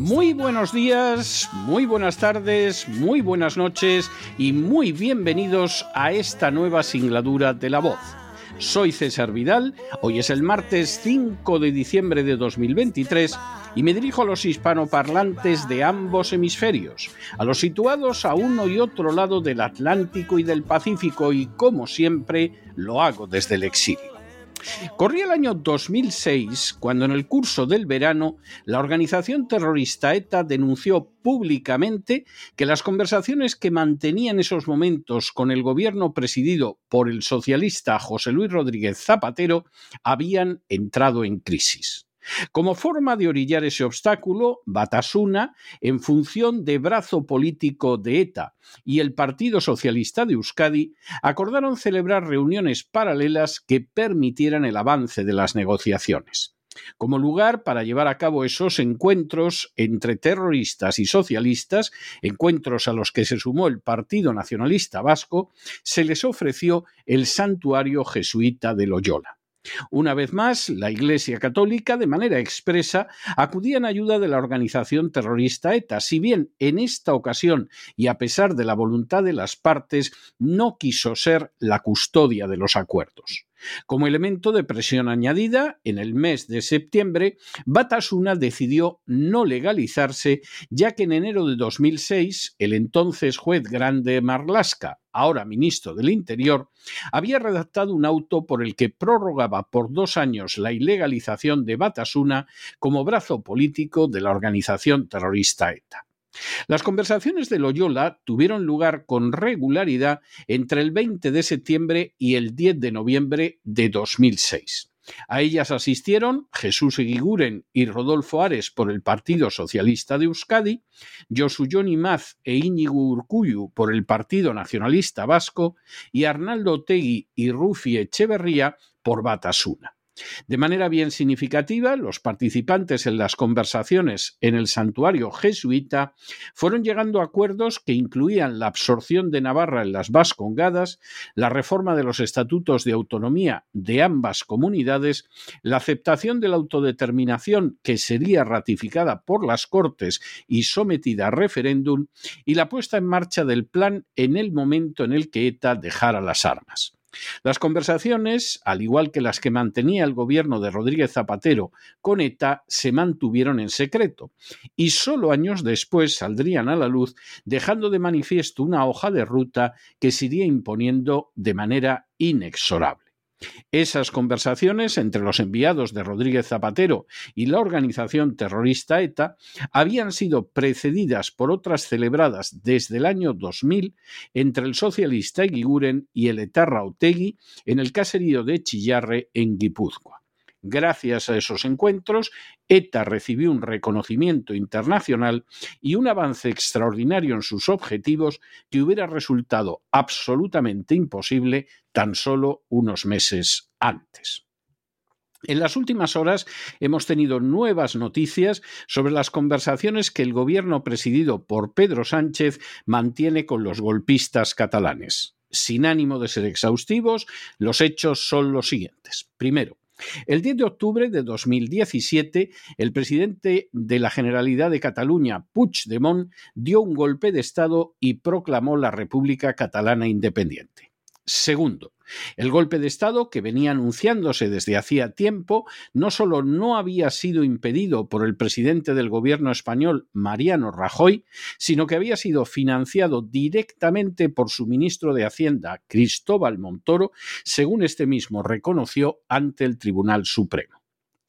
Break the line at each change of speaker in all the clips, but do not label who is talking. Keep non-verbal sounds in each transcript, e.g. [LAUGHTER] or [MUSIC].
Muy buenos días, muy buenas tardes, muy buenas noches y muy bienvenidos a esta nueva singladura de La Voz. Soy César Vidal, hoy es el martes 5 de diciembre de 2023 y me dirijo a los hispanoparlantes de ambos hemisferios, a los situados a uno y otro lado del Atlántico y del Pacífico y como siempre lo hago desde el exilio. Corría el año 2006 cuando en el curso del verano la organización terrorista ETA denunció públicamente que las conversaciones que mantenía en esos momentos con el gobierno presidido por el socialista José Luis Rodríguez Zapatero habían entrado en crisis. Como forma de orillar ese obstáculo, Batasuna, en función de brazo político de ETA y el Partido Socialista de Euskadi, acordaron celebrar reuniones paralelas que permitieran el avance de las negociaciones. Como lugar para llevar a cabo esos encuentros entre terroristas y socialistas, encuentros a los que se sumó el Partido Nacionalista Vasco, se les ofreció el santuario jesuita de Loyola. Una vez más, la Iglesia Católica, de manera expresa, acudía en ayuda de la organización terrorista ETA, si bien en esta ocasión, y a pesar de la voluntad de las partes, no quiso ser la custodia de los acuerdos. Como elemento de presión añadida, en el mes de septiembre, Batasuna decidió no legalizarse, ya que en enero de 2006 el entonces juez grande Marlaska, ahora ministro del Interior, había redactado un auto por el que prorrogaba por dos años la ilegalización de Batasuna como brazo político de la organización terrorista ETA. Las conversaciones de Loyola tuvieron lugar con regularidad entre el 20 de septiembre y el 10 de noviembre de 2006. A ellas asistieron Jesús Eguiguren y Rodolfo Ares por el Partido Socialista de Euskadi, Josu Maz e Íñigo Urcuyu por el Partido Nacionalista Vasco y Arnaldo Tegui y Rufi Echeverría por Batasuna. De manera bien significativa, los participantes en las conversaciones en el santuario jesuita fueron llegando a acuerdos que incluían la absorción de Navarra en las Vascongadas, la reforma de los estatutos de autonomía de ambas comunidades, la aceptación de la autodeterminación que sería ratificada por las Cortes y sometida a referéndum, y la puesta en marcha del plan en el momento en el que ETA dejara las armas. Las conversaciones, al igual que las que mantenía el gobierno de Rodríguez Zapatero con ETA, se mantuvieron en secreto y solo años después saldrían a la luz, dejando de manifiesto una hoja de ruta que se iría imponiendo de manera inexorable. Esas conversaciones entre los enviados de Rodríguez Zapatero y la organización terrorista ETA habían sido precedidas por otras celebradas desde el año 2000 entre el socialista Eguiguren y el etarra Otegui en el caserío de Chillarre en Guipúzcoa. Gracias a esos encuentros, ETA recibió un reconocimiento internacional y un avance extraordinario en sus objetivos que hubiera resultado absolutamente imposible tan solo unos meses antes. En las últimas horas hemos tenido nuevas noticias sobre las conversaciones que el gobierno presidido por Pedro Sánchez mantiene con los golpistas catalanes. Sin ánimo de ser exhaustivos, los hechos son los siguientes. Primero, el 10 de octubre de 2017, el presidente de la Generalidad de Cataluña, Puigdemont, dio un golpe de Estado y proclamó la República Catalana Independiente. Segundo, el golpe de Estado, que venía anunciándose desde hacía tiempo, no solo no había sido impedido por el presidente del gobierno español, Mariano Rajoy, sino que había sido financiado directamente por su ministro de Hacienda, Cristóbal Montoro, según este mismo reconoció ante el Tribunal Supremo.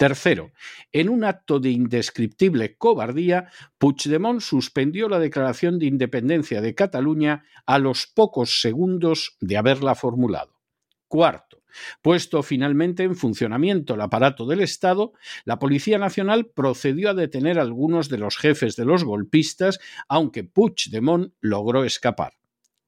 Tercero, en un acto de indescriptible cobardía, Puigdemont suspendió la declaración de independencia de Cataluña a los pocos segundos de haberla formulado. Cuarto, puesto finalmente en funcionamiento el aparato del Estado, la Policía Nacional procedió a detener a algunos de los jefes de los golpistas, aunque Puigdemont logró escapar.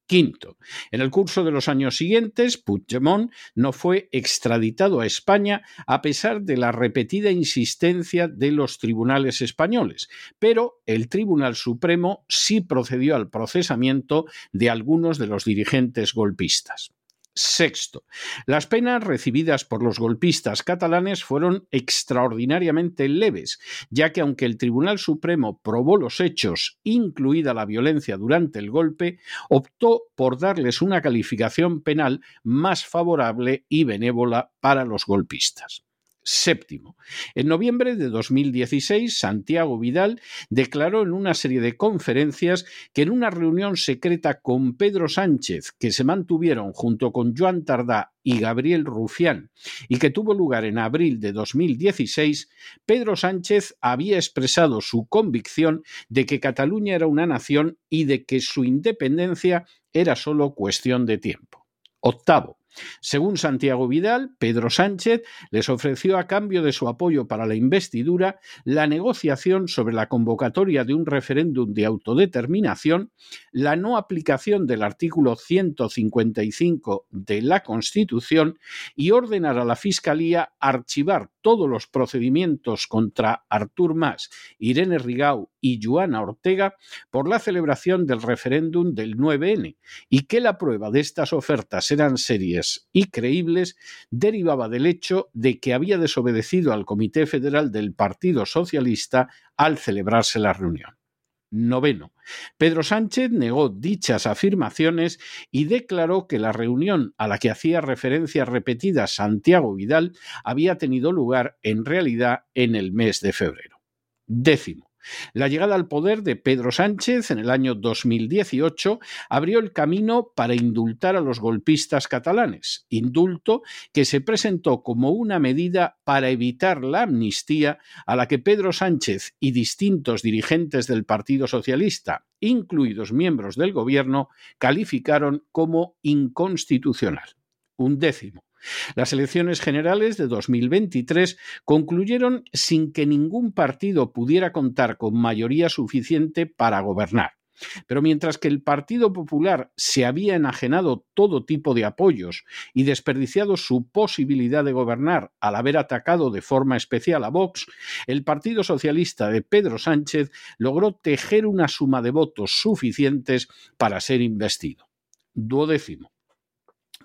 Quinto, en el curso de los años siguientes, Puigdemont no fue extraditado a España a pesar de la repetida insistencia de los tribunales españoles, pero el Tribunal Supremo sí procedió al procesamiento de algunos de los dirigentes golpistas. Sexto, las penas recibidas por los golpistas catalanes fueron extraordinariamente leves, ya que aunque el Tribunal Supremo probó los hechos, incluida la violencia durante el golpe, optó por darles una calificación penal más favorable y benévola para los golpistas. Séptimo. En noviembre de 2016, Santiago Vidal declaró en una serie de conferencias que en una reunión secreta con Pedro Sánchez, que se mantuvieron junto con Joan Tardá y Gabriel Rufián, y que tuvo lugar en abril de 2016, Pedro Sánchez había expresado su convicción de que Cataluña era una nación y de que su independencia era solo cuestión de tiempo. Octavo. Según Santiago Vidal, Pedro Sánchez les ofreció a cambio de su apoyo para la investidura la negociación sobre la convocatoria de un referéndum de autodeterminación, la no aplicación del artículo 155 de la Constitución y ordenar a la Fiscalía archivar todos los procedimientos contra Artur Mas, Irene Rigau y Joana Ortega por la celebración del referéndum del 9N y que la prueba de estas ofertas eran serias y creíbles derivaba del hecho de que había desobedecido al Comité Federal del Partido Socialista al celebrarse la reunión. Noveno. Pedro Sánchez negó dichas afirmaciones y declaró que la reunión a la que hacía referencia repetida Santiago Vidal había tenido lugar en realidad en el mes de febrero. Décimo. La llegada al poder de Pedro Sánchez en el año 2018 abrió el camino para indultar a los golpistas catalanes, indulto que se presentó como una medida para evitar la amnistía a la que Pedro Sánchez y distintos dirigentes del Partido Socialista, incluidos miembros del gobierno, calificaron como inconstitucional. Un décimo. Las elecciones generales de 2023 concluyeron sin que ningún partido pudiera contar con mayoría suficiente para gobernar. Pero mientras que el Partido Popular se había enajenado todo tipo de apoyos y desperdiciado su posibilidad de gobernar al haber atacado de forma especial a Vox, el Partido Socialista de Pedro Sánchez logró tejer una suma de votos suficientes para ser investido. Duodécimo.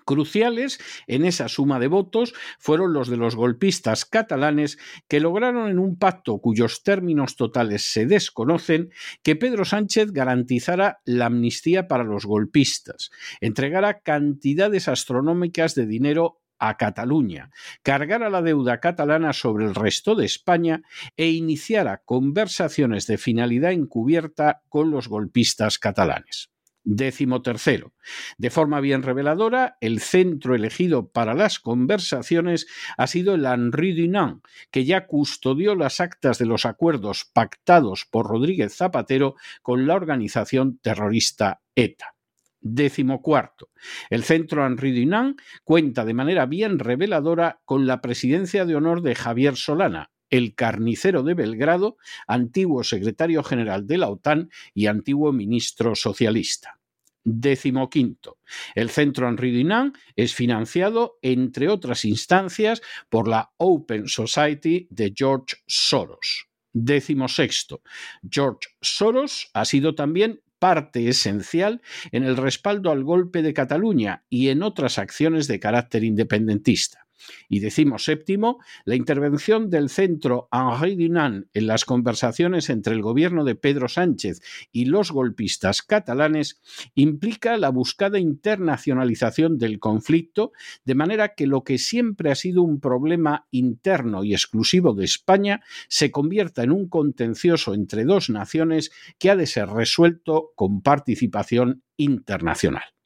Cruciales en esa suma de votos fueron los de los golpistas catalanes que lograron en un pacto cuyos términos totales se desconocen que Pedro Sánchez garantizara la amnistía para los golpistas, entregara cantidades astronómicas de dinero a Cataluña, cargara la deuda catalana sobre el resto de España e iniciara conversaciones de finalidad encubierta con los golpistas catalanes. Décimo tercero. De forma bien reveladora, el centro elegido para las conversaciones ha sido el Henri Dunant, que ya custodió las actas de los acuerdos pactados por Rodríguez Zapatero con la organización terrorista ETA. Décimo cuarto. El centro Henri Dunant cuenta de manera bien reveladora con la presidencia de honor de Javier Solana, el carnicero de Belgrado, antiguo secretario general de la OTAN y antiguo ministro socialista. Décimo quinto. El Centro Henri Dunant es financiado, entre otras instancias, por la Open Society de George Soros. Décimo sexto. George Soros ha sido también parte esencial en el respaldo al golpe de Cataluña y en otras acciones de carácter independentista. Y decimos séptimo, la intervención del centro Henri Dunant en las conversaciones entre el gobierno de Pedro Sánchez y los golpistas catalanes implica la buscada internacionalización del conflicto, de manera que lo que siempre ha sido un problema interno y exclusivo de España se convierta en un contencioso entre dos naciones que ha de ser resuelto con participación internacional.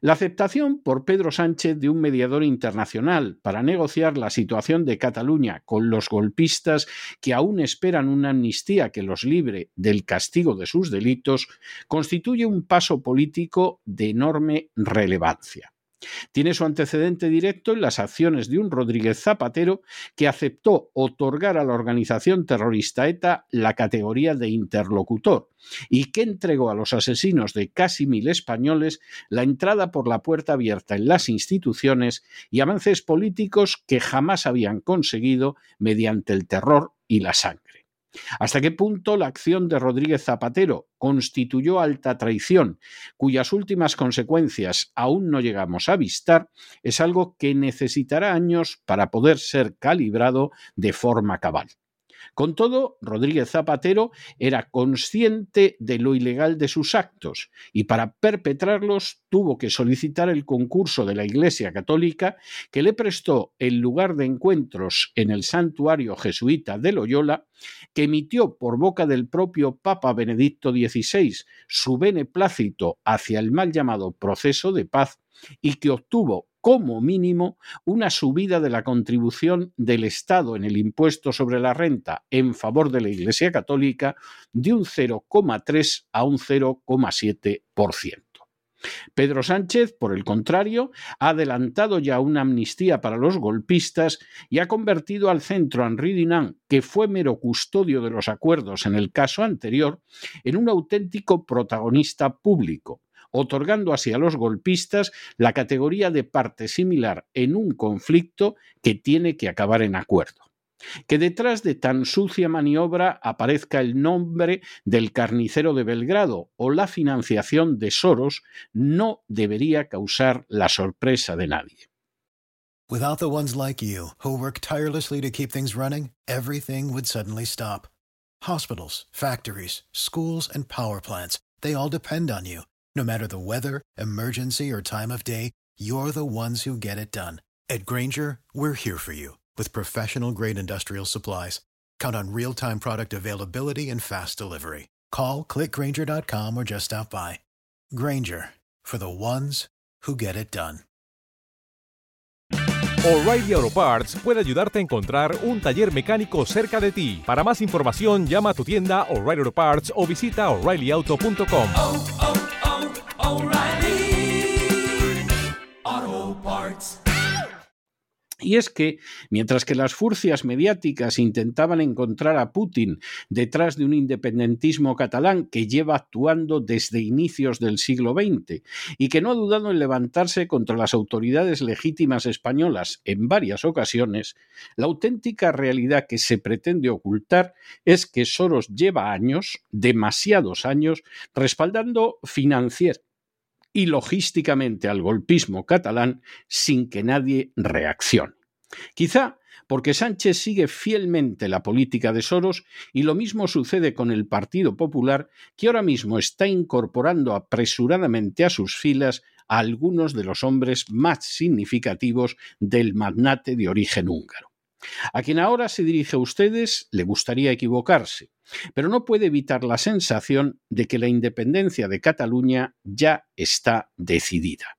La aceptación por Pedro Sánchez de un mediador internacional para negociar la situación de Cataluña con los golpistas que aún esperan una amnistía que los libre del castigo de sus delitos constituye un paso político de enorme relevancia. Tiene su antecedente directo en las acciones de un Rodríguez Zapatero que aceptó otorgar a la organización terrorista ETA la categoría de interlocutor y que entregó a los asesinos de casi mil españoles la entrada por la puerta abierta en las instituciones y avances políticos que jamás habían conseguido mediante el terror y la sangre. ¿Hasta qué punto la acción de Rodríguez Zapatero constituyó alta traición, cuyas últimas consecuencias aún no llegamos a avistar, es algo que necesitará años para poder ser calibrado de forma cabal? Con todo, Rodríguez Zapatero era consciente de lo ilegal de sus actos y para perpetrarlos tuvo que solicitar el concurso de la Iglesia Católica que le prestó el lugar de encuentros en el santuario jesuita de Loyola, que emitió por boca del propio Papa Benedicto XVI su beneplácito hacia el mal llamado proceso de paz y que obtuvo como mínimo una subida de la contribución del Estado en el impuesto sobre la renta en favor de la Iglesia Católica de un 0,3 a un 0,7%. Pedro Sánchez, por el contrario, ha adelantado ya una amnistía para los golpistas y ha convertido al centro Henri Dunant, que fue mero custodio de los acuerdos en el caso anterior, en un auténtico protagonista público, otorgando así a los golpistas la categoría de parte similar en un conflicto que tiene que acabar en acuerdo. Que detrás de tan sucia maniobra aparezca el nombre del carnicero de Belgrado o la financiación de Soros no debería causar la sorpresa de nadie.
Without the ones like you, who work tirelessly to keep things running, everything would suddenly stop. Hospitals, factories, schools, and power plants, they all depend on you. No matter the weather, emergency, or time of day, you're the ones who get it done. At Granger, we're here for you with professional grade industrial supplies. Count on real time product availability and fast delivery. Call clickgranger.com or just stop by. Granger for the ones who get it done.
O'Reilly Auto Parts puede ayudarte a encontrar un taller mecánico cerca de ti. Para más información, llama a tu tienda O'Reilly Auto Parts o visita oreillyauto.com.
Oh, oh,
Y es que, mientras que las furcias mediáticas intentaban encontrar a Putin detrás de un independentismo catalán que lleva actuando desde inicios del siglo XX y que no ha dudado en levantarse contra las autoridades legítimas españolas en varias ocasiones, la auténtica realidad que se pretende ocultar es que Soros lleva años, demasiados años, respaldando financier y logísticamente al golpismo catalán sin que nadie reaccione. Quizá porque Sánchez sigue fielmente la política de Soros y lo mismo sucede con el Partido Popular, que ahora mismo está incorporando apresuradamente a sus filas a algunos de los hombres más significativos del magnate de origen húngaro. A quien ahora se dirige a ustedes le gustaría equivocarse, pero no puede evitar la sensación de que la independencia de Cataluña ya está decidida.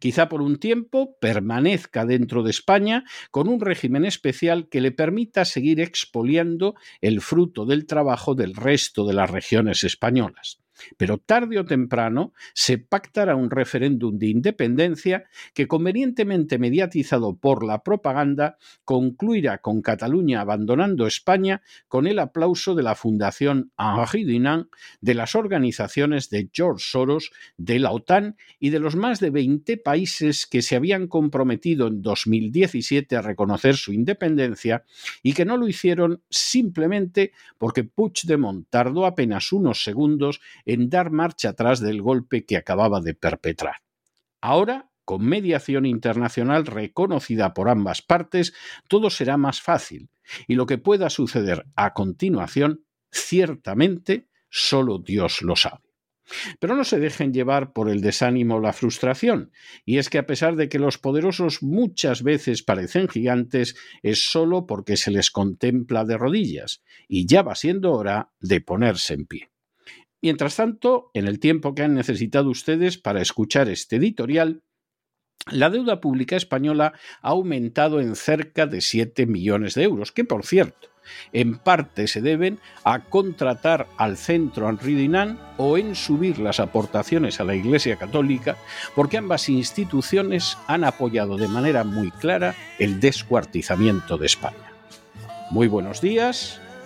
Quizá por un tiempo permanezca dentro de España con un régimen especial que le permita seguir expoliando el fruto del trabajo del resto de las regiones españolas. Pero tarde o temprano se pactará un referéndum de independencia que, convenientemente mediatizado por la propaganda, concluirá con Cataluña abandonando España con el aplauso de la Fundación Henri Dunant, de las organizaciones de George Soros, de la OTAN y de los más de 20 países que se habían comprometido en 2017 a reconocer su independencia y que no lo hicieron simplemente porque Puigdemont tardó apenas unos segundos en dar marcha atrás del golpe que acababa de perpetrar. Ahora, con mediación internacional reconocida por ambas partes, todo será más fácil, y lo que pueda suceder a continuación, ciertamente, solo Dios lo sabe. Pero no se dejen llevar por el desánimo o la frustración, y es que a pesar de que los poderosos muchas veces parecen gigantes, es solo porque se les contempla de rodillas, y ya va siendo hora de ponerse en pie. Mientras tanto, en el tiempo que han necesitado ustedes para escuchar este editorial, la deuda pública española ha aumentado en cerca de 7 millones de euros, que por cierto, en parte se deben a contratar al centro Henri Dunant o en subir las aportaciones a la Iglesia Católica, porque ambas instituciones han apoyado de manera muy clara el descuartizamiento de España. Muy buenos días,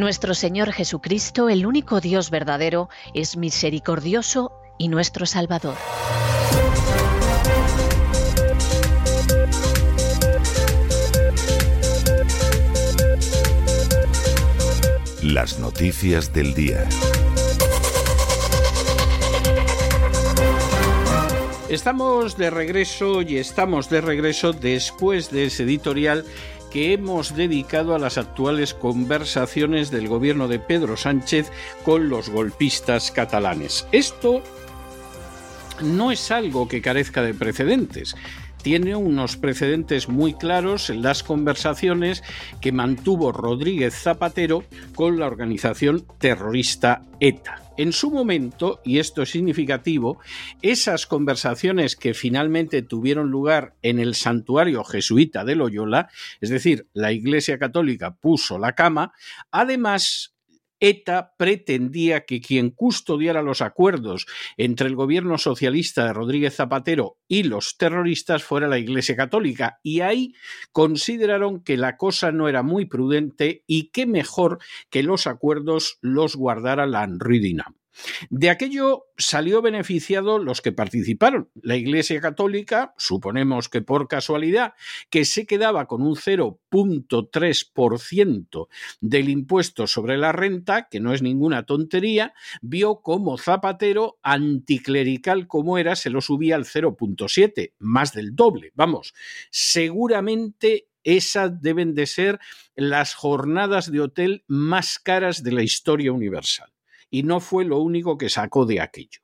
Nuestro Señor Jesucristo, el único Dios verdadero, es misericordioso y nuestro Salvador.
Las noticias del día.
Estamos de regreso y estamos de regreso después de ese editorial que hemos dedicado a las actuales conversaciones del gobierno de Pedro Sánchez con los golpistas catalanes. Esto no es algo que carezca de precedentes tiene unos precedentes muy claros en las conversaciones que mantuvo Rodríguez Zapatero con la organización terrorista ETA. En su momento, y esto es significativo, esas conversaciones que finalmente tuvieron lugar en el santuario jesuita de Loyola, es decir, la Iglesia Católica puso la cama, además ETA pretendía que quien custodiara los acuerdos entre el gobierno socialista de Rodríguez Zapatero y los terroristas fuera la Iglesia Católica. Y ahí consideraron que la cosa no era muy prudente y que mejor que los acuerdos los guardara la Dinam. De aquello salió beneficiado los que participaron. La Iglesia Católica, suponemos que por casualidad, que se quedaba con un 0.3% del impuesto sobre la renta, que no es ninguna tontería, vio como Zapatero, anticlerical como era, se lo subía al 0.7, más del doble. Vamos, seguramente esas deben de ser las jornadas de hotel más caras de la historia universal y no fue lo único que sacó de aquello.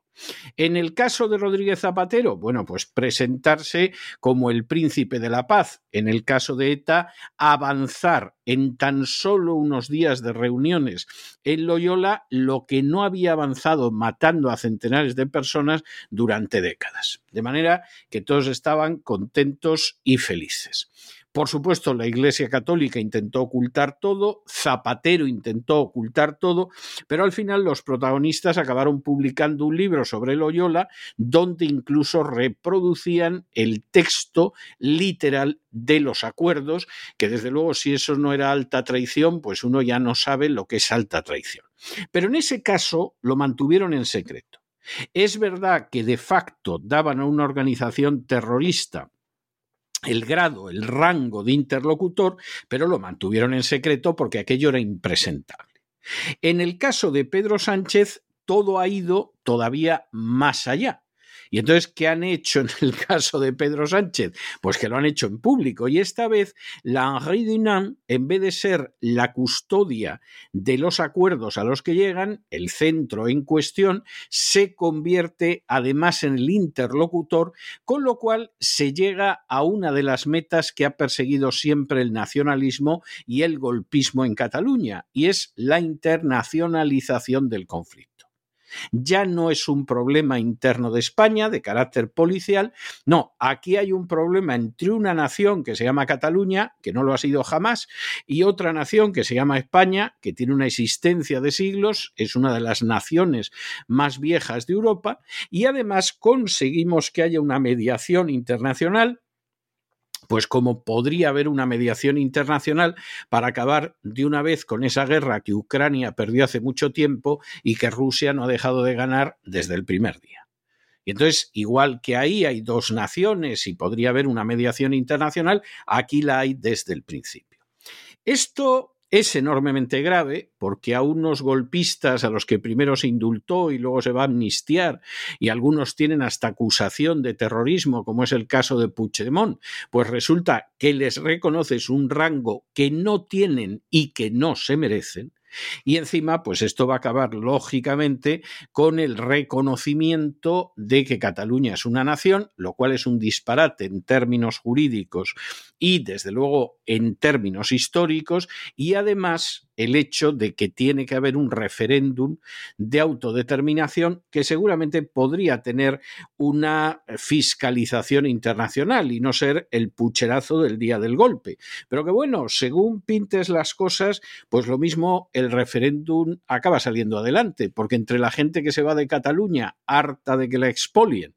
En el caso de Rodríguez Zapatero, bueno, pues presentarse como el príncipe de la paz. En el caso de ETA, avanzar en tan solo unos días de reuniones en Loyola lo que no había avanzado matando a centenares de personas durante décadas. De manera que todos estaban contentos y felices. Por supuesto, la Iglesia Católica intentó ocultar todo, Zapatero intentó ocultar todo, pero al final los protagonistas acabaron publicando un libro sobre Loyola donde incluso reproducían el texto literal de los acuerdos, que desde luego si eso no era alta traición, pues uno ya no sabe lo que es alta traición. Pero en ese caso lo mantuvieron en secreto. Es verdad que de facto daban a una organización terrorista el grado, el rango de interlocutor, pero lo mantuvieron en secreto porque aquello era impresentable. En el caso de Pedro Sánchez, todo ha ido todavía más allá. Y entonces, ¿qué han hecho en el caso de Pedro Sánchez? Pues que lo han hecho en público. Y esta vez, la Henri Dunant, en vez de ser la custodia de los acuerdos a los que llegan, el centro en cuestión, se convierte además en el interlocutor, con lo cual se llega a una de las metas que ha perseguido siempre el nacionalismo y el golpismo en Cataluña, y es la internacionalización del conflicto ya no es un problema interno de España de carácter policial, no, aquí hay un problema entre una nación que se llama Cataluña, que no lo ha sido jamás, y otra nación que se llama España, que tiene una existencia de siglos, es una de las naciones más viejas de Europa, y además conseguimos que haya una mediación internacional pues como podría haber una mediación internacional para acabar de una vez con esa guerra que Ucrania perdió hace mucho tiempo y que Rusia no ha dejado de ganar desde el primer día. Y entonces, igual que ahí hay dos naciones y podría haber una mediación internacional, aquí la hay desde el principio. Esto es enormemente grave porque a unos golpistas a los que primero se indultó y luego se va a amnistiar y algunos tienen hasta acusación de terrorismo, como es el caso de Puigdemont, pues resulta que les reconoces un rango que no tienen y que no se merecen, y encima, pues esto va a acabar lógicamente con el reconocimiento de que Cataluña es una nación, lo cual es un disparate en términos jurídicos y desde luego en términos históricos y además el hecho de que tiene que haber un referéndum de autodeterminación que seguramente podría tener una fiscalización internacional y no ser el pucherazo del día del golpe. Pero que bueno, según pintes las cosas, pues lo mismo el referéndum acaba saliendo adelante, porque entre la gente que se va de Cataluña harta de que la expolien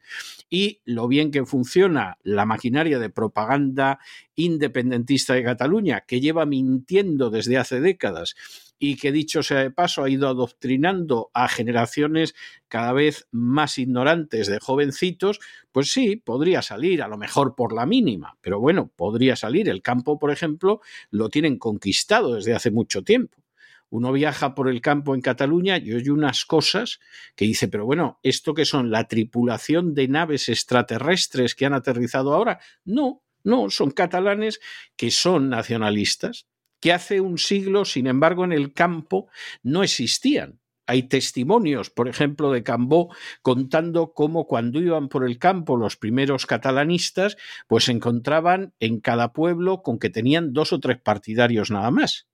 y lo bien que funciona la maquinaria de propaganda independentista de Cataluña, que lleva mintiendo desde hace décadas y que dicho sea de paso ha ido adoctrinando a generaciones cada vez más ignorantes de jovencitos, pues sí, podría salir, a lo mejor por la mínima, pero bueno, podría salir. El campo, por ejemplo, lo tienen conquistado desde hace mucho tiempo uno viaja por el campo en Cataluña y oye unas cosas que dice, pero bueno, ¿esto qué son? ¿La tripulación de naves extraterrestres que han aterrizado ahora? No, no, son catalanes que son nacionalistas, que hace un siglo, sin embargo, en el campo no existían. Hay testimonios, por ejemplo, de Cambó contando cómo cuando iban por el campo los primeros catalanistas, pues se encontraban en cada pueblo con que tenían dos o tres partidarios nada más.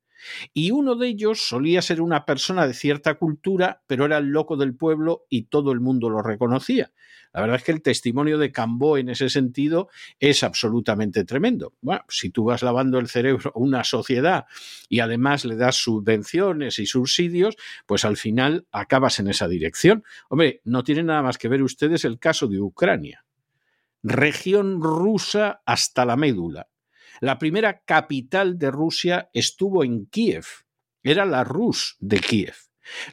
Y uno de ellos solía ser una persona de cierta cultura, pero era el loco del pueblo y todo el mundo lo reconocía. La verdad es que el testimonio de Cambó en ese sentido es absolutamente tremendo. Bueno, si tú vas lavando el cerebro a una sociedad y además le das subvenciones y subsidios, pues al final acabas en esa dirección. Hombre, no tiene nada más que ver ustedes el caso de Ucrania. Región rusa hasta la médula la primera capital de Rusia estuvo en Kiev, era la Rus de Kiev.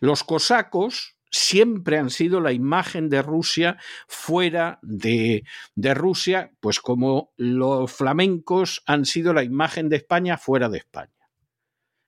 Los cosacos siempre han sido la imagen de Rusia fuera de, Rusia, pues como los flamencos han sido la imagen de España fuera de España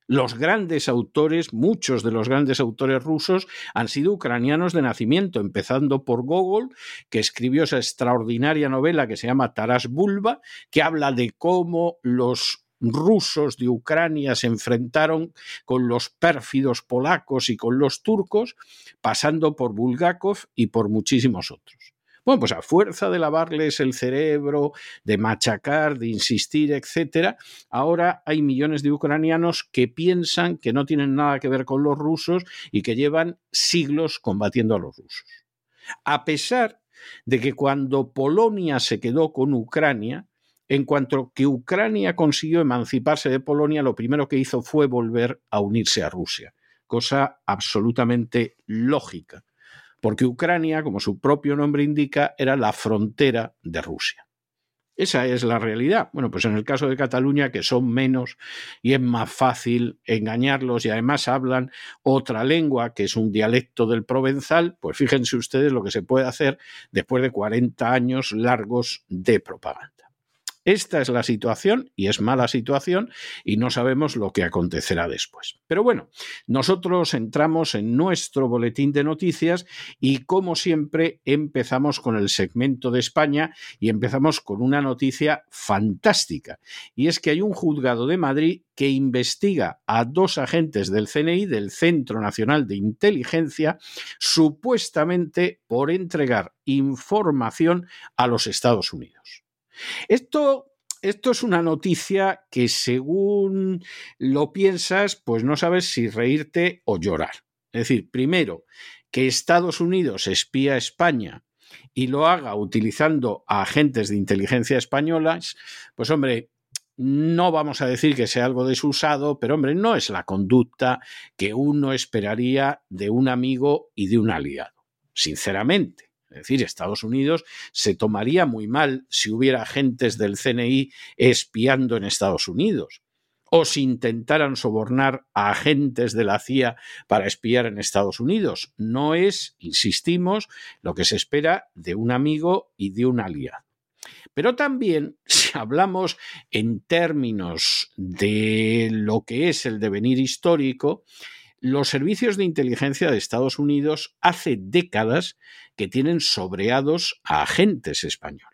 los grandes autores, muchos de los grandes autores rusos, han sido ucranianos de nacimiento, empezando por Gogol, que escribió esa extraordinaria novela que se llama Taras Bulba, que habla de cómo los rusos de Ucrania se enfrentaron con los pérfidos polacos y con los turcos, pasando por Bulgakov y por muchísimos otros. Bueno, pues a fuerza de lavarles el cerebro, de machacar, de insistir, etcétera, ahora hay millones de ucranianos que piensan que no tienen nada que ver con los rusos y que llevan siglos combatiendo a los rusos. A pesar de que cuando Polonia se quedó con Ucrania, en cuanto que Ucrania consiguió emanciparse de Polonia, lo primero que hizo fue volver a unirse a Rusia, cosa absolutamente lógica porque Ucrania, como su propio nombre indica, era la frontera de Rusia. Esa es la realidad. Bueno, pues en el caso de Cataluña, que son menos y es más fácil engañarlos y además hablan otra lengua, que es un dialecto del provenzal, pues fíjense ustedes lo que se puede hacer después de 40 años largos de propaganda. Esta es la situación y es mala situación y no sabemos lo que acontecerá después. Pero bueno, nosotros entramos en nuestro boletín de noticias y como siempre empezamos con el segmento de España y empezamos con una noticia fantástica y es que hay un juzgado de Madrid que investiga a dos agentes del CNI, del Centro Nacional de Inteligencia, supuestamente por entregar información a los Estados Unidos. Esto esto es una noticia que según lo piensas, pues no sabes si reírte o llorar. Es decir, primero, que Estados Unidos espía a España y lo haga utilizando a agentes de inteligencia españolas, pues hombre, no vamos a decir que sea algo desusado, pero hombre, no es la conducta que uno esperaría de un amigo y de un aliado, sinceramente. Es decir, Estados Unidos se tomaría muy mal si hubiera agentes del CNI espiando en Estados Unidos o si intentaran sobornar a agentes de la CIA para espiar en Estados Unidos. No es, insistimos, lo que se espera de un amigo y de un aliado. Pero también, [LAUGHS] si hablamos en términos de lo que es el devenir histórico, los servicios de inteligencia de Estados Unidos hace décadas que tienen sobreados a agentes españoles.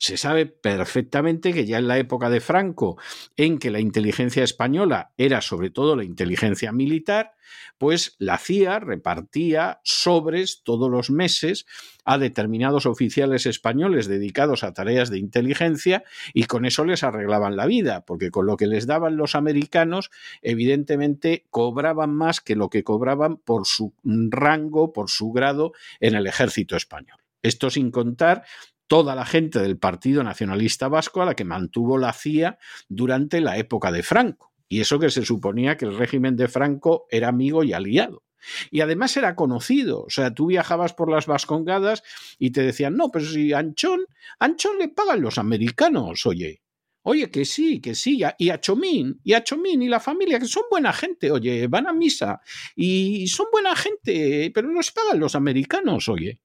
Se sabe perfectamente que ya en la época de Franco, en que la inteligencia española era sobre todo la inteligencia militar, pues la CIA repartía sobres todos los meses a determinados oficiales españoles dedicados a tareas de inteligencia y con eso les arreglaban la vida, porque con lo que les daban los americanos, evidentemente cobraban más que lo que cobraban por su rango, por su grado en el ejército español. Esto sin contar toda la gente del Partido Nacionalista Vasco a la que mantuvo la CIA durante la época de Franco. Y eso que se suponía que el régimen de Franco era amigo y aliado. Y además era conocido, o sea, tú viajabas por las Vascongadas y te decían, no, pero si Anchón, Anchón le pagan los americanos, oye. Oye, que sí, que sí, y a Chomín, y a Chomín y la familia, que son buena gente, oye, van a misa, y son buena gente, pero los pagan los americanos, oye.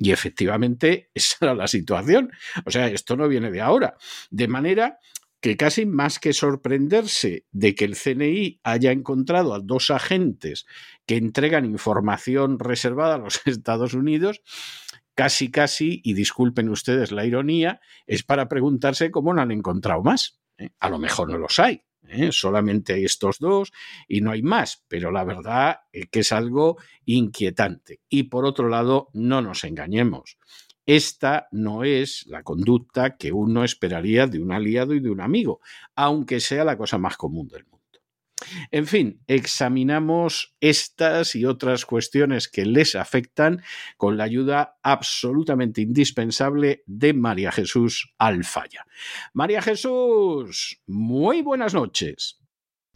Y efectivamente [LAUGHS] esa era la situación. O sea, esto no viene de ahora. De manera que casi más que sorprenderse de que el CNI haya encontrado a dos agentes que entregan información reservada a los [LAUGHS] Estados Unidos, casi casi, y disculpen ustedes la ironía, es para preguntarse cómo no han encontrado más. ¿eh? A lo mejor no los hay. ¿Eh? solamente hay estos dos y no hay más, pero la verdad es que es algo inquietante. Y por otro lado, no nos engañemos. Esta no es la conducta que uno esperaría de un aliado y de un amigo, aunque sea la cosa más común del mundo. En fin, examinamos estas y otras cuestiones que les afectan con la ayuda absolutamente indispensable de María Jesús Alfaya. María Jesús, muy buenas noches.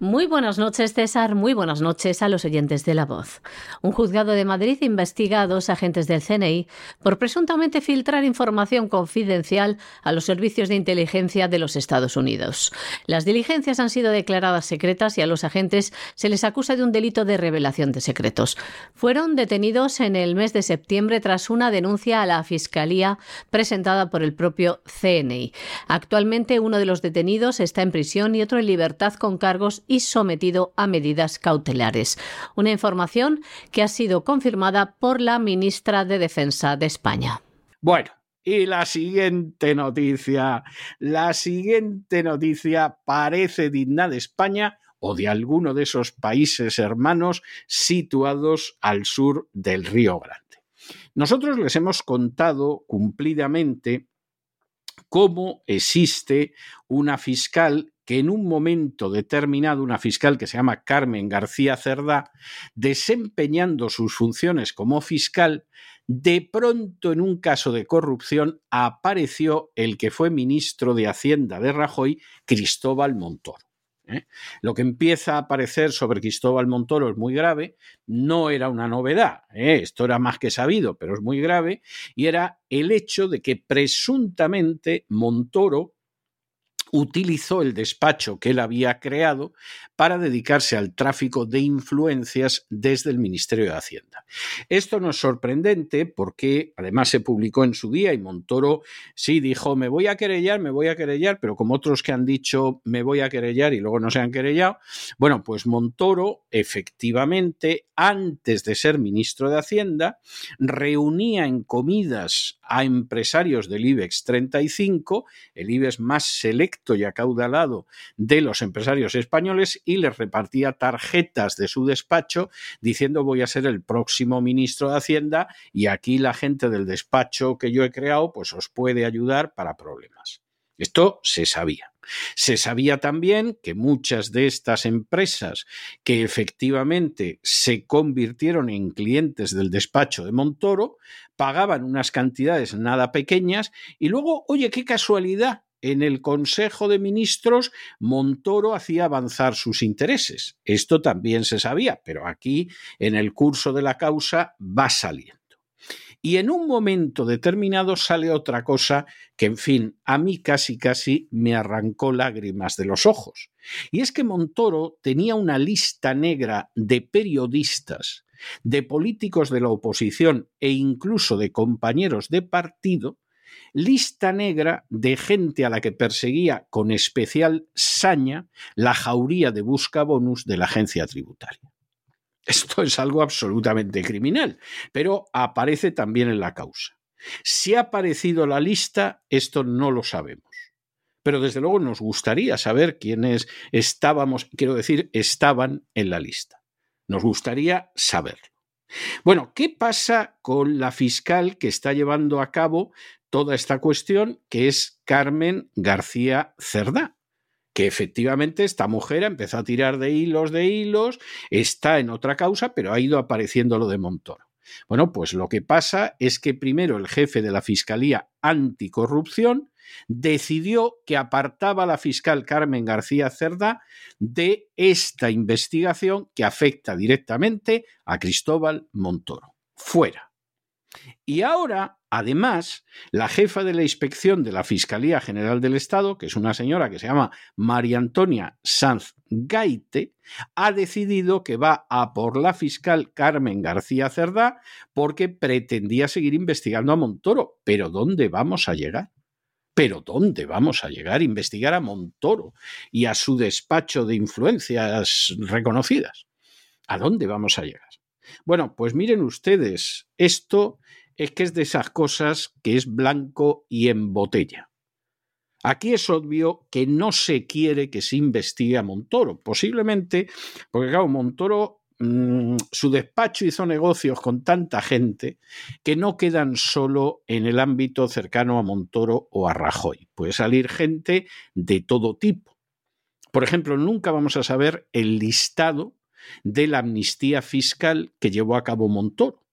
Muy buenas noches, César. Muy buenas noches a los oyentes de La Voz. Un juzgado de Madrid investiga a dos agentes del CNI por presuntamente filtrar información confidencial a los servicios de inteligencia de los Estados Unidos. Las diligencias han sido declaradas secretas y a los agentes se les acusa de un delito de revelación de secretos. Fueron detenidos en el mes de septiembre tras una denuncia a la Fiscalía presentada por el propio CNI. Actualmente uno de los detenidos está en prisión y otro en libertad con cargos y sometido a medidas cautelares. Una información que ha sido confirmada por la ministra de Defensa de España.
Bueno, y la siguiente noticia, la siguiente noticia parece digna de España o de alguno de esos países hermanos situados al sur del Río Grande. Nosotros les hemos contado cumplidamente cómo existe una fiscal que en un momento determinado una fiscal que se llama Carmen García Cerdá, desempeñando sus funciones como fiscal, de pronto en un caso de corrupción apareció el que fue ministro de Hacienda de Rajoy, Cristóbal Montoro. ¿eh? Lo que empieza a aparecer sobre Cristóbal Montoro es muy grave, no era una novedad, ¿eh? esto era más que sabido, pero es muy grave, y era el hecho de que presuntamente Montoro utilizó el despacho que él había creado para dedicarse al tráfico de influencias desde el Ministerio de Hacienda. Esto no es sorprendente porque además se publicó en su día y Montoro sí dijo me voy a querellar, me voy a querellar, pero como otros que han dicho me voy a querellar y luego no se han querellado, bueno, pues Montoro efectivamente antes de ser ministro de Hacienda reunía en comidas a empresarios del IBEX 35, el IBEX más selecto y acaudalado de los empresarios españoles y les repartía tarjetas de su despacho diciendo voy a ser el próximo ministro de Hacienda y aquí la gente del despacho que yo he creado pues os puede ayudar para problemas. Esto se sabía. Se sabía también que muchas de estas empresas que efectivamente se convirtieron en clientes del despacho de Montoro pagaban unas cantidades nada pequeñas y luego, oye, qué casualidad, en el Consejo de Ministros Montoro hacía avanzar sus intereses. Esto también se sabía, pero aquí en el curso de la causa va saliendo. Y en un momento determinado sale otra cosa que, en fin, a mí casi casi me arrancó lágrimas de los ojos. Y es que Montoro tenía una lista negra de periodistas, de políticos de la oposición e incluso de compañeros de partido lista negra de gente a la que perseguía con especial saña la jauría de busca bonus de la agencia tributaria. Esto es algo absolutamente criminal, pero aparece también en la causa. Si ha aparecido la lista, esto no lo sabemos. Pero desde luego nos gustaría saber quiénes estábamos, quiero decir, estaban en la lista. Nos gustaría saberlo. Bueno, ¿qué pasa con la fiscal que está llevando a cabo toda esta cuestión, que es Carmen García Cerdá? que efectivamente esta mujer empezó a tirar de hilos de hilos, está en otra causa, pero ha ido apareciendo lo de Montoro. Bueno, pues lo que pasa es que primero el jefe de la Fiscalía Anticorrupción decidió que apartaba a la fiscal Carmen García Cerda de esta investigación que afecta directamente a Cristóbal Montoro. Fuera. Y ahora, además, la jefa de la inspección de la Fiscalía General del Estado, que es una señora que se llama María Antonia Sanz Gaite, ha decidido que va a por la fiscal Carmen García Cerdá porque pretendía seguir investigando a Montoro. Pero ¿dónde vamos a llegar? Pero ¿dónde vamos a llegar? Investigar a Montoro y a su despacho de influencias reconocidas. ¿A dónde vamos a llegar? Bueno, pues miren ustedes, esto es que es de esas cosas que es blanco y en botella. Aquí es obvio que no se quiere que se investigue a Montoro, posiblemente porque, claro, Montoro Mm, su despacho hizo negocios con tanta gente que no quedan solo en el ámbito cercano a Montoro o a Rajoy. Puede salir gente de todo tipo. Por ejemplo, nunca vamos a saber el listado de la amnistía fiscal que llevó a cabo Montoro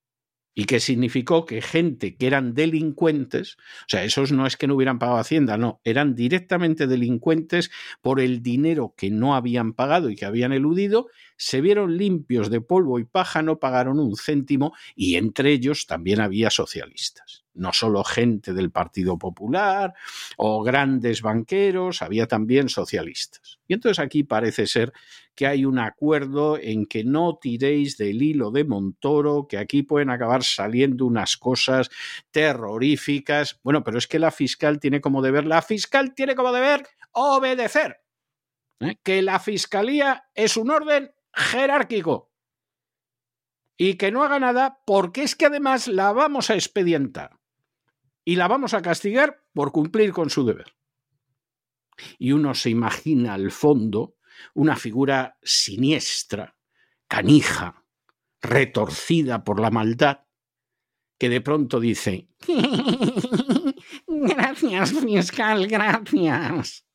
y que significó que gente que eran delincuentes, o sea, esos no es que no hubieran pagado Hacienda, no, eran directamente delincuentes por el dinero que no habían pagado y que habían eludido, se vieron limpios de polvo y paja, no pagaron un céntimo y entre ellos también había socialistas no solo gente del Partido Popular o grandes banqueros, había también socialistas. Y entonces aquí parece ser que hay un acuerdo en que no tiréis del hilo de Montoro, que aquí pueden acabar saliendo unas cosas terroríficas. Bueno, pero es que la fiscal tiene como deber, la fiscal tiene como deber obedecer. ¿eh? Que la fiscalía es un orden jerárquico y que no haga nada porque es que además la vamos a expedientar y la vamos a castigar por cumplir con su deber. Y uno se imagina al fondo una figura siniestra, canija, retorcida por la maldad, que de pronto dice, [LAUGHS] gracias, fiscal, gracias.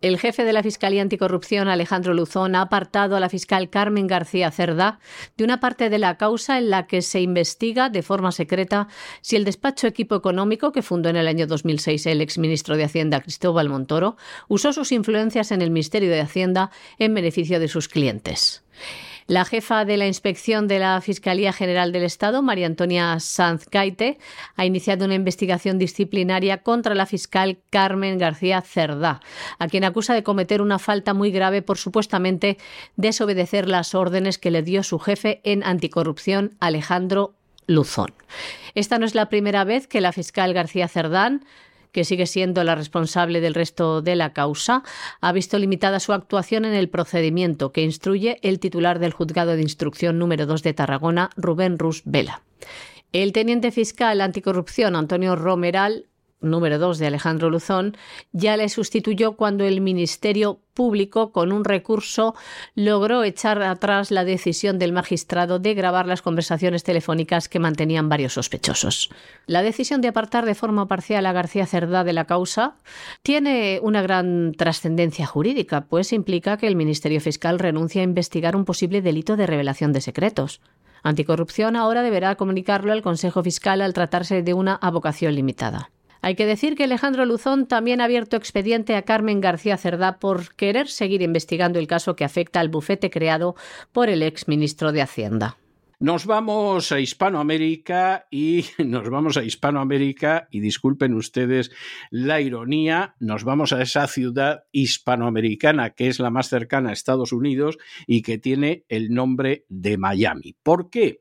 El jefe de la Fiscalía Anticorrupción, Alejandro Luzón, ha apartado a la fiscal Carmen García Cerda de una parte de la causa en la que se investiga de forma secreta si el despacho Equipo Económico, que fundó en el año 2006 el exministro de Hacienda Cristóbal Montoro, usó sus influencias en el Ministerio de Hacienda en beneficio de sus clientes. La jefa de la inspección de la Fiscalía General del Estado, María Antonia Sanz Caite, ha iniciado una investigación disciplinaria contra la fiscal Carmen García Cerdá, a quien acusa de cometer una falta muy grave por supuestamente desobedecer las órdenes que le dio su jefe en anticorrupción, Alejandro Luzón. Esta no es la primera vez que la fiscal García Cerdán que sigue siendo la responsable del resto de la causa, ha visto limitada su actuación en el procedimiento que instruye el titular del juzgado de instrucción número 2 de Tarragona, Rubén Rus Vela. El teniente fiscal anticorrupción Antonio Romeral número 2 de Alejandro Luzón, ya le sustituyó cuando el Ministerio Público, con un recurso, logró echar atrás la decisión del magistrado de grabar las conversaciones telefónicas que mantenían varios sospechosos. La decisión de apartar de forma parcial a García Cerdá de la causa tiene una gran trascendencia jurídica, pues implica que el Ministerio Fiscal renuncia a investigar un posible delito de revelación de secretos. Anticorrupción ahora deberá comunicarlo al Consejo Fiscal al tratarse de una avocación limitada. Hay que decir que Alejandro Luzón también ha abierto expediente a Carmen García Cerdá por querer seguir investigando el caso que afecta al bufete creado por el ex ministro de Hacienda.
Nos vamos a Hispanoamérica y [LAUGHS] nos vamos a Hispanoamérica y disculpen ustedes la ironía, nos vamos a esa ciudad hispanoamericana que es la más cercana a Estados Unidos y que tiene el nombre de Miami. ¿Por qué?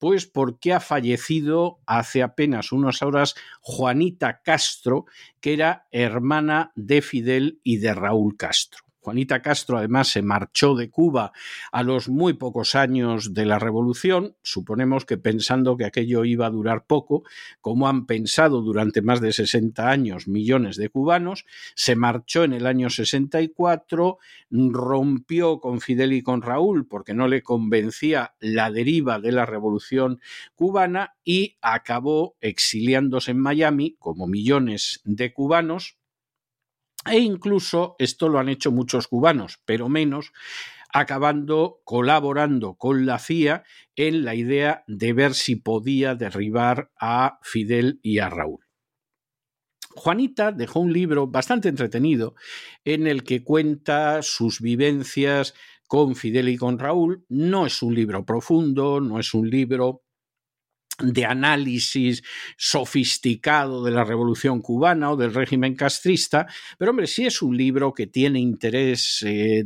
Pues porque ha fallecido hace apenas unas horas Juanita Castro, que era hermana de Fidel y de Raúl Castro. Juanita Castro además se marchó de Cuba a los muy pocos años de la revolución, suponemos que pensando que aquello iba a durar poco, como han pensado durante más de 60 años millones de cubanos, se marchó en el año 64, rompió con Fidel y con Raúl porque no le convencía la deriva de la revolución cubana y acabó exiliándose en Miami, como millones de cubanos, e incluso esto lo han hecho muchos cubanos, pero menos, acabando colaborando con la CIA en la idea de ver si podía derribar a Fidel y a Raúl. Juanita dejó un libro bastante entretenido en el que cuenta sus vivencias con Fidel y con Raúl. No es un libro profundo, no es un libro de análisis sofisticado de la revolución cubana o del régimen castrista, pero hombre, sí es un libro que tiene interés eh,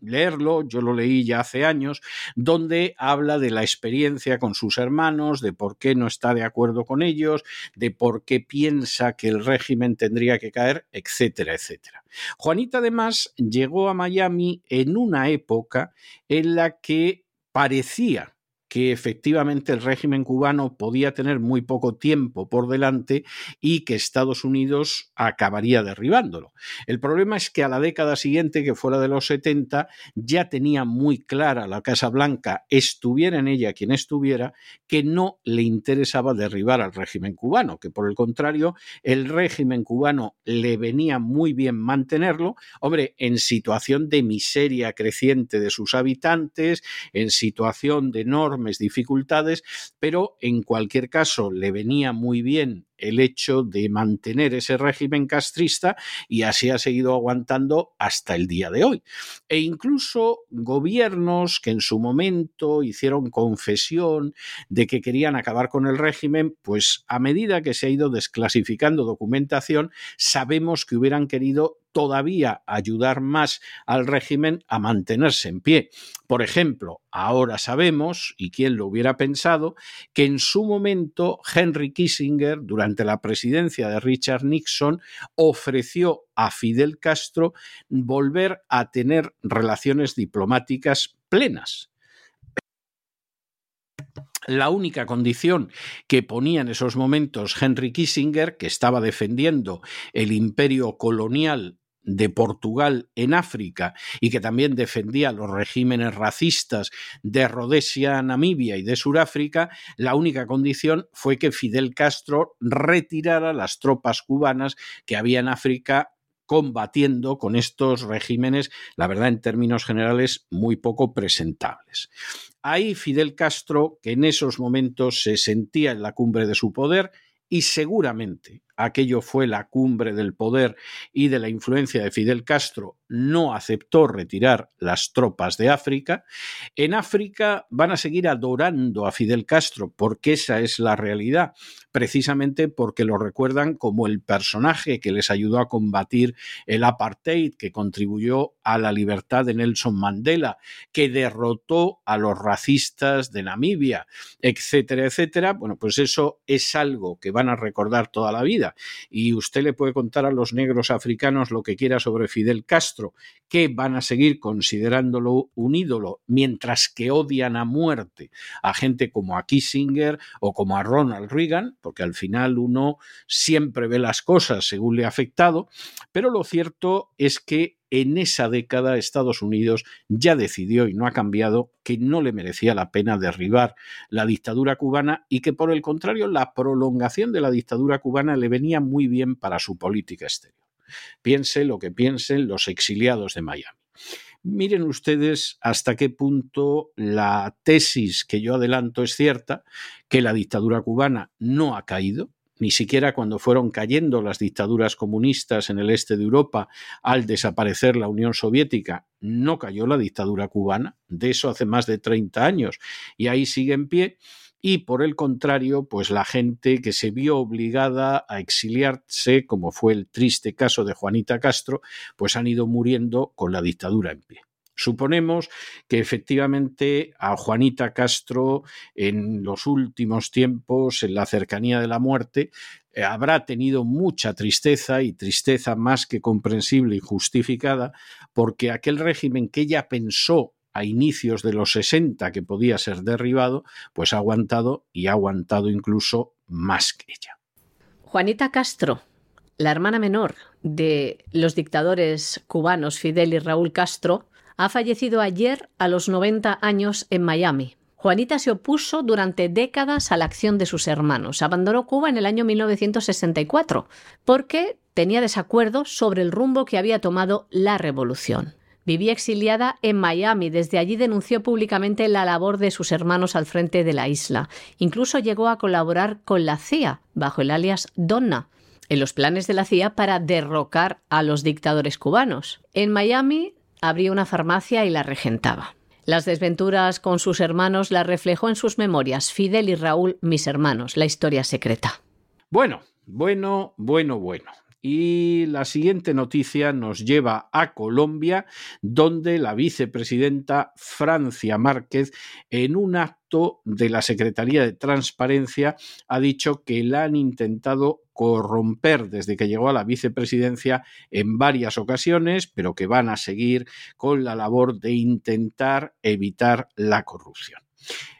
leerlo, yo lo leí ya hace años, donde habla de la experiencia con sus hermanos, de por qué no está de acuerdo con ellos, de por qué piensa que el régimen tendría que caer, etcétera, etcétera. Juanita además llegó a Miami en una época en la que parecía que efectivamente el régimen cubano podía tener muy poco tiempo por delante y que Estados Unidos acabaría derribándolo. El problema es que a la década siguiente, que fuera de los 70, ya tenía muy clara la Casa Blanca, estuviera en ella quien estuviera, que no le interesaba derribar al régimen cubano, que por el contrario, el régimen cubano le venía muy bien mantenerlo, hombre, en situación de miseria creciente de sus habitantes, en situación de enorme dificultades, pero en cualquier caso le venía muy bien el hecho de mantener ese régimen castrista y así ha seguido aguantando hasta el día de hoy. E incluso gobiernos que en su momento hicieron confesión de que querían acabar con el régimen, pues a medida que se ha ido desclasificando documentación, sabemos que hubieran querido todavía ayudar más al régimen a mantenerse en pie. Por ejemplo, ahora sabemos, y quién lo hubiera pensado, que en su momento Henry Kissinger, durante la presidencia de Richard Nixon, ofreció a Fidel Castro volver a tener relaciones diplomáticas plenas. La única condición que ponía en esos momentos Henry Kissinger, que estaba defendiendo el imperio colonial de Portugal en África y que también defendía los regímenes racistas de Rhodesia, Namibia y de Sudáfrica, la única condición fue que Fidel Castro retirara las tropas cubanas que había en África combatiendo con estos regímenes, la verdad, en términos generales, muy poco presentables. Ahí Fidel Castro, que en esos momentos se sentía en la cumbre de su poder, y seguramente aquello fue la cumbre del poder y de la influencia de Fidel Castro, no aceptó retirar las tropas de África. En África van a seguir adorando a Fidel Castro porque esa es la realidad, precisamente porque lo recuerdan como el personaje que les ayudó a combatir el apartheid, que contribuyó a la libertad de Nelson Mandela, que derrotó a los racistas de Namibia, etcétera, etcétera. Bueno, pues eso es algo que van a recordar toda la vida y usted le puede contar a los negros africanos lo que quiera sobre Fidel Castro, que van a seguir considerándolo un ídolo, mientras que odian a muerte a gente como a Kissinger o como a Ronald Reagan, porque al final uno siempre ve las cosas según le ha afectado, pero lo cierto es que en esa década Estados Unidos ya decidió y no ha cambiado que no le merecía la pena derribar la dictadura cubana y que por el contrario la prolongación de la dictadura cubana le venía muy bien para su política exterior. Piense lo que piensen los exiliados de Miami. Miren ustedes hasta qué punto la tesis que yo adelanto es cierta, que la dictadura cubana no ha caído, ni siquiera cuando fueron cayendo las dictaduras comunistas en el este de Europa al desaparecer la Unión Soviética, no cayó la dictadura cubana, de eso hace más de 30 años, y ahí sigue en pie. Y por el contrario, pues la gente que se vio obligada a exiliarse, como fue el triste caso de Juanita Castro, pues han ido muriendo con la dictadura en pie. Suponemos que efectivamente a Juanita Castro en los últimos tiempos, en la cercanía de la muerte, eh, habrá tenido mucha tristeza y tristeza más que comprensible y justificada, porque aquel régimen que ella pensó a inicios de los 60 que podía ser derribado, pues ha aguantado y ha aguantado incluso más que ella.
Juanita Castro, la hermana menor de los dictadores cubanos Fidel y Raúl Castro, ha fallecido ayer a los 90 años en Miami. Juanita se opuso durante décadas a la acción de sus hermanos. Abandonó Cuba en el año 1964 porque tenía desacuerdos sobre el rumbo que había tomado la revolución. Vivía exiliada en Miami. Desde allí denunció públicamente la labor de sus hermanos al frente de la isla. Incluso llegó a colaborar con la CIA bajo el alias Donna en los planes de la CIA para derrocar a los dictadores cubanos. En Miami abrió una farmacia y la regentaba. Las desventuras con sus hermanos las reflejó en sus memorias Fidel y Raúl, mis hermanos, la historia secreta.
Bueno, bueno, bueno, bueno. Y la siguiente noticia nos lleva a Colombia, donde la vicepresidenta Francia Márquez, en un acto de la Secretaría de Transparencia, ha dicho que la han intentado corromper desde que llegó a la vicepresidencia en varias ocasiones, pero que van a seguir con la labor de intentar evitar la corrupción.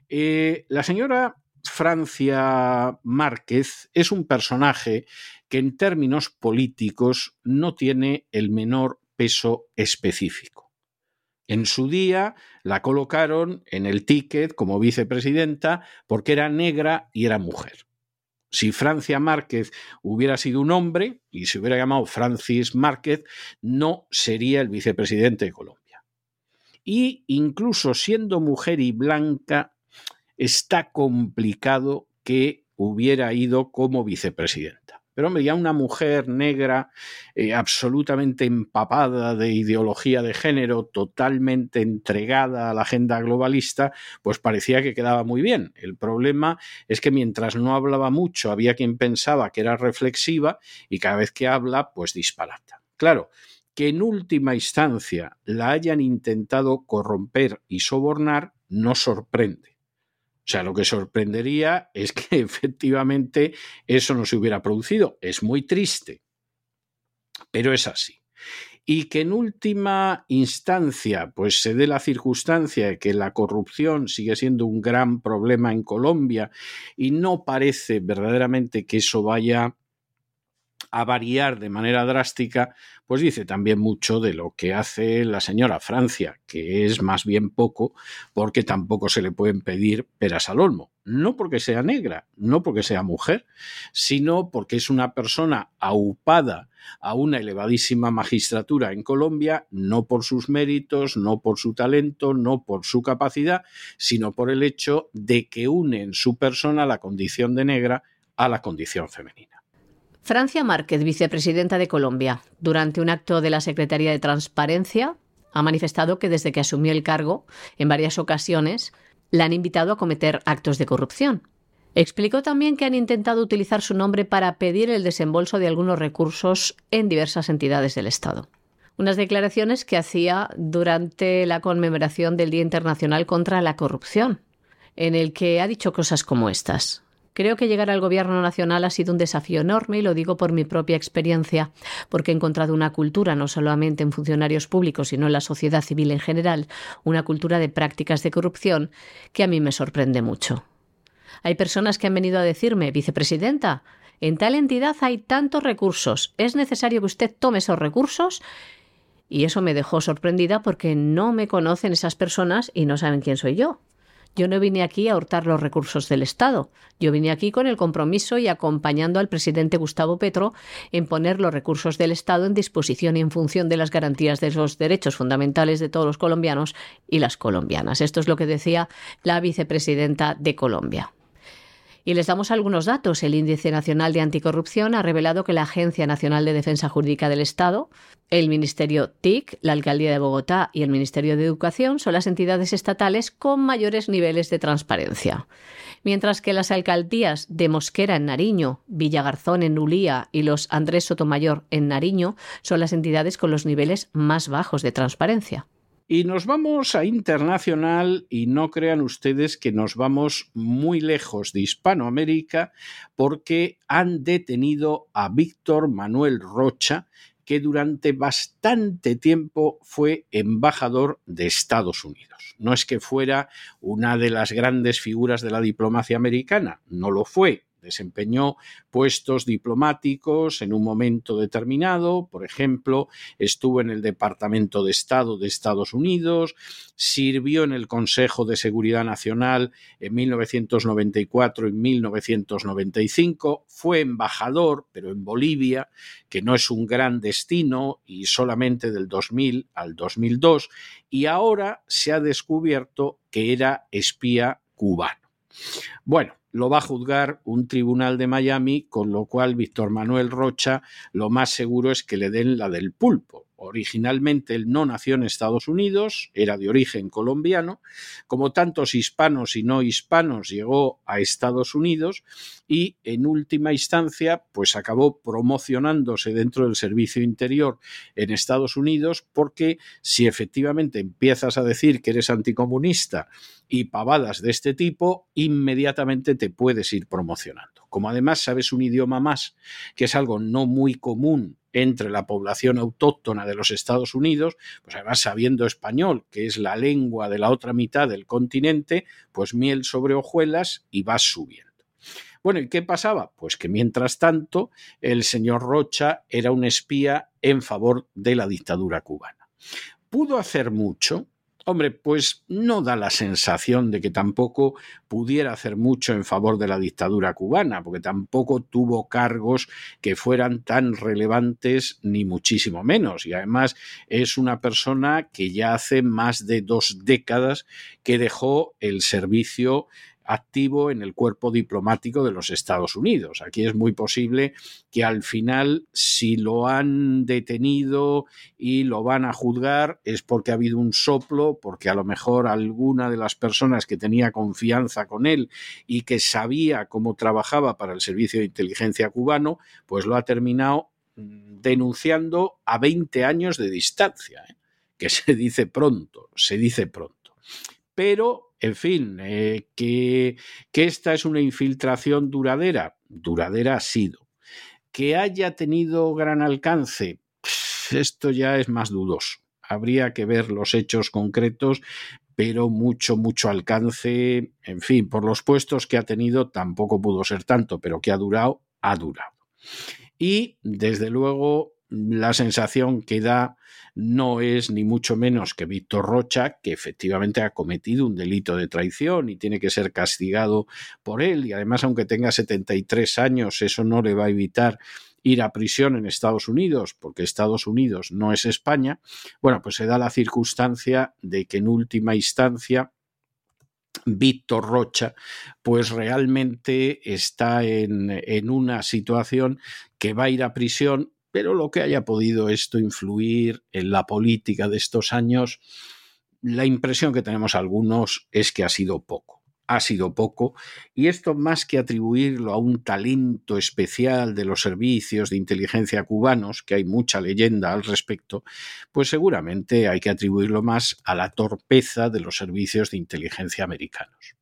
Eh, la señora Francia Márquez es un personaje que en términos políticos no tiene el menor peso específico. En su día la colocaron en el ticket como vicepresidenta porque era negra y era mujer. Si Francia Márquez hubiera sido un hombre y se hubiera llamado Francis Márquez, no sería el vicepresidente de Colombia. Y incluso siendo mujer y blanca, está complicado que hubiera ido como vicepresidenta. Pero hombre, ya una mujer negra eh, absolutamente empapada de ideología de género, totalmente entregada a la agenda globalista, pues parecía que quedaba muy bien. El problema es que mientras no hablaba mucho, había quien pensaba que era reflexiva y cada vez que habla, pues disparata. Claro, que en última instancia la hayan intentado corromper y sobornar no sorprende o sea, lo que sorprendería es que [LAUGHS] efectivamente eso no se hubiera producido. Es muy triste, pero es así. Y que en última instancia, pues se dé la circunstancia de que la corrupción sigue siendo un gran problema en Colombia y no parece verdaderamente que eso vaya a variar de manera drástica, pues dice también mucho de lo que hace la señora Francia, que es más bien poco, porque tampoco se le pueden pedir peras al olmo. No porque sea negra, no porque sea mujer, sino porque es una persona aupada a una elevadísima magistratura en Colombia, no por sus méritos, no por su talento, no por su capacidad, sino por el hecho de que une en su persona la condición de negra a la condición femenina.
Francia Márquez, vicepresidenta de Colombia, durante un acto de la Secretaría de Transparencia, ha manifestado que desde que asumió el cargo, en varias ocasiones, la han invitado a cometer actos de corrupción. Explicó también que han intentado utilizar su nombre para pedir el desembolso de algunos recursos en diversas entidades del Estado. Unas declaraciones que hacía durante la conmemoración del Día Internacional contra la Corrupción, en el que ha dicho cosas como estas. Creo que llegar al Gobierno Nacional ha sido un desafío enorme y lo digo por mi propia experiencia, porque he encontrado una cultura, no solamente en funcionarios públicos, sino en la sociedad civil en general, una cultura de prácticas de corrupción que a mí me sorprende mucho. Hay personas que han venido a decirme, vicepresidenta, en tal entidad hay tantos recursos, es necesario que usted tome esos recursos y eso me dejó sorprendida porque no me conocen esas personas y no saben quién soy yo. Yo no vine aquí a hurtar los recursos del Estado. Yo vine aquí con el compromiso y acompañando al presidente Gustavo Petro en poner los recursos del Estado en disposición y en función de las garantías de los derechos fundamentales de todos los colombianos y las colombianas. Esto es lo que decía la vicepresidenta de Colombia. Y les damos algunos datos. El Índice Nacional de Anticorrupción ha revelado que la Agencia Nacional de Defensa Jurídica del Estado, el Ministerio TIC, la Alcaldía de Bogotá y el Ministerio de Educación son las entidades estatales con mayores niveles de transparencia. Mientras que las alcaldías de Mosquera en Nariño, Villagarzón en Ulía y los Andrés Sotomayor en Nariño son las entidades con los niveles más bajos de transparencia.
Y nos vamos a internacional y no crean ustedes que nos vamos muy lejos de Hispanoamérica porque han detenido a Víctor Manuel Rocha, que durante bastante tiempo fue embajador de Estados Unidos. No es que fuera una de las grandes figuras de la diplomacia americana, no lo fue, Desempeñó puestos diplomáticos en un momento determinado, por ejemplo, estuvo en el Departamento de Estado de Estados Unidos, sirvió en el Consejo de Seguridad Nacional en 1994 y 1995, fue embajador, pero en Bolivia, que no es un gran destino, y solamente del 2000 al 2002, y ahora se ha descubierto que era espía cubano. Bueno, lo va a juzgar un tribunal de Miami, con lo cual Víctor Manuel Rocha lo más seguro es que le den la del pulpo. Originalmente él no nació en Estados Unidos, era de origen colombiano, como tantos hispanos y no hispanos llegó a Estados Unidos y en última instancia pues acabó promocionándose dentro del servicio interior en Estados Unidos porque si efectivamente empiezas a decir que eres anticomunista y pavadas de este tipo, inmediatamente te puedes ir promocionando. Como además sabes un idioma más, que es algo no muy común entre la población autóctona de los Estados Unidos, pues además sabiendo español, que es la lengua de la otra mitad del continente, pues miel sobre hojuelas y vas subiendo. Bueno, ¿y qué pasaba? Pues que mientras tanto el señor Rocha era un espía en favor de la dictadura cubana. ¿Pudo hacer mucho? Hombre, pues no da la sensación de que tampoco pudiera hacer mucho en favor de la dictadura cubana, porque tampoco tuvo cargos que fueran tan relevantes ni muchísimo menos. Y además es una persona que ya hace más de dos décadas que dejó el servicio activo en el cuerpo diplomático de los Estados Unidos. Aquí es muy posible que al final, si lo han detenido y lo van a juzgar, es porque ha habido un soplo, porque a lo mejor alguna de las personas que tenía confianza con él y que sabía cómo trabajaba para el servicio de inteligencia cubano, pues lo ha terminado mm, denunciando a 20 años de distancia, ¿eh? que se dice pronto, se dice pronto. Pero en fin, eh, que, que esta es una infiltración duradera, duradera ha sido. Que haya tenido gran alcance, esto ya es más dudoso. Habría que ver los hechos concretos, pero mucho, mucho alcance, en fin, por los puestos que ha tenido tampoco pudo ser tanto, pero que ha durado, ha durado. Y, desde luego, la sensación que da no es ni mucho menos que Víctor Rocha, que efectivamente ha cometido un delito de traición y tiene que ser castigado por él. Y además, aunque tenga 73 años, eso no le va a evitar ir a prisión en Estados Unidos, porque Estados Unidos no es España. Bueno, pues se da la circunstancia de que en última instancia Víctor Rocha, pues realmente está en, en, una situación que va a ir a prisión pero lo que haya podido esto influir en la política de estos años, la impresión que tenemos algunos es que ha sido poco. Ha sido poco, y esto más que atribuirlo a un talento especial de los servicios de inteligencia cubanos, que hay mucha leyenda al respecto, pues seguramente hay que atribuirlo más a la torpeza de los servicios de inteligencia americanos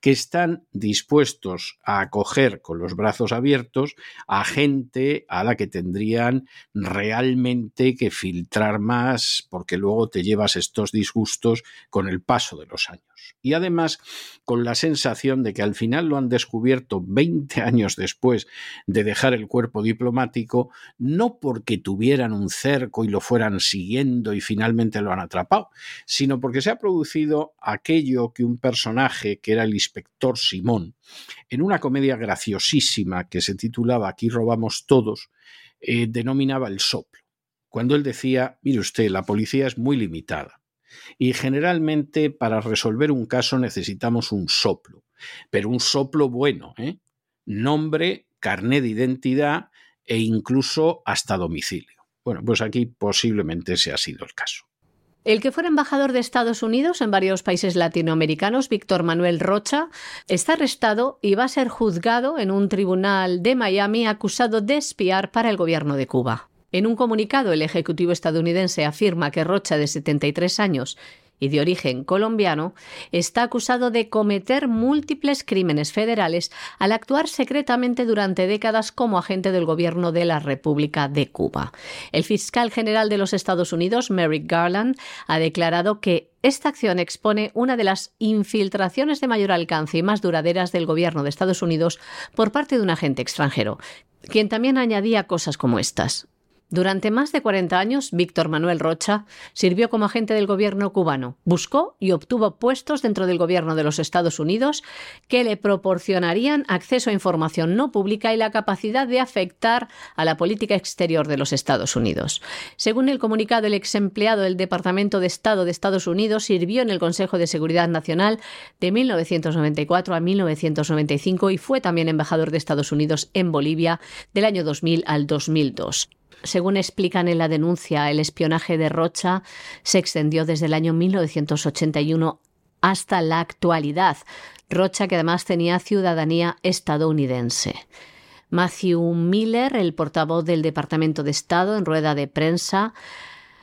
que están dispuestos a acoger con los brazos abiertos a gente a la que tendrían realmente que filtrar más porque luego te llevas estos disgustos con el paso de los años. Y además con la sensación de que al final lo han descubierto 20 años después de dejar el cuerpo diplomático, no porque tuvieran un cerco y lo fueran siguiendo y finalmente lo han atrapado, sino porque se ha producido aquello que un personaje que era el inspector Simón, en una comedia graciosísima que se titulaba Aquí robamos todos, eh, denominaba el soplo. Cuando él decía, mire usted, la policía es muy limitada y generalmente para resolver un caso necesitamos un soplo, pero un soplo bueno, ¿eh? nombre, carné de identidad e incluso hasta domicilio. Bueno, pues aquí posiblemente ese ha sido el caso.
El que fuera embajador de Estados Unidos en varios países latinoamericanos, Víctor Manuel Rocha, está arrestado y va a ser juzgado en un tribunal de Miami acusado de espiar para el gobierno de Cuba. En un comunicado, el Ejecutivo estadounidense afirma que Rocha, de 73 años y de origen colombiano, está acusado de cometer múltiples crímenes federales al actuar secretamente durante décadas como agente del gobierno de la República de Cuba. El fiscal general de los Estados Unidos, Merrick Garland, ha declarado que esta acción expone una de las infiltraciones de mayor alcance y más duraderas del gobierno de Estados Unidos por parte de un agente extranjero, quien también añadía cosas como estas. Durante más de 40 años, Víctor Manuel Rocha sirvió como agente del gobierno cubano. Buscó y obtuvo puestos dentro del gobierno de los Estados Unidos que le proporcionarían acceso a información no pública y la capacidad de afectar a la política exterior de los Estados Unidos. Según el comunicado, el ex empleado del Departamento de Estado de Estados Unidos sirvió en el Consejo de Seguridad Nacional de 1994 a 1995 y fue también embajador de Estados Unidos en Bolivia del año 2000 al 2002. Según explican en la denuncia, el espionaje de Rocha se extendió desde el año 1981 hasta la actualidad. Rocha, que además tenía ciudadanía estadounidense. Matthew Miller, el portavoz del Departamento de Estado, en rueda de prensa,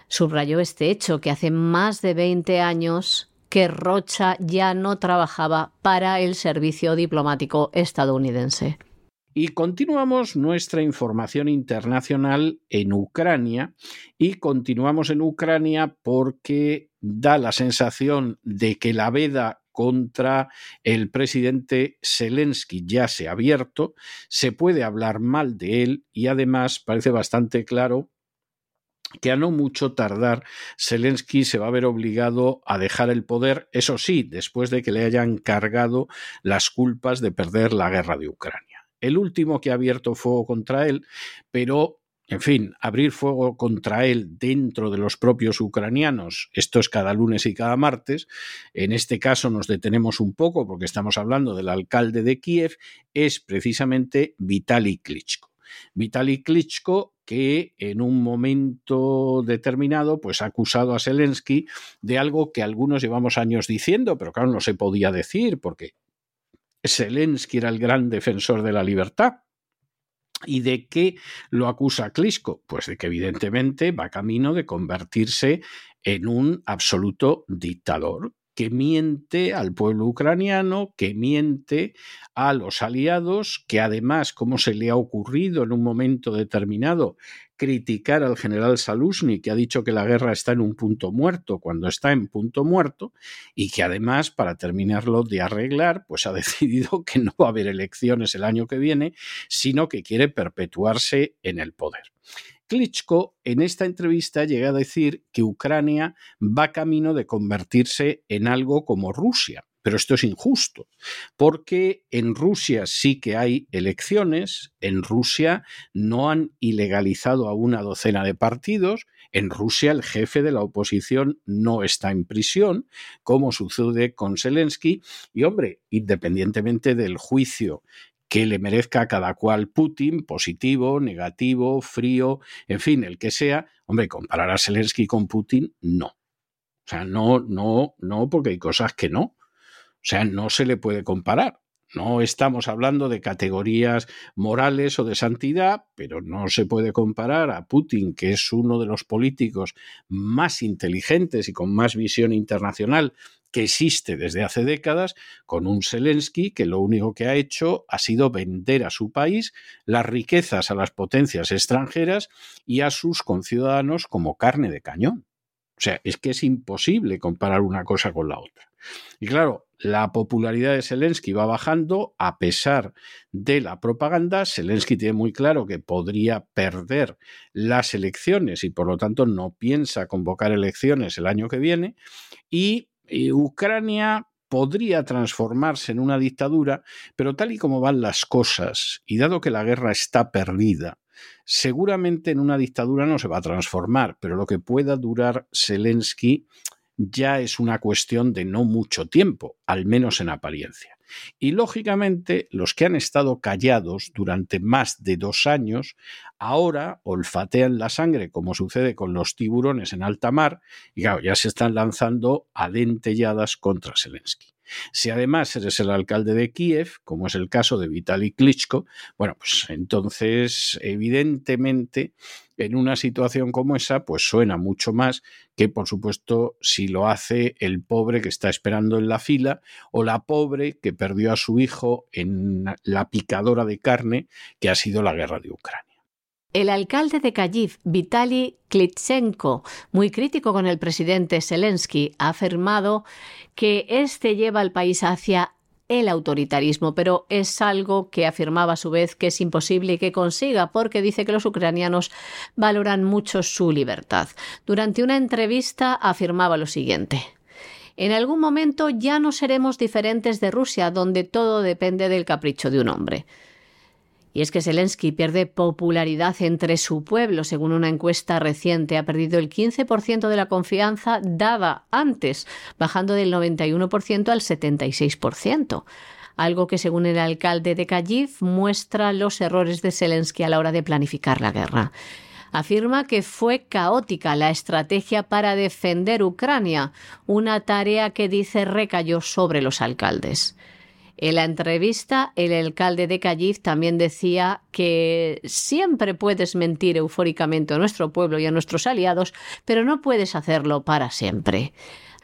subrayó este hecho, que hace más de 20 años que Rocha ya no trabajaba para el servicio diplomático estadounidense.
Y continuamos nuestra información internacional en Ucrania y continuamos en Ucrania porque da la sensación de que la veda contra el presidente Zelensky ya se ha abierto, se puede hablar mal de él y además parece bastante claro que a no mucho tardar Zelensky se va a ver obligado a dejar el poder, eso sí, después de que le hayan cargado las culpas de perder la guerra de Ucrania el último que ha abierto fuego contra él, pero en fin, abrir fuego contra él dentro de los propios ucranianos, esto es cada lunes y cada martes, en este caso nos detenemos un poco porque estamos hablando del alcalde de Kiev, es precisamente Vitaly Klitschko. Vitaly Klitschko que en un momento determinado pues ha acusado a Zelensky de algo que algunos llevamos años diciendo, pero claro, no se podía decir porque Zelensky era el gran defensor de la libertad. ¿Y de qué lo acusa Klitschko? Pues de que evidentemente va camino de convertirse en un absoluto dictador que miente al pueblo ucraniano, que miente a los aliados, que además, como se le ha ocurrido en un momento determinado, criticar al general Saluzny, que ha dicho que la guerra está en un punto muerto cuando está en punto muerto, y que además, para terminarlo de arreglar, pues ha [LAUGHS] decidido que no va a haber elecciones el año que viene, sino que quiere perpetuarse en el poder. Klitschko en esta entrevista llega a decir que Ucrania va camino de convertirse en algo como Rusia. Pero esto es injusto, porque en Rusia sí que hay elecciones, en Rusia no han ilegalizado a una docena de partidos, en Rusia el jefe de la oposición no está en prisión, como sucede con Zelensky, y hombre, independientemente del juicio que le merezca a cada cual Putin, positivo, negativo, frío, en fin, el que sea, hombre, comparar a Zelensky con Putin, no. O sea, no, no, no, porque hay cosas que no. O sea, no se le puede comparar. No estamos hablando de categorías morales o de santidad, pero no se puede comparar a Putin, que es uno de los políticos más inteligentes y con más visión internacional que existe desde hace décadas, con un Zelensky que lo único que ha hecho ha sido vender a su país las riquezas a las potencias extranjeras y a sus conciudadanos como carne de cañón. O sea, es que es imposible comparar una cosa con la otra. Y claro, la popularidad de Zelensky va bajando a pesar de la propaganda. Zelensky tiene muy claro que podría perder las elecciones y por lo tanto no piensa convocar elecciones el año que viene. Y, Ucrania podría transformarse en una dictadura, pero tal y como van las cosas, y dado que la guerra está perdida, seguramente en una dictadura no se va a transformar, pero lo que pueda durar Zelensky ya es una cuestión de no mucho tiempo, al menos en apariencia. Y lógicamente los que han estado callados durante más de dos años, ahora olfatean la sangre como sucede con los tiburones en alta mar y ya se están lanzando a dentelladas contra Zelensky. Si además eres el alcalde de Kiev, como es el caso de Vitaly Klitschko, bueno, pues entonces evidentemente en una situación como esa, pues suena mucho más que, por supuesto, si lo hace el pobre que está esperando en la fila o la pobre que perdió a su hijo en la picadora de carne que ha sido la guerra de Ucrania.
El alcalde de Kyiv, Vitaly Klitschenko, muy crítico con el presidente Zelensky, ha afirmado que este lleva al país hacia el autoritarismo, pero es algo que afirmaba a su vez que es imposible que consiga porque dice que los ucranianos valoran mucho su libertad. Durante una entrevista afirmaba lo siguiente. En algún momento ya no seremos diferentes de Rusia, donde todo depende del capricho de un hombre. Y es que Zelensky pierde popularidad entre su pueblo. Según una encuesta reciente, ha perdido el 15% de la confianza dada antes, bajando del 91% al 76%. Algo que, según el alcalde de Kyiv, muestra los errores de Zelensky a la hora de planificar la guerra afirma que fue caótica la estrategia para defender Ucrania, una tarea que dice recayó sobre los alcaldes. En la entrevista, el alcalde de Kyiv también decía que siempre puedes mentir eufóricamente a nuestro pueblo y a nuestros aliados, pero no puedes hacerlo para siempre.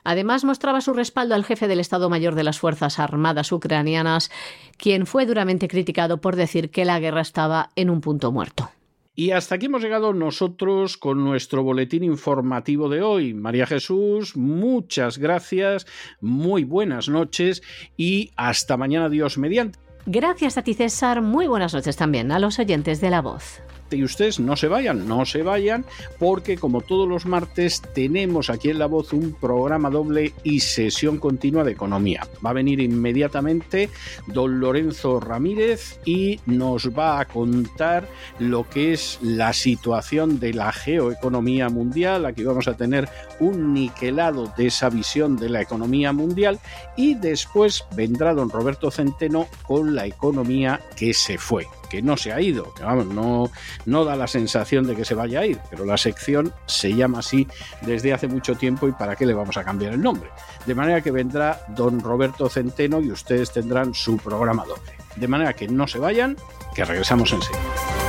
Además, mostraba su respaldo al jefe del Estado Mayor de las Fuerzas Armadas ucranianas, quien fue duramente criticado por decir que la guerra estaba en un punto muerto.
Y hasta aquí hemos llegado nosotros con nuestro boletín informativo de hoy. María Jesús, muchas gracias, muy buenas noches y hasta mañana Dios mediante.
Gracias a ti César, muy buenas noches también a los oyentes de La Voz
y ustedes no se vayan, no se vayan, porque como todos los martes tenemos aquí en La Voz un programa doble y sesión continua de economía. Va a venir inmediatamente don Lorenzo Ramírez y nos va a contar lo que es la situación de la geoeconomía mundial. Aquí vamos a tener un niquelado de esa visión de la economía mundial y después vendrá don Roberto Centeno con la economía que se fue que no se ha ido, que vamos, no, no da la sensación de que se vaya a ir, pero la sección se llama así desde hace mucho tiempo y para qué le vamos a cambiar el nombre. De manera que vendrá don Roberto Centeno y ustedes tendrán su programa doble. De manera que no se vayan, que regresamos enseguida.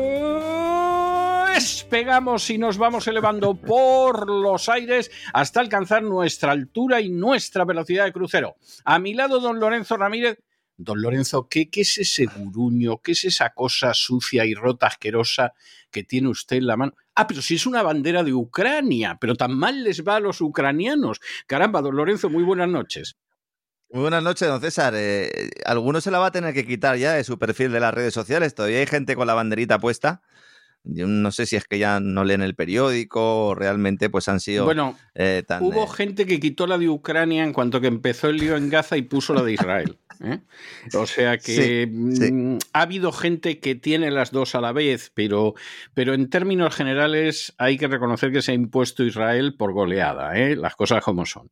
despegamos y nos vamos elevando por los aires hasta alcanzar nuestra altura y nuestra velocidad de crucero. A mi lado, don Lorenzo Ramírez. Don Lorenzo, ¿qué, qué es ese guruño? ¿Qué es esa cosa sucia y rota, asquerosa que tiene usted en la mano? Ah, pero si es una bandera de Ucrania, pero tan mal les va a los ucranianos. Caramba, don Lorenzo, muy buenas noches.
Muy buenas noches, don César. Eh, alguno se la va a tener que quitar ya de su perfil de las redes sociales. Todavía hay gente con la banderita puesta. Yo no sé si es que ya no leen el periódico o realmente pues han sido
Bueno,
eh, tan,
hubo
eh,
gente que quitó la de Ucrania en cuanto que empezó el lío en Gaza y puso la de Israel. ¿eh? O sea que
Sí, sí.
mm, ha habido gente que tiene las dos a la vez, pero, pero en términos generales hay que reconocer que se ha impuesto Israel por goleada, las cosas como son.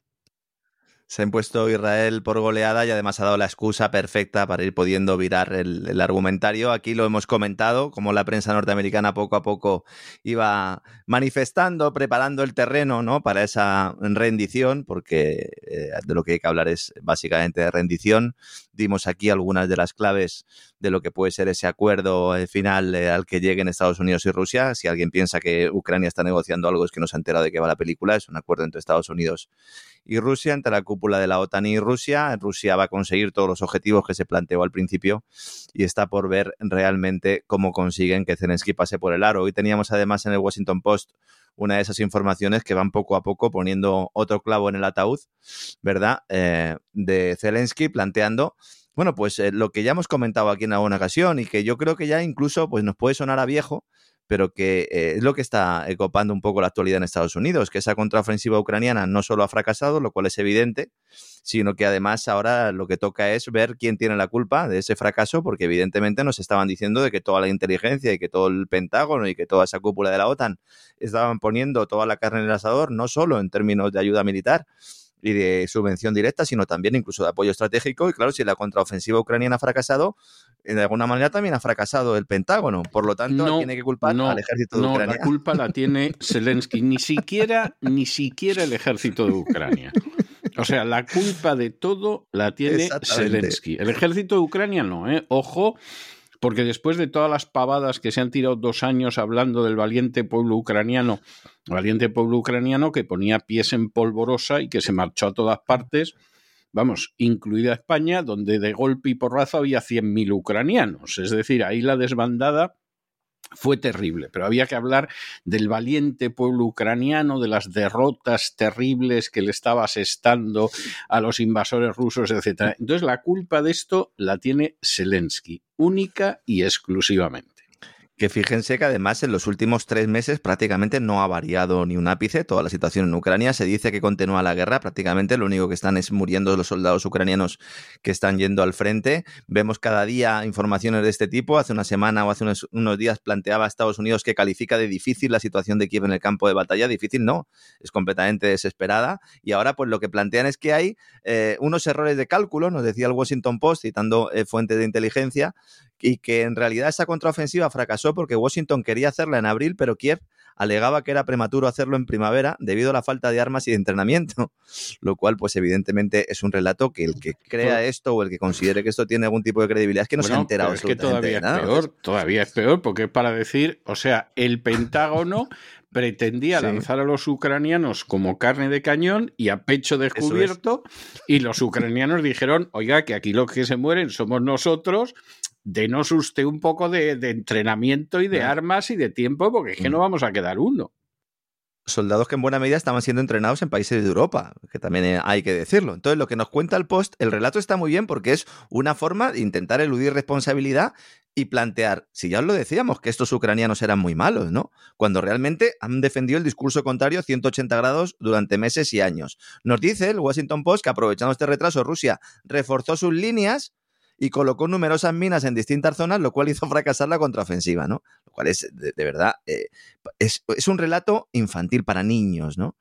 Se ha impuesto Israel por goleada y además ha dado la excusa perfecta para ir pudiendo virar el, argumentario. Aquí lo hemos comentado, como la prensa norteamericana poco a poco iba manifestando, preparando el terreno ¿no? para esa rendición, porque eh, de lo que hay que hablar es básicamente de rendición. Dimos aquí algunas de las claves de lo que puede ser ese acuerdo eh, final eh, al que lleguen Estados Unidos y Rusia. Si alguien piensa que Ucrania está negociando algo, es que no se ha enterado de qué va la película. Es un acuerdo entre Estados Unidos y Rusia, entre la cúpula de la OTAN y Rusia. Rusia va a conseguir todos los objetivos que se planteó al principio y está por ver realmente cómo consiguen que Zelensky pase por el aro. Hoy teníamos además en el Washington Post una de esas informaciones que van poco a poco poniendo otro clavo en el ataúd, ¿verdad? Eh, de Zelensky planteando bueno, pues eh, lo que ya hemos comentado aquí en alguna ocasión y que yo creo que ya incluso pues, nos puede sonar a viejo, pero que eh, es lo que está eh, copando un poco la actualidad en Estados Unidos, que esa contraofensiva ucraniana no solo ha fracasado, lo cual es evidente, sino que además ahora lo que toca es ver quién tiene la culpa de ese fracaso, porque evidentemente nos estaban diciendo de que toda la inteligencia y que todo el Pentágono y que toda esa cúpula de la OTAN estaban poniendo toda la carne en el asador, no solo en términos de ayuda militar, y de subvención directa, sino también incluso de apoyo estratégico. Y claro, si la contraofensiva ucraniana ha fracasado, de alguna manera también ha fracasado el Pentágono. Por lo tanto,
No,
tiene que culpar
no,
al ejército de
no,
Ucrania.
la [LAUGHS] culpa la tiene Zelensky, ni siquiera, ni siquiera el ejército de Ucrania. O sea, la culpa de todo la tiene. Zelensky. El ejército de Ucrania no, ¿eh? Ojo, porque después de todas las pavadas que se han tirado dos años hablando del valiente pueblo ucraniano, valiente pueblo ucraniano que ponía pies en polvorosa y que se marchó a todas partes, vamos, incluida España, donde de golpe y porrazo había 100.000 ucranianos. Es decir, ahí la desbandada fue terrible, pero había que hablar del valiente pueblo ucraniano, de las derrotas terribles que le estaba asestando a los invasores rusos, etc. Entonces la culpa de esto la tiene Zelensky, única y exclusivamente.
Que fíjense que además en los últimos tres meses prácticamente no ha variado ni un ápice toda la situación en Ucrania. Se dice que continúa la guerra, prácticamente lo único que están es muriendo los soldados ucranianos que están yendo al frente. Vemos cada día informaciones de este tipo. Hace una semana o hace unos, unos días planteaba Estados Unidos que califica de difícil la situación de Kiev en el campo de batalla. Difícil no, es completamente desesperada. Y ahora pues lo que plantean es que hay eh, unos errores de cálculo, nos decía el Washington Post citando eh, fuentes de inteligencia, y que en realidad esa contraofensiva fracasó porque Washington quería hacerla en abril, pero Kiev alegaba que era prematuro hacerlo en primavera debido a la falta de armas y de entrenamiento, [LAUGHS] lo cual pues evidentemente es un relato que el que crea esto o el que considere que esto tiene algún tipo de credibilidad es que no se ha enterado
es que todavía es peor, todavía es peor, porque es para decir, o sea, el Pentágono [LAUGHS] pretendía
Sí.
lanzar a los ucranianos como carne de cañón y a pecho descubierto, y los ucranianos dijeron, oiga, que aquí los que se mueren somos nosotros, denos usted un poco de, de entrenamiento y de armas y de tiempo, porque es que no vamos a quedar uno.
soldados que en buena medida estaban siendo entrenados en países de Europa, que también eh, hay que decirlo. Entonces, lo que nos cuenta el post, el relato está muy bien porque es una forma de intentar eludir responsabilidad y plantear, si ya os lo decíamos, que estos ucranianos eran muy malos, ¿no? Cuando realmente han defendido el discurso contrario 180 grados durante meses y años. Nos dice el Washington Post que aprovechando este retraso, Rusia reforzó sus líneas y colocó numerosas minas en distintas zonas, lo cual [LAUGHS] hizo fracasar la contraofensiva, ¿no? Lo cual es, de, verdad, eh, es, es un relato infantil para niños, ¿no?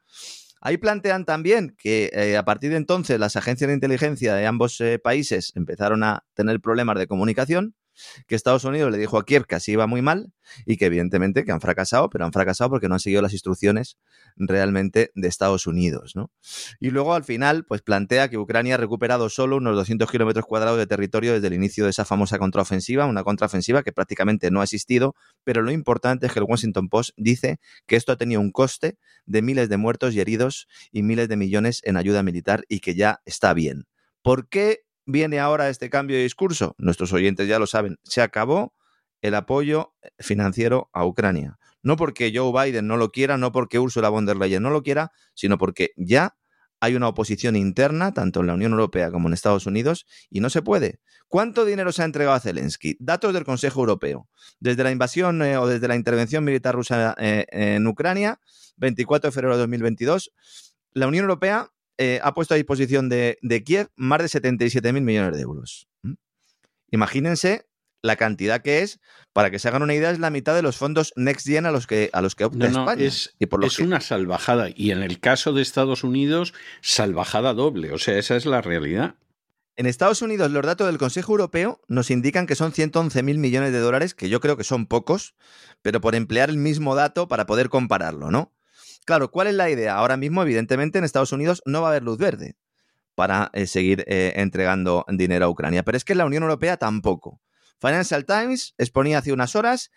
Ahí plantean también que eh, a partir de entonces las agencias de inteligencia de ambos eh, países empezaron a tener problemas de comunicación que Estados Unidos le dijo a Kiev que así iba muy mal y que evidentemente que han fracasado, pero han fracasado porque no han seguido las instrucciones realmente de Estados Unidos. ¿no? Y luego al final pues plantea que Ucrania ha recuperado solo unos 200 kilómetros cuadrados de territorio desde el inicio de esa famosa contraofensiva, una contraofensiva que prácticamente no ha existido, pero lo importante es que el Washington Post dice que esto ha tenido un coste de miles de muertos y heridos y miles de millones en ayuda militar y que ya está bien. ¿Por qué viene ahora este cambio de discurso? Nuestros oyentes ya lo saben, se acabó el apoyo financiero a Ucrania. No porque Joe Biden no lo quiera, no porque Ursula von der Leyen no lo quiera, sino porque ya hay una oposición interna, tanto en la Unión Europea como en Estados Unidos, y no se puede. ¿Cuánto dinero se ha entregado a Zelensky? Datos del Consejo Europeo. Desde la invasión eh, o desde la intervención militar rusa eh, en Ucrania, 24 de febrero de 2022, la Unión Europea eh, ha puesto a disposición de, Kiev más de 77 mil millones de euros. Imagínense la cantidad que es, para que se hagan una idea, es la mitad de los fondos Next Gen a los que, a los que opta España.
Es, es una salvajada. Y en el caso de Estados Unidos, salvajada doble. O sea, esa es la realidad.
En Estados Unidos, los datos del Consejo Europeo nos indican que son 111 mil millones de dólares, que yo creo que son pocos, pero por emplear el mismo dato para poder compararlo, ¿no? Claro, ¿cuál es la idea? Ahora mismo, evidentemente, en Estados Unidos no va a haber luz verde para eh, seguir eh, entregando dinero a Ucrania, pero es que en la Unión Europea tampoco. Financial Times exponía hace unas horas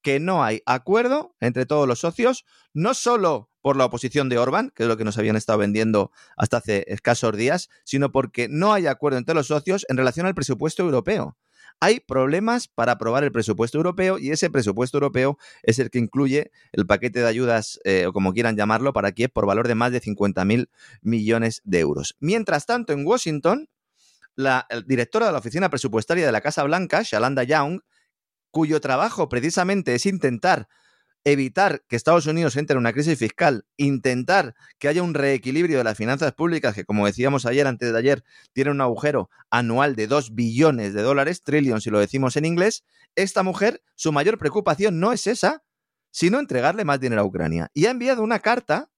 que no hay acuerdo entre todos los socios, no solo por la oposición de Orban, que es lo que nos habían estado vendiendo hasta hace escasos días, sino porque no hay acuerdo entre los socios en relación al presupuesto europeo hay problemas para aprobar el presupuesto europeo y ese presupuesto europeo es el que incluye el paquete de ayudas, eh, o como quieran llamarlo, para Kiev por valor de más de 50.000 millones de euros. Mientras tanto, en Washington, la directora de la Oficina Presupuestaria de la Casa Blanca, Shalanda Young, cuyo trabajo precisamente es intentar evitar que Estados Unidos entre en una crisis fiscal, intentar que haya un reequilibrio de las finanzas públicas, que como decíamos ayer, antes de ayer, tiene un agujero anual de 2 billones de dólares, trillion si lo decimos en inglés, esta mujer, su mayor preocupación no es esa, sino entregarle más dinero a Ucrania. Y ha enviado una carta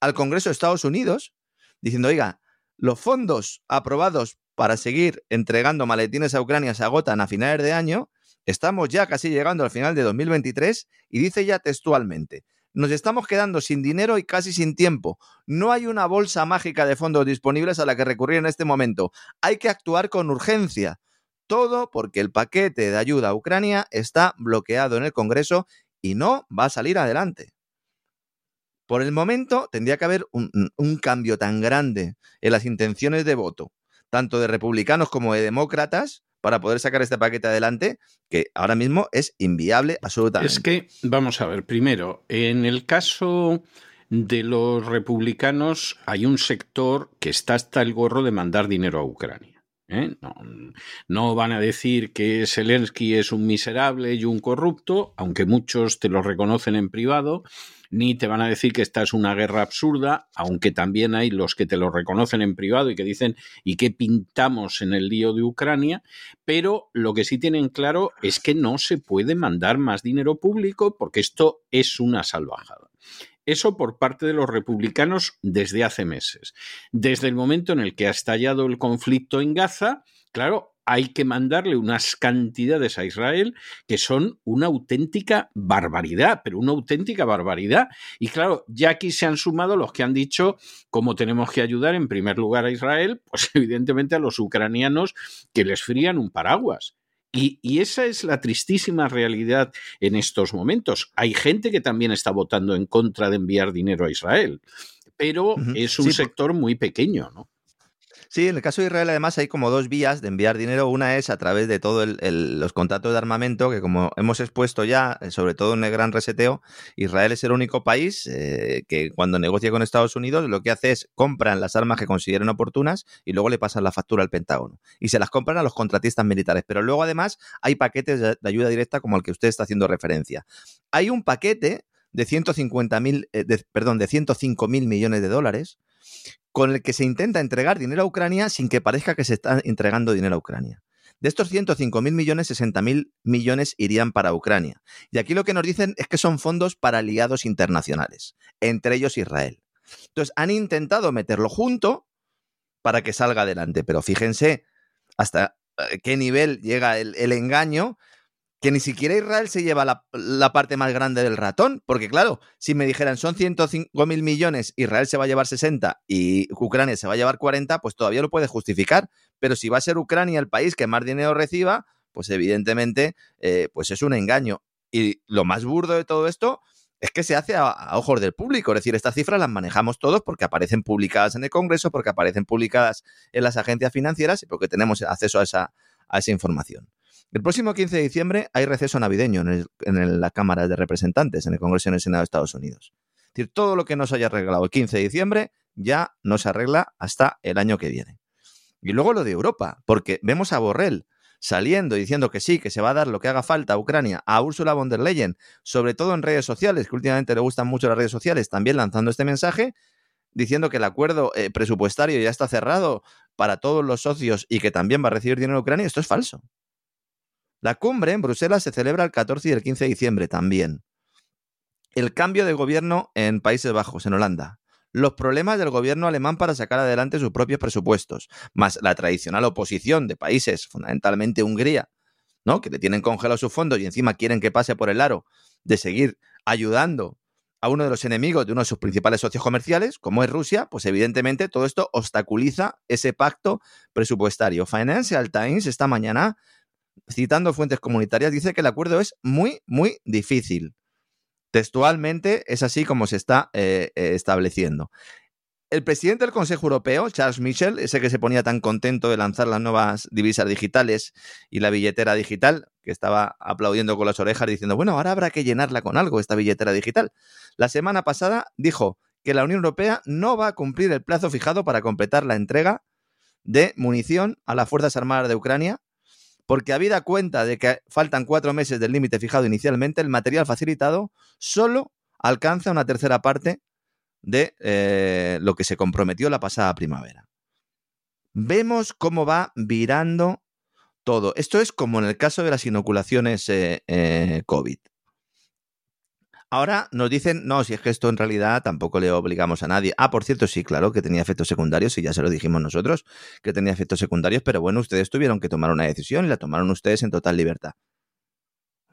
al Congreso de Estados Unidos diciendo, oiga, los fondos aprobados para seguir entregando maletines a Ucrania se agotan a finales de año Estamos ya casi llegando al final de 2023 y dice ya textualmente, nos estamos quedando sin dinero y casi sin tiempo. No hay una bolsa mágica de fondos disponibles a la que recurrir en este momento. Hay que actuar con urgencia. Todo porque el paquete de ayuda a Ucrania está bloqueado en el Congreso y no va a salir adelante. Por el momento tendría que haber un, un, cambio tan grande en las intenciones de voto, tanto de republicanos como de demócratas, para poder sacar este paquete adelante, que ahora mismo es inviable absolutamente.
Es que, vamos a ver, primero, en el caso de los republicanos hay un sector que está hasta el gorro de mandar dinero a Ucrania. ¿Eh? No, no, van a decir que Zelensky es un miserable y un corrupto, aunque muchos te lo reconocen en privado, ni te van a decir que esta es una guerra absurda, aunque también hay los que te lo reconocen en privado y que dicen y qué pintamos en el lío de Ucrania, pero lo que sí tienen claro es que no se puede mandar más dinero público porque esto es una salvajada. Eso por parte de los republicanos desde hace meses. Desde el momento en el que ha estallado el conflicto en Gaza, claro, hay que mandarle unas cantidades a Israel que son una auténtica barbaridad, pero una auténtica barbaridad. Y claro, ya aquí se han sumado los que han dicho cómo tenemos que ayudar en primer lugar a Israel, pues [LAUGHS] evidentemente a los ucranianos que les frían un paraguas. Y, y, esa es la tristísima realidad en estos momentos. Hay gente que también está votando en contra de enviar dinero a Israel, pero es un sector muy pequeño, ¿no?
Sí, en el caso de Israel además hay como dos vías de enviar dinero. Una es a través de todos los contratos de armamento, que como hemos expuesto ya, eh, sobre todo en el gran reseteo, Israel es el único país eh, que cuando negocia con Estados Unidos lo que hace es compran las armas que consideren oportunas y luego le pasan la factura al Pentágono. Y se las compran a los contratistas militares. Pero luego además hay paquetes de, ayuda directa como el que usted está haciendo referencia. Hay un paquete de 150 mil, eh, perdón, de 105 mil millones de dólares con el que se intenta entregar dinero a Ucrania sin que parezca que se está entregando dinero a Ucrania. De estos 105 mil millones, 60 mil millones irían para Ucrania. Y aquí lo que nos dicen es que son fondos para aliados internacionales, entre ellos Israel. Entonces han intentado meterlo junto para que salga adelante, pero fíjense hasta eh, qué nivel llega el, el engaño que ni siquiera Israel se lleva la, parte más grande del ratón, porque claro, si me dijeran son 105 mil millones, Israel se va a llevar 60 y Ucrania se va a llevar 40, pues todavía lo puede justificar, pero si va a ser Ucrania el país que más dinero reciba, pues evidentemente eh, pues es un engaño. Y lo más burdo de todo esto es que se hace a, a, ojos del público, es decir, estas cifras las manejamos todos porque aparecen publicadas en el Congreso, porque aparecen publicadas en las agencias financieras y porque tenemos acceso a esa, a esa información. El próximo 15 de diciembre hay receso navideño en, la Cámara de Representantes, en el Congreso y en el Senado de Estados Unidos. Es decir, todo lo que no se haya arreglado el 15 de diciembre ya no se arregla hasta el año que viene. Y luego lo de Europa, porque vemos a Borrell saliendo diciendo que sí, que se va a dar lo que haga falta a Ucrania, a Ursula von der Leyen, sobre todo en redes sociales, que últimamente le gustan mucho las redes sociales, también lanzando este mensaje, diciendo que el acuerdo eh, presupuestario ya está cerrado para todos los socios y que también va a recibir dinero de Ucrania, esto es falso. La cumbre en Bruselas se celebra el 14 y el 15 de diciembre también. El cambio de gobierno en Países Bajos, en Holanda. Los problemas del gobierno alemán para sacar adelante sus propios presupuestos, más la tradicional oposición de países, fundamentalmente Hungría, ¿no? que le tienen congelados sus fondos y encima quieren que pase por el aro de seguir ayudando a uno de los enemigos de uno de sus principales socios comerciales, como es Rusia, pues evidentemente todo esto obstaculiza ese pacto presupuestario. Financial Times esta mañana citando fuentes comunitarias, dice que el acuerdo es muy, muy difícil. Textualmente es así como se está eh, eh, estableciendo. El presidente del Consejo Europeo, Charles Michel, ese que se ponía tan contento de lanzar las nuevas divisas digitales y la billetera digital, que estaba aplaudiendo con las orejas diciendo, bueno, ahora habrá que llenarla con algo, esta billetera digital. La semana pasada dijo que la Unión Europea no va a cumplir el plazo fijado para completar la entrega de munición a las Fuerzas Armadas de Ucrania porque habida cuenta de que faltan cuatro meses del límite fijado inicialmente, el material facilitado solo alcanza una tercera parte de eh, lo que se comprometió la pasada primavera. Vemos cómo va virando todo. Esto es como en el caso de las inoculaciones eh, eh, COVID. Ahora nos dicen, no, si es que esto en realidad tampoco le obligamos a nadie. Ah, por cierto, sí, claro, que tenía efectos secundarios y ya se lo dijimos nosotros, que tenía efectos secundarios, pero bueno, ustedes tuvieron que tomar una decisión y la tomaron ustedes en total libertad.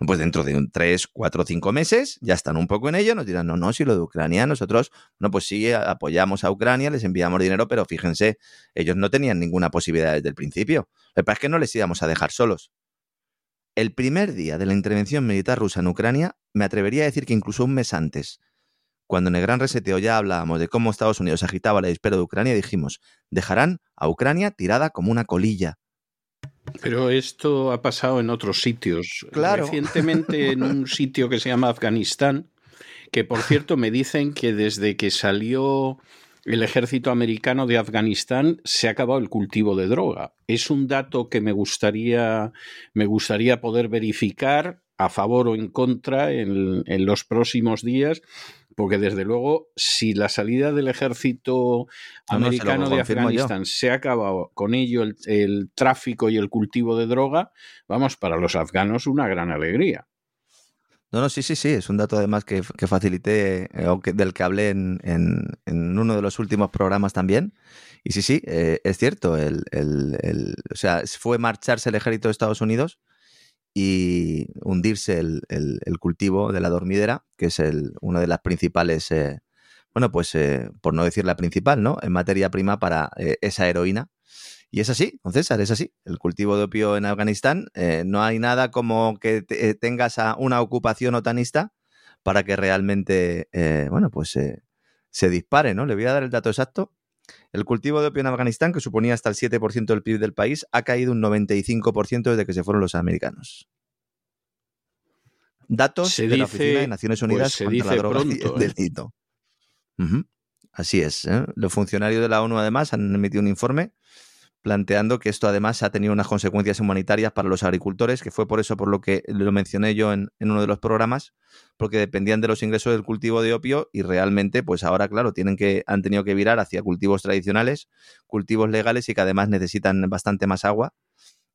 Pues dentro de un 3, 4, 5 meses ya están un poco en ello, nos dirán, no, no, si lo de Ucrania, nosotros, no, pues sí, apoyamos a Ucrania, les enviamos dinero, pero fíjense, ellos no tenían ninguna posibilidad desde el principio. Lo que pasa es que no les íbamos a dejar solos. El primer día de la intervención militar rusa en Ucrania, me atrevería a decir que incluso un mes antes, cuando en el gran reseteo ya hablábamos de cómo Estados Unidos agitaba la dispero de Ucrania, dijimos, dejarán a Ucrania tirada como una colilla.
Pero esto ha pasado en otros sitios.
Claro.
Recientemente en un [LAUGHS] sitio que se llama Afganistán, que por cierto me dicen que desde que salió el ejército americano de Afganistán se ha acabado el cultivo de droga. Es un dato que me gustaría, me gustaría poder verificar a favor o en contra en, los próximos días, porque desde luego, si la salida del ejército americano de Afganistán se ha acabado con ello el, tráfico y el cultivo de droga, vamos, para los afganos una gran alegría.
No, no, sí, sí, sí, es un dato además que, facilité, eh, del que hablé en, uno de los últimos programas también. Y sí, sí, eh, es cierto, el, o sea, fue marcharse el ejército de Estados Unidos y hundirse el, cultivo de la dormidera, que es una de las principales, eh, bueno, pues por no decir la principal, ¿no? En materia prima para esa heroína y es así, don César, es así. El cultivo de opio en Afganistán, eh, no hay nada como que eh, tengas a una ocupación otanista para que realmente, eh, bueno, pues se dispare, ¿no? Le voy a dar el dato exacto. El cultivo de opio en Afganistán, que suponía hasta el 7% del PIB del país, ha caído un 95% desde que se fueron los americanos. Datos de la Oficina de Naciones pues Unidas contra la droga y el delito. Así es. Los funcionarios de la ONU, además, han emitido un informe planteando que esto además ha tenido unas consecuencias humanitarias para los agricultores, que fue por eso por lo que lo mencioné yo en, uno de los programas, porque dependían de los ingresos del cultivo de opio y realmente, pues ahora, claro, tienen que, han tenido que virar hacia cultivos tradicionales, cultivos legales y que además necesitan bastante más agua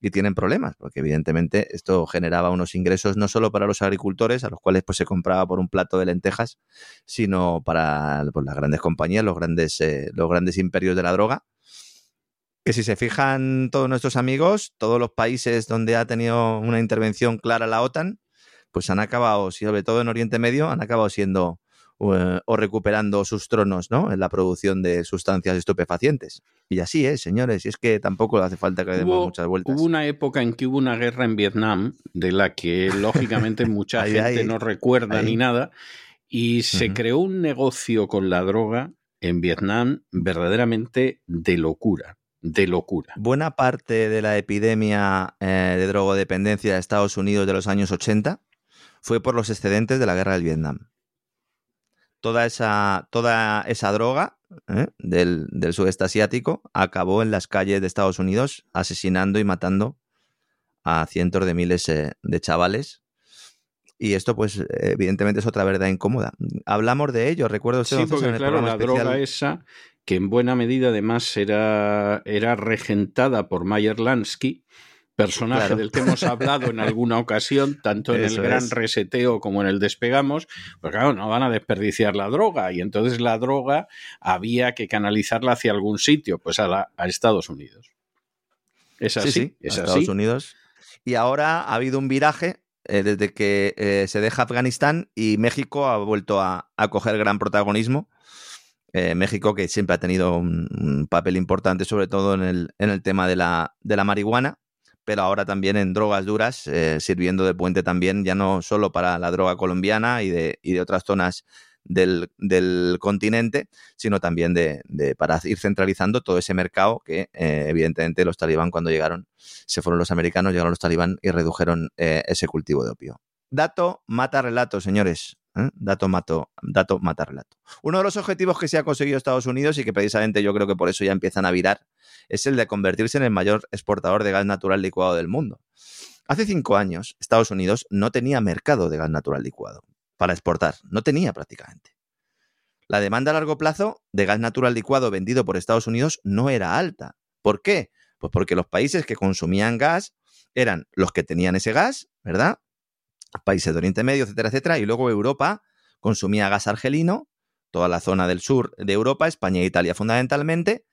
y tienen problemas, porque evidentemente esto generaba unos ingresos no solo para los agricultores, a los cuales pues se compraba por un plato de lentejas, sino para pues, las grandes compañías, los grandes, eh, los grandes imperios de la droga. Que si se fijan todos nuestros amigos, todos los países donde ha tenido una intervención clara la OTAN, pues han acabado, sobre todo en Oriente Medio, han acabado siendo eh, o, recuperando sus tronos ¿no? en la producción de sustancias estupefacientes. Y así es, señores, y es que tampoco hace falta que demos muchas vueltas.
Hubo una época en que hubo una guerra en Vietnam, de la que [LAUGHS] lógicamente mucha gente no recuerda ni nada, y se creó un negocio con la droga en Vietnam verdaderamente de locura. De locura.
Buena parte de la epidemia eh, de drogodependencia de Estados Unidos de los años 80 fue por los excedentes de la guerra del Vietnam toda esa, toda esa droga ¿eh? del, del, sudeste asiático acabó en las calles de Estados Unidos asesinando y matando a cientos de miles eh, de chavales. Y esto, pues, evidentemente es otra verdad incómoda. Hablamos de ello, recuerdo
sí, porque, claro, la droga esa, que en buena medida además era, era regentada por Mayer Lansky, personaje del que hemos hablado en alguna ocasión, tanto en el gran reseteo como en el despegamos, pues claro, no van a desperdiciar la droga y entonces la droga había que canalizarla hacia algún sitio, pues a, la, a Estados Unidos.
Es así, sí, es Estados Unidos. Y ahora ha habido un viraje eh, desde que eh, se deja Afganistán y México ha vuelto a, coger gran protagonismo. Eh, México que siempre ha tenido un, papel importante, sobre todo en el, en el tema de la, de la marihuana pero ahora también en drogas duras, eh, sirviendo de puente también, ya no solo para la droga colombiana y de, y de otras zonas del, continente, sino también de, para ir centralizando todo ese mercado que eh, evidentemente los talibán cuando llegaron, se fueron los americanos, llegaron los talibán y redujeron ese cultivo de opio. Dato mata relato, señores. ¿Eh? Dato, mato, dato mata relato. Uno de los objetivos que se ha conseguido Estados Unidos y que precisamente yo creo que por eso ya empiezan a virar es el de convertirse en el mayor exportador de gas natural licuado del mundo. Hace cinco años, Estados Unidos no tenía mercado de gas natural licuado para exportar, no tenía prácticamente. La demanda a largo plazo de gas natural licuado vendido por Estados Unidos no era alta. ¿Por qué? Pues porque los países que consumían gas eran los que tenían ese gas, ¿verdad? Países de Oriente Medio, etcétera, etcétera, y luego Europa consumía gas argelino, toda la zona del sur de Europa, España e Italia fundamentalmente.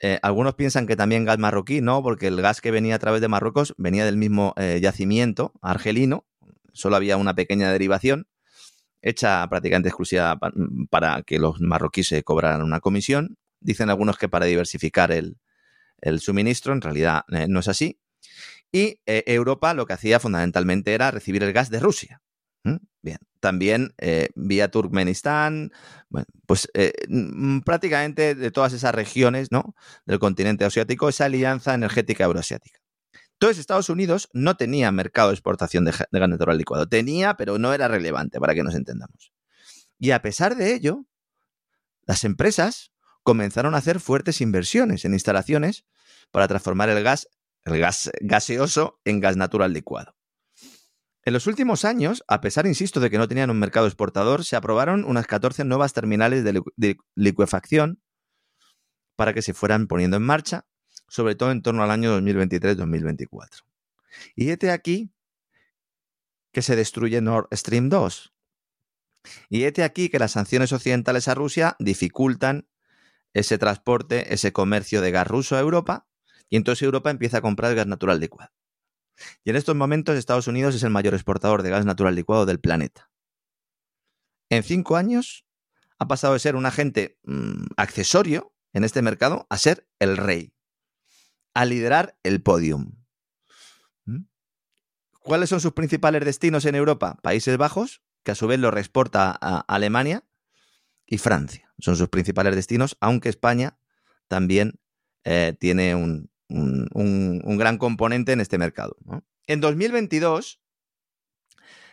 Eh, algunos piensan que también gas marroquí, no, porque el gas que venía a través de Marruecos venía del mismo eh, yacimiento argelino, solo había una pequeña derivación hecha prácticamente exclusiva para que los marroquíes se cobraran una comisión. Dicen algunos que para diversificar el, suministro, en realidad eh, no es así. Y eh, Europa lo que hacía fundamentalmente era recibir el gas de Rusia. Bien, también eh, vía Turkmenistán, bueno, pues eh, mm, prácticamente de todas esas regiones ¿no? del continente asiático, esa alianza energética euroasiática. Entonces Estados Unidos no tenía mercado de exportación de, de gas natural licuado. Tenía, pero no era relevante, para que nos entendamos. Y a pesar de ello, las empresas comenzaron a hacer fuertes inversiones en instalaciones para transformar el gas el gas gaseoso en gas natural licuado. En los últimos años, a pesar, insisto, de que no tenían un mercado exportador, se aprobaron unas 14 nuevas terminales de, liquefacción para que se fueran poniendo en marcha, sobre todo en torno al año 2023-2024. Y este aquí que se destruye Nord Stream 2. Y este aquí que las sanciones occidentales a Rusia dificultan ese transporte, ese comercio de gas ruso a Europa y entonces Europa empieza a comprar gas natural licuado. Y en estos momentos Estados Unidos es el mayor exportador de gas natural licuado del planeta. En cinco años ha pasado de ser un agente mm, accesorio en este mercado a ser el rey, a liderar el podium. ¿Mm? ¿Cuáles son sus principales destinos en Europa? Países Bajos, que a su vez lo reexporta a Alemania, y Francia. Son sus principales destinos, aunque España también eh, tiene un, un, gran componente en este mercado. En 2022,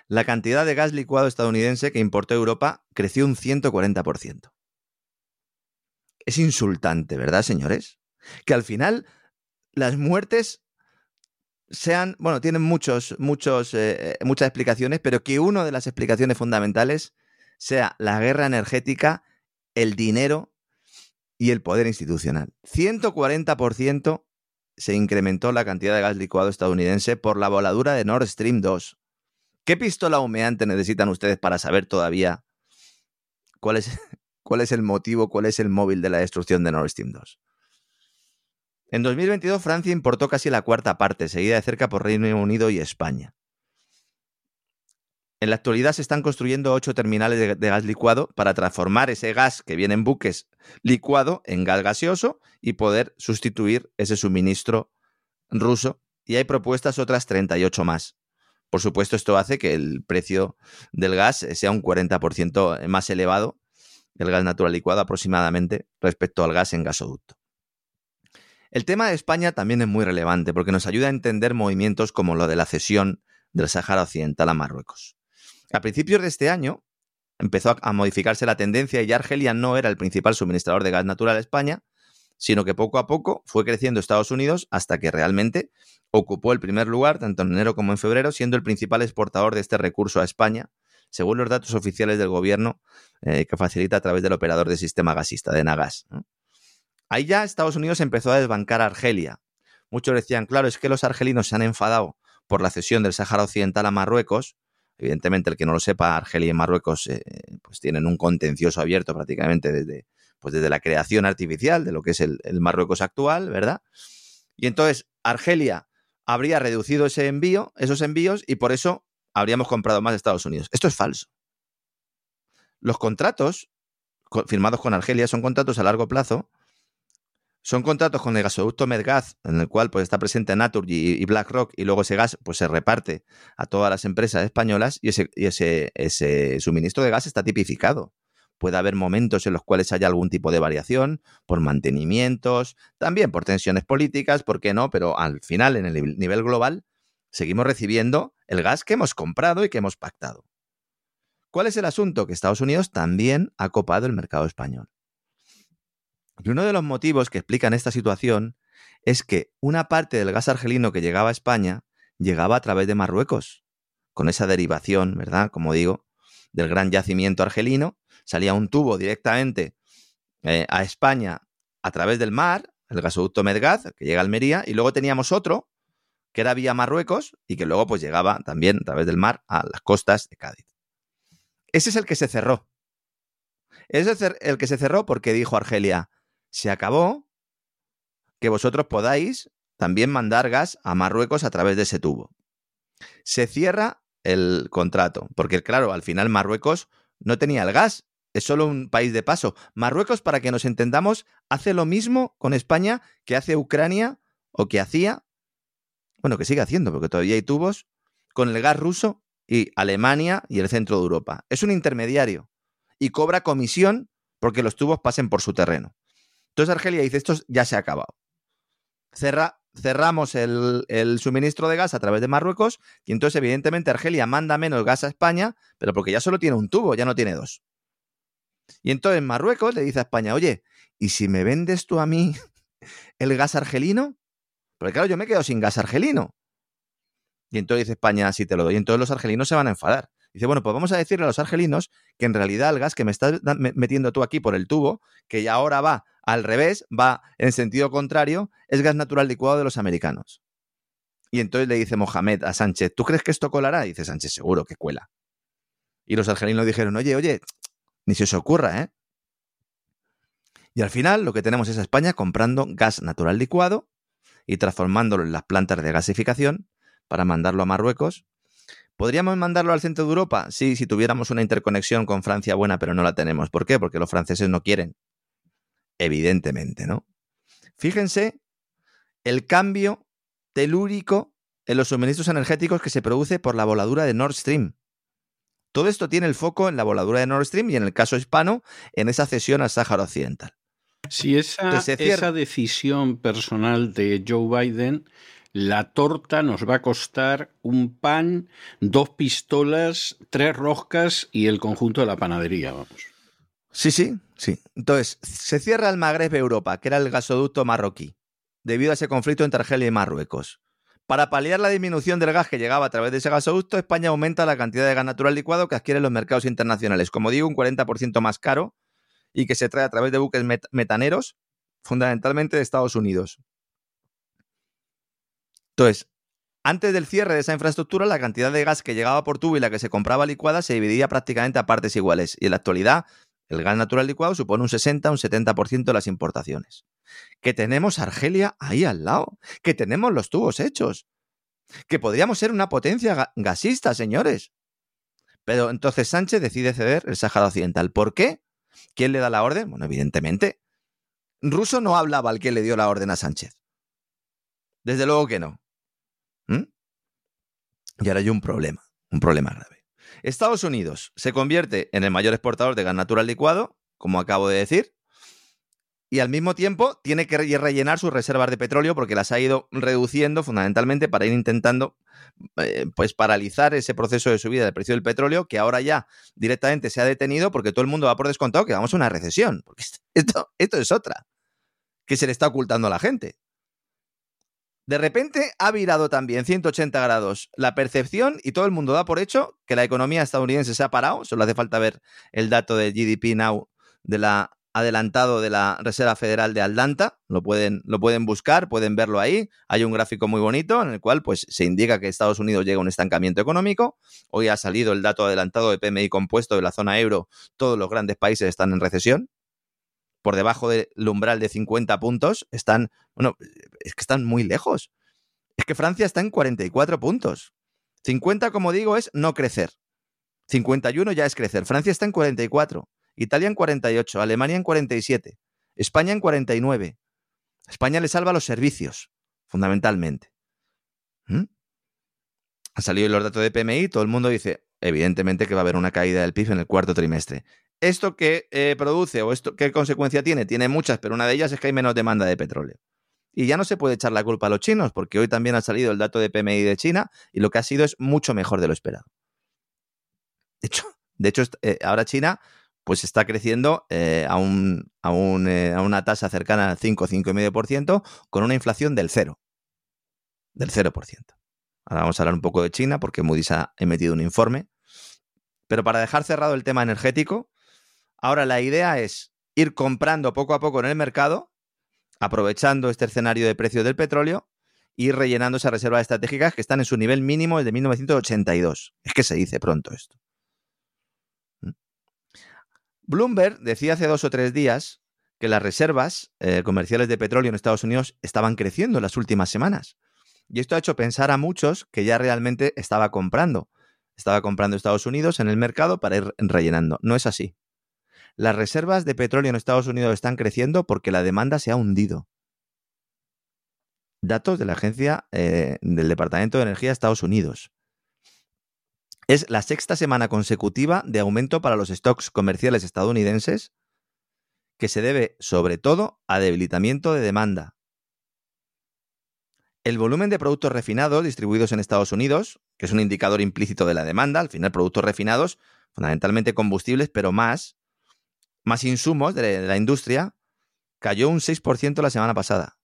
la cantidad de gas licuado estadounidense que importó Europa creció un 140%. Es insultante, ¿verdad, señores? Que al final las muertes sean, bueno, tienen muchos, muchos, eh, muchas explicaciones, pero que una de las explicaciones fundamentales sea la guerra energética, el dinero y el poder institucional. 140% se incrementó la cantidad de gas licuado estadounidense por la voladura de Nord Stream 2. ¿Qué pistola humeante necesitan ustedes para saber todavía cuál es, [LAUGHS] cuál es el motivo, cuál es el móvil de la destrucción de Nord Stream 2? En 2022 Francia importó casi la cuarta parte, seguida de cerca por Reino Unido y España. En la actualidad se están construyendo ocho terminales de, gas licuado para transformar ese gas que viene en buques licuado en gas gaseoso y poder sustituir ese suministro ruso. Y hay propuestas otras 38 más. Por supuesto, esto hace que el precio del gas sea un 40% más elevado, el gas natural licuado aproximadamente, respecto al gas en gasoducto. El tema de España también es muy relevante porque nos ayuda a entender movimientos como lo de la cesión del Sáhara Occidental a Marruecos. A principios de este año empezó a modificarse la tendencia y ya Argelia no era el principal suministrador de gas natural a España, sino que poco a poco fue creciendo Estados Unidos hasta que realmente ocupó el primer lugar, tanto en enero como en febrero, siendo el principal exportador de este recurso a España, según los datos oficiales del gobierno eh, que facilita a través del operador de sistema gasista, de Nagas. Ahí ya Estados Unidos empezó a desbancar a Argelia. Muchos decían, claro, es que los argelinos se han enfadado por la cesión del Sáhara Occidental a Marruecos. Evidentemente, el que no lo sepa, Argelia y Marruecos eh, pues tienen un contencioso abierto prácticamente desde, pues desde la creación artificial de lo que es el, el Marruecos actual, ¿verdad? Y entonces Argelia habría reducido ese envío, esos envíos, y por eso habríamos comprado más de Estados Unidos. Esto es falso. Los contratos firmados con Argelia son contratos a largo plazo son contratos con el gasoducto Medgaz, en el cual pues, está presente Naturgy y BlackRock, y luego ese gas pues, se reparte a todas las empresas españolas y, ese, ese, suministro de gas está tipificado. Puede haber momentos en los cuales haya algún tipo de variación por mantenimientos, también por tensiones políticas, ¿por qué no? Pero al final, en el nivel global, seguimos recibiendo el gas que hemos comprado y que hemos pactado. ¿Cuál es el asunto? Que Estados Unidos también ha copado el mercado español. Y uno de los motivos que explican esta situación es que una parte del gas argelino que llegaba a España llegaba a través de Marruecos, con esa derivación, ¿verdad? Como digo, del gran yacimiento argelino, salía un tubo directamente eh, a España a través del mar, el gasoducto Medgaz, que llega a Almería, y luego teníamos otro que era vía Marruecos y que luego pues llegaba también a través del mar a las costas de Cádiz. Ese es el que se cerró. Ese es el que se cerró porque dijo Argelia, se acabó que vosotros podáis también mandar gas a Marruecos a través de ese tubo. Se cierra el contrato, porque claro, al final Marruecos no tenía el gas, es solo un país de paso. Marruecos, para que nos entendamos, hace lo mismo con España que hace Ucrania o que hacía, bueno, que sigue haciendo, porque todavía hay tubos, con el gas ruso y Alemania y el centro de Europa. Es un intermediario y cobra comisión porque los tubos pasen por su terreno. Entonces Argelia dice, esto ya se ha acabado. Cerra, cerramos el, el, suministro de gas a través de Marruecos y entonces evidentemente Argelia manda menos gas a España, pero porque ya solo tiene un tubo, ya no tiene dos. Y entonces Marruecos le dice a España, oye, ¿y si me vendes tú a mí [LAUGHS] el gas argelino? Porque claro, yo me quedo sin gas argelino. Y entonces dice España, sí te lo doy. Y entonces los argelinos se van a enfadar. Dice, bueno, pues vamos a decirle a los argelinos que en realidad el gas que me estás metiendo tú aquí por el tubo, que ya ahora va al revés, va en sentido contrario, es gas natural licuado de los americanos. Y entonces le dice Mohamed a Sánchez, ¿tú crees que esto colará? Y dice Sánchez, seguro que cuela. Y los argelinos dijeron, oye, oye, ni se os ocurra, ¿eh? Y al final lo que tenemos es a España comprando gas natural licuado y transformándolo en las plantas de gasificación para mandarlo a Marruecos ¿Podríamos mandarlo al centro de Europa? Sí, si tuviéramos una interconexión con Francia buena, pero no la tenemos. ¿Por qué? Porque los franceses no quieren. Evidentemente, ¿no? Fíjense el cambio telúrico en los suministros energéticos que se produce por la voladura de Nord Stream. Todo esto tiene el foco en la voladura de Nord Stream y en el caso hispano, en esa cesión al Sáhara Occidental.
Si esa, esa decisión personal de Joe Biden la torta nos va a costar un pan, dos pistolas, tres roscas y el conjunto de la panadería, vamos.
Sí, sí, sí. Entonces, se cierra el Magreb Europa, que era el gasoducto marroquí, debido a ese conflicto entre Argelia y Marruecos. Para paliar la disminución del gas que llegaba a través de ese gasoducto, España aumenta la cantidad de gas natural licuado que adquieren los mercados internacionales. Como digo, un 40% más caro y que se trae a través de buques met metaneros, fundamentalmente de Estados Unidos. Entonces, antes del cierre de esa infraestructura, la cantidad de gas que llegaba por tubo y la que se compraba licuada se dividía prácticamente a partes iguales. Y en la actualidad, el gas natural licuado supone un 60, un 70% de las importaciones. Que tenemos Argelia ahí al lado. Que tenemos los tubos hechos. Que podríamos ser una potencia gasista, señores. Pero entonces Sánchez decide ceder el Sáhara Occidental. ¿Por qué? ¿Quién le da la orden? Bueno, evidentemente. Ruso no hablaba al que le dio la orden a Sánchez. Desde luego que no. Y ahora hay un problema, un problema grave. Estados Unidos se convierte en el mayor exportador de gas natural licuado, como acabo de decir, y al mismo tiempo tiene que rellenar sus reservas de petróleo porque las ha ido reduciendo fundamentalmente para ir intentando eh, pues paralizar ese proceso de subida del precio del petróleo que ahora ya directamente se ha detenido porque todo el mundo va por descontado que vamos a una recesión. Porque esto, esto es otra que se le está ocultando a la gente. De repente ha virado también 180 grados la percepción y todo el mundo da por hecho que la economía estadounidense se ha parado. Solo hace falta ver el dato del GDP Now de la adelantado de la Reserva Federal de Atlanta. Lo pueden, lo pueden buscar, pueden verlo ahí. Hay un gráfico muy bonito en el cual pues, se indica que Estados Unidos llega a un estancamiento económico. Hoy ha salido el dato adelantado de PMI compuesto de la zona euro. Todos los grandes países están en recesión por debajo del umbral de 50 puntos, están, bueno, es que están muy lejos. Es que Francia está en 44 puntos. 50, como digo, es no crecer. 51 ya es crecer. Francia está en 44. Italia en 48. Alemania en 47. España en 49. España le salva los servicios, fundamentalmente. ¿Mm? Han salido los datos de PMI, todo el mundo dice, evidentemente que va a haber una caída del PIB en el cuarto trimestre. ¿Esto qué eh, produce o esto qué consecuencia tiene? Tiene muchas, pero una de ellas es que hay menos demanda de petróleo. Y ya no se puede echar la culpa a los chinos, porque hoy también ha salido el dato de PMI de China y lo que ha sido es mucho mejor de lo esperado. De hecho, de hecho eh, ahora China pues está creciendo eh, a, un, a, a, una tasa cercana al 5, 5,5% con una inflación del 0. Del 0%. Ahora vamos a hablar un poco de China porque Moody's ha emitido un informe. Pero para dejar cerrado el tema energético, Ahora la idea es ir comprando poco a poco en el mercado, aprovechando este escenario de precio del petróleo y rellenando esas reservas estratégicas que están en su nivel mínimo desde 1982. Es que se dice pronto esto. ¿Mm? Bloomberg decía hace dos o tres días que las reservas eh, comerciales de petróleo en Estados Unidos estaban creciendo en las últimas semanas. Y esto ha hecho pensar a muchos que ya realmente estaba comprando. Estaba comprando Estados Unidos en el mercado para ir rellenando. No es así. Las reservas de petróleo en Estados Unidos están creciendo porque la demanda se ha hundido. Datos de la agencia eh, del Departamento de Energía de Estados Unidos. Es la sexta semana consecutiva de aumento para los stocks comerciales estadounidenses que se debe sobre todo a debilitamiento de demanda. El volumen de productos refinados distribuidos en Estados Unidos, que es un indicador implícito de la demanda, al final productos refinados, fundamentalmente combustibles, pero más, más insumos de la industria, cayó un 6% la semana pasada.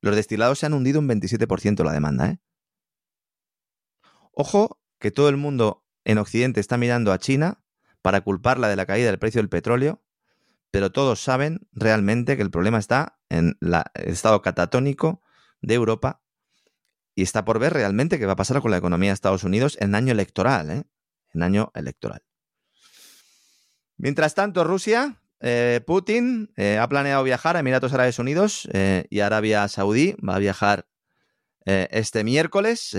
Los destilados se han hundido un 27% la demanda. ¿eh? Ojo que todo el mundo en Occidente está mirando a China para culparla de la caída del precio del petróleo, pero todos saben realmente que el problema está en el estado catatónico de Europa y está por ver realmente qué va a pasar con la economía de Estados Unidos en año electoral, ¿eh? en año electoral. Mientras tanto, Rusia, eh, Putin eh, ha planeado viajar a Emiratos Árabes Unidos eh, y Arabia Saudí. Va a viajar este miércoles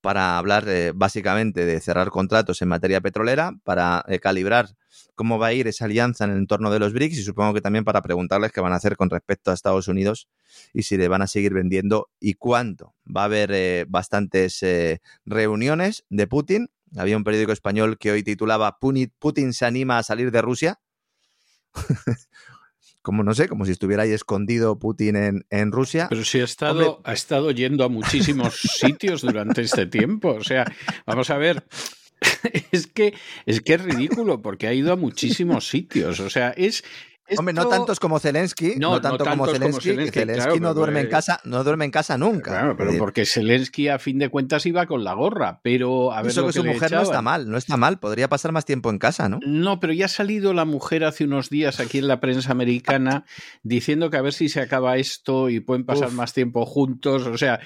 para hablar básicamente de cerrar contratos en materia petrolera, para calibrar cómo va a ir esa alianza en el entorno de los BRICS y supongo que también para preguntarles qué van a hacer con respecto a Estados Unidos y si le van a seguir vendiendo y cuánto. Va a haber bastantes reuniones de Putin había un periódico español que hoy titulaba Putin se anima a salir de Rusia. [LAUGHS] como no sé, como si estuviera ahí escondido Putin en, en Rusia.
Pero sí ha estado, ha estado yendo a muchísimos [LAUGHS] sitios durante este tiempo. O sea, vamos a ver. [LAUGHS] Es que, es que es ridículo porque ha ido a muchísimos sitios. O sea, es
Hombre, no tantos como Zelensky, no, tanto como Zelensky, Zelensky, no duerme en casa, no duerme en casa nunca.
Claro, pero porque Zelensky a fin de cuentas iba con la gorra, pero a ver
Eso
que,
su mujer no está mal, no está mal, podría pasar más tiempo en casa, ¿no?
No, pero ya ha salido la mujer hace unos días aquí en la prensa americana diciendo que a ver si se acaba esto y pueden pasar más tiempo juntos, o sea,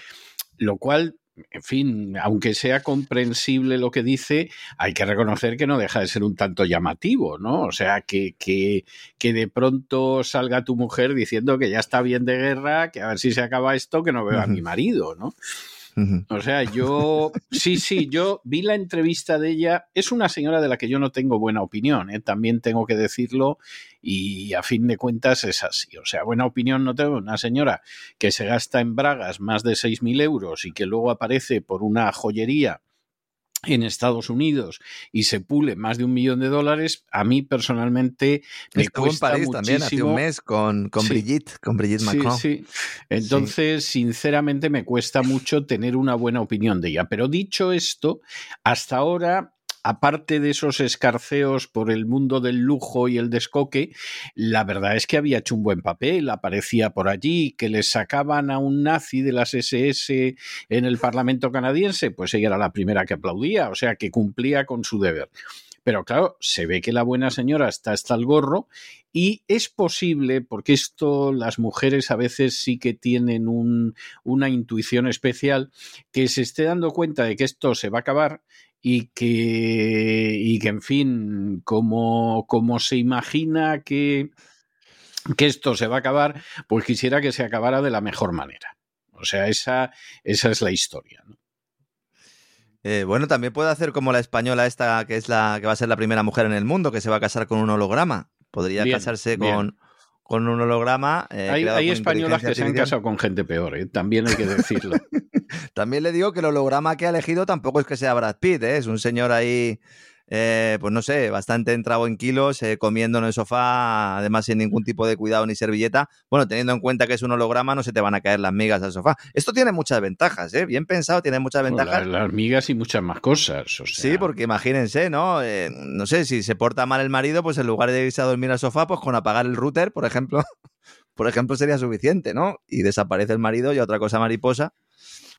lo cual en fin, aunque sea comprensible lo que dice, hay que reconocer que no deja de ser un tanto llamativo, ¿no? O sea, que, que, que, de pronto salga tu mujer diciendo que ya está bien de guerra, que a ver si se acaba esto, que no veo a mi marido, ¿no? O sea, yo, sí, sí, yo vi la entrevista de ella. Es una señora de la que yo no tengo buena opinión, ¿eh? también tengo que decirlo, y a fin de cuentas es así. O sea, buena opinión no tengo. Una señora que se gasta en bragas más de 6.000 euros y que luego aparece por una joyería en Estados Unidos y se pule más de un millón de dólares, a mí personalmente me
Estuvo
cuesta
en París
muchísimo.
también hace un mes con, con
Sí.
Brigitte, con Brigitte
Sí,
Macron.
sí. Entonces, sinceramente, me cuesta mucho tener una buena opinión de ella. Pero dicho esto, hasta ahora, aparte de esos escarceos por el mundo del lujo y el descoque, la verdad es que había hecho un buen papel. Aparecía por allí, que le sacaban a un nazi de las SS en el Parlamento canadiense, pues ella era la primera que aplaudía, o sea, que cumplía con su deber. Pero claro, se ve que la buena señora está hasta el gorro y es posible, porque esto las mujeres a veces sí que tienen un- una intuición especial, que se esté dando cuenta de que esto se va a acabar y que, y que en fin, como, como se imagina que, que esto se va a acabar, pues quisiera que se acabara de la mejor manera. O sea, esa, esa es la historia. ¿no?
Eh, bueno, también puede hacer como la española esta, que es la que va a ser la primera mujer en el mundo, que se va a casar con un holograma. Podría
Bien,
casarse
bien.
con, con un holograma. eh,
hay hay españolas que se han casado con gente peor, ¿eh? también hay que decirlo. [LAUGHS]
También le digo que el holograma que ha elegido tampoco es que sea Brad Pitt, ¿eh? es un señor ahí, eh, pues no sé, bastante entrado en kilos, eh, comiendo en el sofá, además sin ningún tipo de cuidado ni servilleta. Bueno, teniendo en cuenta que es un holograma, no se te van a caer las migas al sofá. Esto tiene muchas ventajas, ¿eh? bien pensado, tiene muchas ventajas.
Las, las migas y muchas más cosas. O sea,
Sí, porque imagínense, ¿no? Eh, no sé, si se porta mal el marido, pues en lugar de irse a dormir al sofá, pues con apagar el router, por ejemplo, [LAUGHS] por ejemplo, sería suficiente, ¿no? Y desaparece el marido y otra cosa mariposa.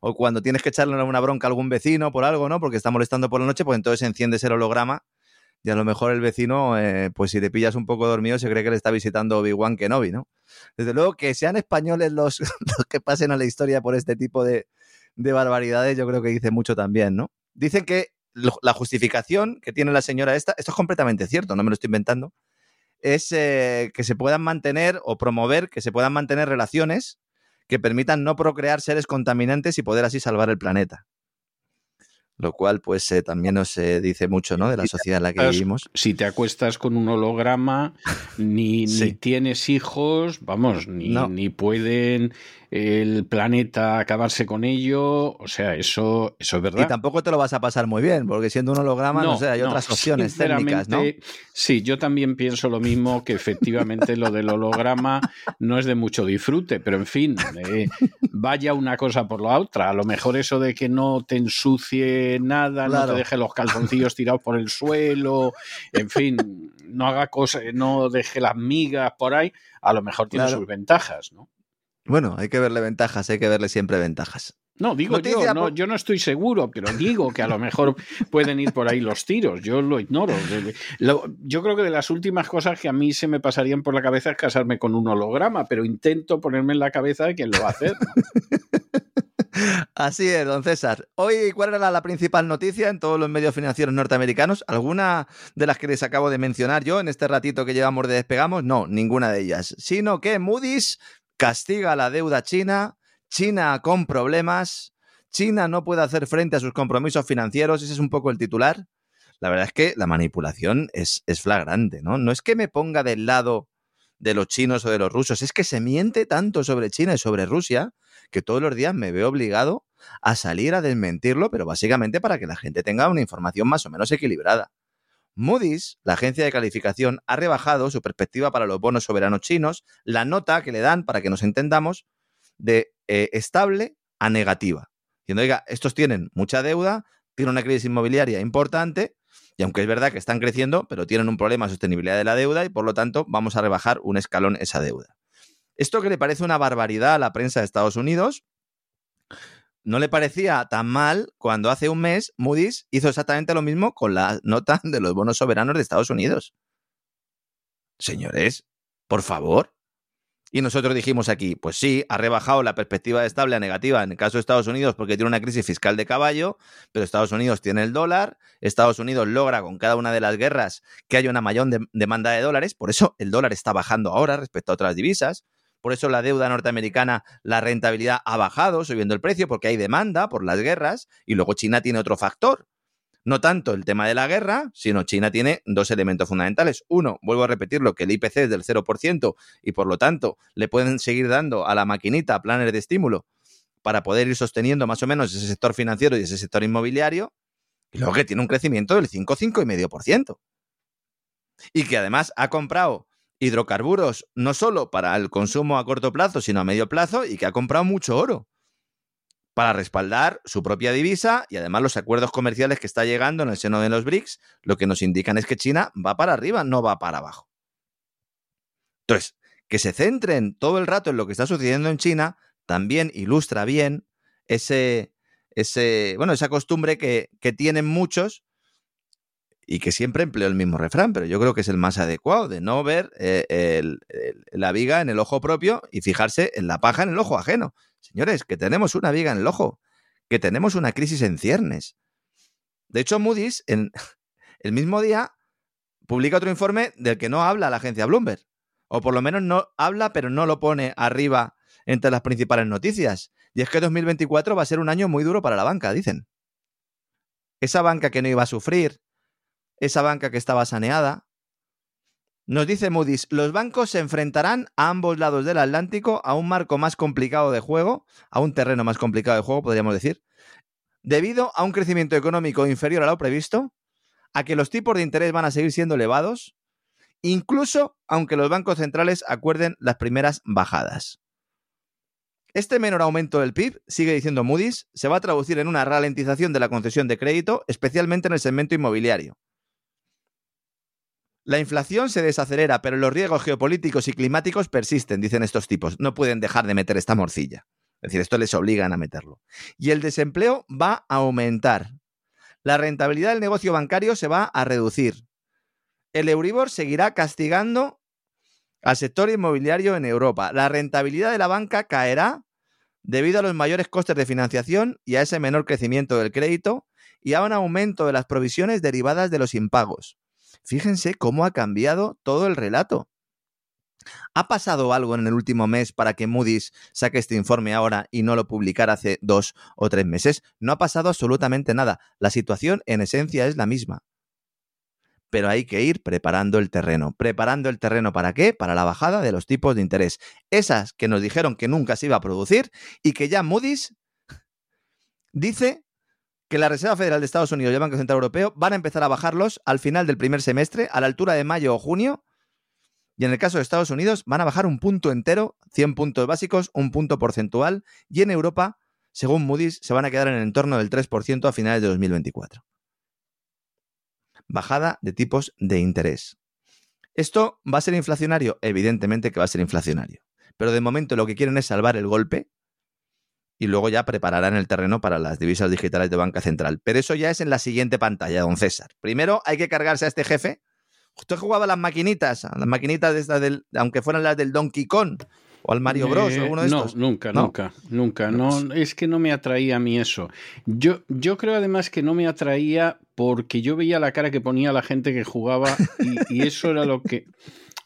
O cuando tienes que echarle una bronca a algún vecino por algo, ¿no? Porque está molestando por la noche, pues entonces enciendes el holograma y a lo mejor el vecino, eh, pues si te pillas un poco dormido, se cree que le está visitando Obi-Wan Kenobi, ¿no? Desde luego que sean españoles los, [LAUGHS] que pasen a la historia por este tipo de, de barbaridades, yo creo que dice mucho también, ¿no? Dicen que la justificación que tiene la señora esta, esto es completamente cierto, no me lo estoy inventando, es eh, que se puedan mantener o promover que se puedan mantener relaciones que permitan no procrear seres contaminantes y poder así salvar el planeta. Lo cual, pues, eh, también nos eh, dice mucho, ¿no? De la sociedad en la que vivimos.
Si te acuestas con un holograma, ni, [LAUGHS] ni
Sí.
tienes hijos, vamos, ni,
No.
ni pueden el planeta acabarse con ello. O sea, eso, eso es verdad.
Y tampoco te lo vas a pasar muy bien, porque siendo un holograma, no, sé, hay
no,
otras opciones técnicas, ¿no?
Sí, yo también pienso lo mismo, que efectivamente lo del holograma no es de mucho disfrute, pero en fin, eh, vaya una cosa por la otra. A lo mejor eso de que no te ensucie nada, no te deje los calzoncillos tirados por el suelo, en fin, no haga cosas, no deje las migas por ahí, a lo mejor tiene
Claro.
sus ventajas, ¿no?
Bueno, hay que verle ventajas, hay que verle siempre ventajas.
No, digo yo, no, yo no estoy seguro, pero digo que a lo mejor pueden ir por ahí los tiros. Yo lo ignoro. Yo creo que de las últimas cosas que a mí se me pasarían por la cabeza es casarme con un holograma, pero intento ponerme en la cabeza de quién lo va a hacer. [LAUGHS]
Así es, don César. Hoy, ¿cuál era la principal noticia en todos los medios financieros norteamericanos? ¿Alguna de las que les acabo de mencionar yo en este ratito que llevamos de despegamos? No, ninguna de ellas. Sino que Moody's castiga la deuda china, China con problemas, China no puede hacer frente a sus compromisos financieros, ese es un poco el titular. La verdad es que la manipulación es, es flagrante, ¿no? No es que me ponga del lado de los chinos o de los rusos, es que se miente tanto sobre China y sobre Rusia que todos los días me veo obligado a salir a desmentirlo, pero básicamente para que la gente tenga una información más o menos equilibrada. Moody's, la agencia de calificación, ha rebajado su perspectiva para los bonos soberanos chinos, la nota que le dan, para que nos entendamos, de eh, estable a negativa. Diciendo, oiga, estos tienen mucha deuda, tienen una crisis inmobiliaria importante Y aunque es verdad que están creciendo, pero tienen un problema de sostenibilidad de la deuda y por lo tanto vamos a rebajar un escalón esa deuda. Esto que le parece una barbaridad a la prensa de Estados Unidos, no le parecía tan mal cuando hace un mes Moody's hizo exactamente lo mismo con la nota de los bonos soberanos de Estados Unidos. Señores, por favor. Y nosotros dijimos aquí, pues sí, ha rebajado la perspectiva estable a negativa en el caso de Estados Unidos porque tiene una crisis fiscal de caballo, pero Estados Unidos tiene el dólar, Estados Unidos logra con cada una de las guerras que haya una mayor demanda de dólares, por eso el dólar está bajando ahora respecto a otras divisas, por eso la deuda norteamericana, la rentabilidad ha bajado, subiendo el precio, porque hay demanda por las guerras, y luego China tiene otro factor, no tanto el tema de la guerra, sino China tiene dos elementos fundamentales. Uno, vuelvo a repetirlo, que el IPC es del 0% y por lo tanto le pueden seguir dando a la maquinita planes de estímulo para poder ir sosteniendo más o menos ese sector financiero y ese sector inmobiliario. Y luego que tiene un crecimiento del 5, 5,5%. Y que además ha comprado hidrocarburos no solo para el consumo a corto plazo, sino a medio plazo y que ha comprado mucho oro para respaldar su propia divisa y además los acuerdos comerciales que está llegando en el seno de los BRICS, lo que nos indican es que China va para arriba, no va para abajo. Entonces, que se centren todo el rato en lo que está sucediendo en China también ilustra bien ese, ese bueno, esa costumbre que, que tienen muchos y que siempre empleo el mismo refrán, pero yo creo que es el más adecuado, de no ver eh, la viga en el ojo propio y fijarse en la paja en el ojo ajeno. Señores, que tenemos una viga en el ojo, que tenemos una crisis en ciernes. De hecho, Moody's en [LAUGHS] el mismo día publica otro informe del que no habla la agencia Bloomberg. O por lo menos no habla, pero no lo pone arriba entre las principales noticias. Y es que 2024 va a ser un año muy duro para la banca, dicen. Esa banca que no iba a sufrir, esa banca que estaba saneada. Nos dice Moody's, los bancos se enfrentarán a ambos lados del Atlántico a un marco más complicado de juego, a un terreno más complicado de juego, podríamos decir, debido a un crecimiento económico inferior a lo previsto, a que los tipos de interés van a seguir siendo elevados, incluso aunque los bancos centrales acuerden las primeras bajadas. Este menor aumento del PIB, sigue diciendo Moody's, se va a traducir en una ralentización de la concesión de crédito, especialmente en el segmento inmobiliario. La inflación se desacelera, pero los riesgos geopolíticos y climáticos persisten, dicen estos tipos. No pueden dejar de meter esta morcilla. Es decir, esto les obligan a meterlo. Y el desempleo va a aumentar. La rentabilidad del negocio bancario se va a reducir. El Euribor seguirá castigando al sector inmobiliario en Europa. La rentabilidad de la banca caerá debido a los mayores costes de financiación y a ese menor crecimiento del crédito y a un aumento de las provisiones derivadas de los impagos. Fíjense cómo ha cambiado todo el relato. ¿Ha pasado algo en el último mes para que Moody's saque este informe ahora y no lo publicara hace dos o tres meses? No ha pasado absolutamente nada. La situación en esencia es la misma. Pero hay que ir preparando el terreno. ¿Preparando el terreno para qué? Para la bajada de los tipos de interés. Esas que nos dijeron que nunca se iba a producir y que ya Moody's dice que la Reserva Federal de Estados Unidos y el Banco Central Europeo van a empezar a bajarlos al final del primer semestre, a la altura de mayo o junio. Y en el caso de Estados Unidos van a bajar un punto entero, 100 puntos básicos, un punto porcentual. Y en Europa, según Moody's, se van a quedar en el entorno del 3% a finales de 2024. Bajada de tipos de interés. ¿Esto va a ser inflacionario? Evidentemente que va a ser inflacionario. Pero de momento lo que quieren es salvar el golpe y luego ya prepararán el terreno para las divisas digitales de banca central. Pero eso ya es en la siguiente pantalla, don César. Primero hay que cargarse a este jefe. Usted jugaba las maquinitas, las maquinitas de estas del, aunque fueran las del Donkey Kong o al Mario Bros. o alguno de
no,
estos.
Nunca, nunca, nunca. No, es que no me atraía a mí eso. Yo, yo creo además que no me atraía porque yo veía la cara que ponía la gente que jugaba y eso era lo que.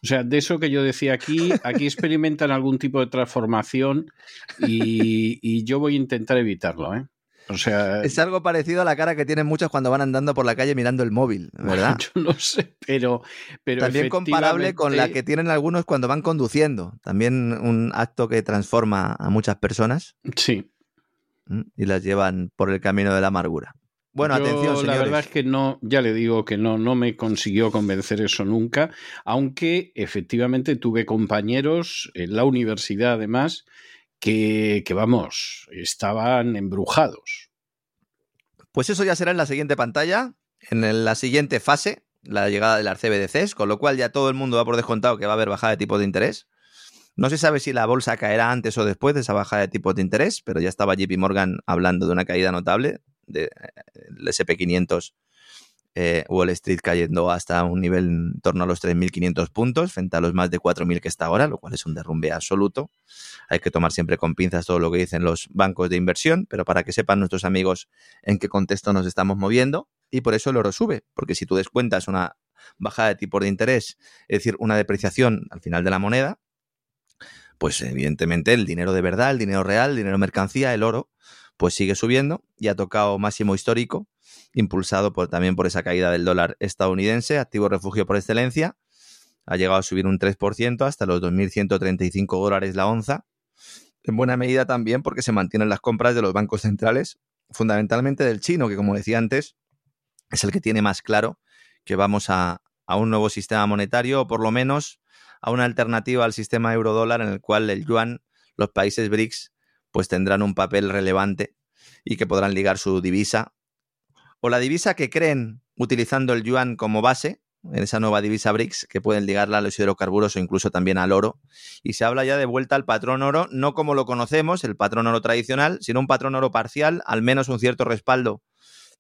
O sea, de eso que yo decía aquí, aquí experimentan algún tipo de transformación y, yo voy a intentar evitarlo, ¿eh? O sea,
es algo parecido a la cara que tienen muchos cuando van andando por la calle mirando el móvil, ¿verdad? [LAUGHS]
Yo no sé, pero, pero
también comparable con la que tienen algunos cuando van conduciendo. También un acto que transforma a muchas personas.
Sí.
Y las llevan por el camino de la amargura. Bueno, atención, señores.
La verdad es que no, ya le digo que no, no me consiguió convencer eso nunca, aunque efectivamente tuve compañeros en la universidad además que, que vamos, estaban embrujados.
Pues eso ya será en la siguiente pantalla. en la siguiente fase, la llegada del CBDCs, con lo cual ya todo el mundo va por descontado que va a haber bajada de tipo de interés. No se sabe si la bolsa caerá antes o después de esa bajada de tipo de interés, pero ya estaba JP Morgan hablando de una caída notable de SP500 eh, Wall Street cayendo hasta un nivel en torno a los 3.500 puntos frente a los más de 4.000 que está ahora, lo cual es un derrumbe absoluto. Hay que tomar siempre con pinzas todo lo que dicen los bancos de inversión, pero para que sepan nuestros amigos en qué contexto nos estamos moviendo, y por eso el oro sube, porque si tú descuentas una bajada de tipo de interés, es decir, una depreciación al final de la moneda, pues evidentemente el dinero de verdad, el dinero real, el dinero mercancía, el oro, pues sigue subiendo y ha tocado máximo histórico impulsado también por esa caída del dólar estadounidense, activo refugio por excelencia. Ha llegado a subir un 3% hasta los 2.135 dólares la onza. En buena medida también porque se mantienen las compras de los bancos centrales, fundamentalmente del chino, que como decía antes, es el que tiene más claro que vamos a, a un nuevo sistema monetario o por lo menos a una alternativa al sistema euro-dólar en el cual el yuan, los países BRICS, pues tendrán un papel relevante y que podrán ligar su divisa o la divisa que creen utilizando el yuan como base, en esa nueva divisa BRICS, que pueden ligarla a los hidrocarburos o incluso también al oro. Y se habla ya de vuelta al patrón oro, no como lo conocemos, el patrón oro tradicional, sino un patrón oro parcial, al menos un cierto respaldo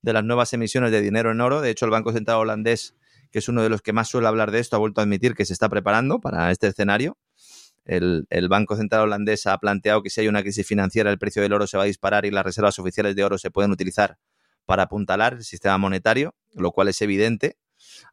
de las nuevas emisiones de dinero en oro. De hecho, el Banco Central holandés, que es uno de los que más suele hablar de esto, ha vuelto a admitir que se está preparando para este escenario. El, Banco Central holandés ha planteado que si hay una crisis financiera, el precio del oro se va a disparar y las reservas oficiales de oro se pueden utilizar para apuntalar el sistema monetario, lo cual es evidente,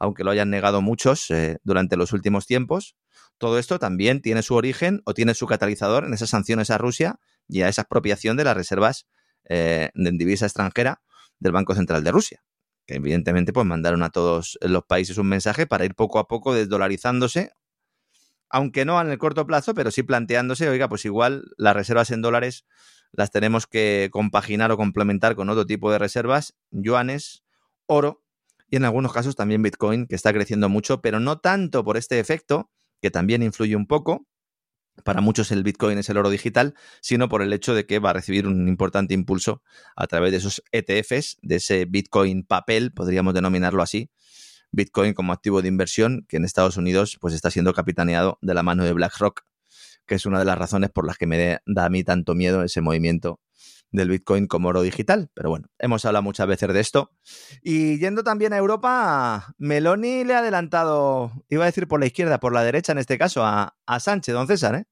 aunque lo hayan negado muchos eh, durante los últimos tiempos. Todo esto también tiene su origen o tiene su catalizador en esas sanciones a Rusia y a esa expropiación de las reservas eh, de divisa extranjera del Banco Central de Rusia, que evidentemente pues mandaron a todos los países un mensaje para ir poco a poco desdolarizándose, aunque no en el corto plazo, pero sí planteándose, oiga, pues igual las reservas en dólares las tenemos que compaginar o complementar con otro tipo de reservas, yuanes, oro y en algunos casos también Bitcoin, que está creciendo mucho, pero no tanto por este efecto, que también influye un poco. Para muchos el Bitcoin es el oro digital, sino por el hecho de que va a recibir un importante impulso a través de esos ETFs, de ese Bitcoin papel, podríamos denominarlo así, Bitcoin como activo de inversión, que en Estados Unidos pues está siendo capitaneado de la mano de BlackRock que es una de las razones por las que me da a mí tanto miedo ese movimiento del Bitcoin como oro digital. Pero bueno, hemos hablado muchas veces de esto. Y yendo también a Europa, Meloni le ha adelantado, iba a decir por la izquierda, por la derecha en este caso, a, Sánchez, don César, ¿eh?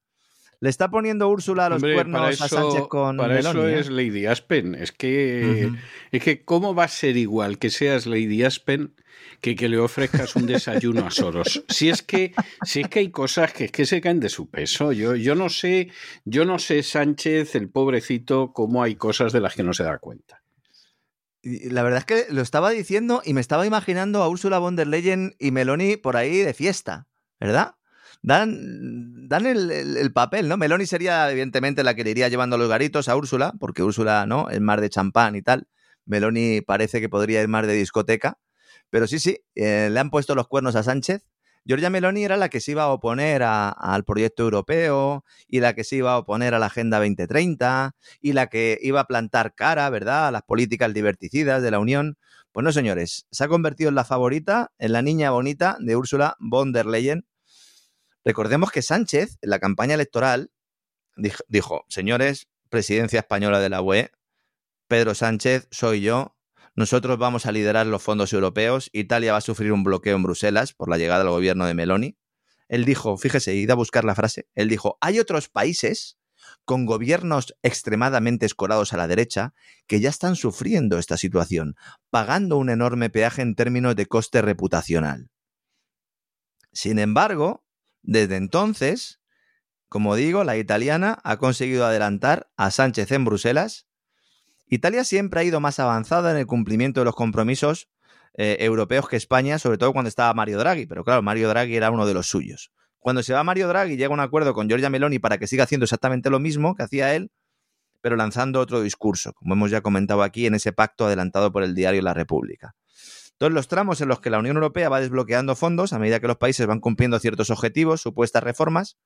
Le está poniendo Úrsula los cuernos a Sánchez con
para
eso
¿eh? es Lady Aspen. Es que, es que, ¿cómo va a ser igual que seas Lady Aspen que le ofrezcas un desayuno a Soros. Si es que, si es que hay cosas que, se caen de su peso. Yo, yo no sé, yo no sé, Sánchez, el pobrecito, cómo hay cosas de las que no se da cuenta.
La verdad es que lo estaba diciendo y me estaba imaginando a Úrsula von der Leyen y Meloni por ahí de fiesta, ¿verdad? Dan, dan el, el, papel, ¿no? Meloni sería, evidentemente, la que le iría llevando los garitos a Úrsula, porque Úrsula, ¿no? Es mar de champán y tal. Meloni parece que podría ir más de discoteca. Pero sí, sí, eh, le han puesto los cuernos a Sánchez. Giorgia Meloni era la que se iba a oponer al proyecto europeo y la que se iba a oponer a la Agenda 2030 y la que iba a plantar cara, ¿verdad?, a las políticas diverticidas de la Unión. Pues no, señores, se ha convertido en la favorita, en la niña bonita de Ursula von der Leyen. Recordemos que Sánchez, en la campaña electoral, dijo señores, presidencia española de la UE, Pedro Sánchez, soy yo, nosotros vamos a liderar los fondos europeos. Italia va a sufrir un bloqueo en Bruselas por la llegada del gobierno de Meloni. Él dijo, fíjese, id a buscar la frase. Él dijo, hay otros países con gobiernos extremadamente escorados a la derecha que ya están sufriendo esta situación, pagando un enorme peaje en términos de coste reputacional. Sin embargo, desde entonces, como digo, la italiana ha conseguido adelantar a Sánchez en Bruselas Italia siempre ha ido más avanzada en el cumplimiento de los compromisos eh, europeos que España, sobre todo cuando estaba Mario Draghi, pero claro, Mario Draghi era uno de los suyos. Cuando se va Mario Draghi llega un acuerdo con Giorgia Meloni para que siga haciendo exactamente lo mismo que hacía él, pero lanzando otro discurso, como hemos ya comentado aquí en ese pacto adelantado por el diario La República. Todos los tramos en los que la Unión Europea va desbloqueando fondos a medida que los países van cumpliendo ciertos objetivos, supuestas reformas,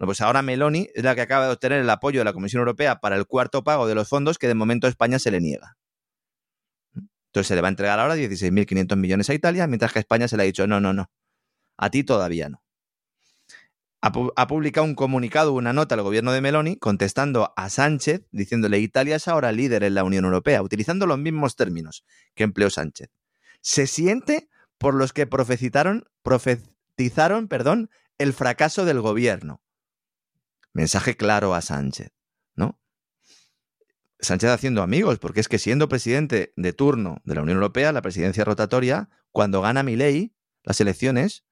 bueno, pues ahora Meloni es la que acaba de obtener el apoyo de la Comisión Europea para el cuarto pago de los fondos que de momento a España se le niega. Entonces se le va a entregar ahora 16.500 millones a Italia, mientras que a España se le ha dicho, no, no, no, a ti todavía no. Ha, publicado un comunicado, una nota al gobierno de Meloni contestando a Sánchez diciéndole Italia es ahora líder en la Unión Europea, utilizando los mismos términos que empleó Sánchez. Se siente por los que profetizaron, profetizaron perdón, el fracaso del gobierno. Mensaje claro a Sánchez, ¿no? Sánchez haciendo amigos, porque es que siendo presidente de turno de la Unión Europea, la presidencia rotatoria, cuando gana Milei las elecciones,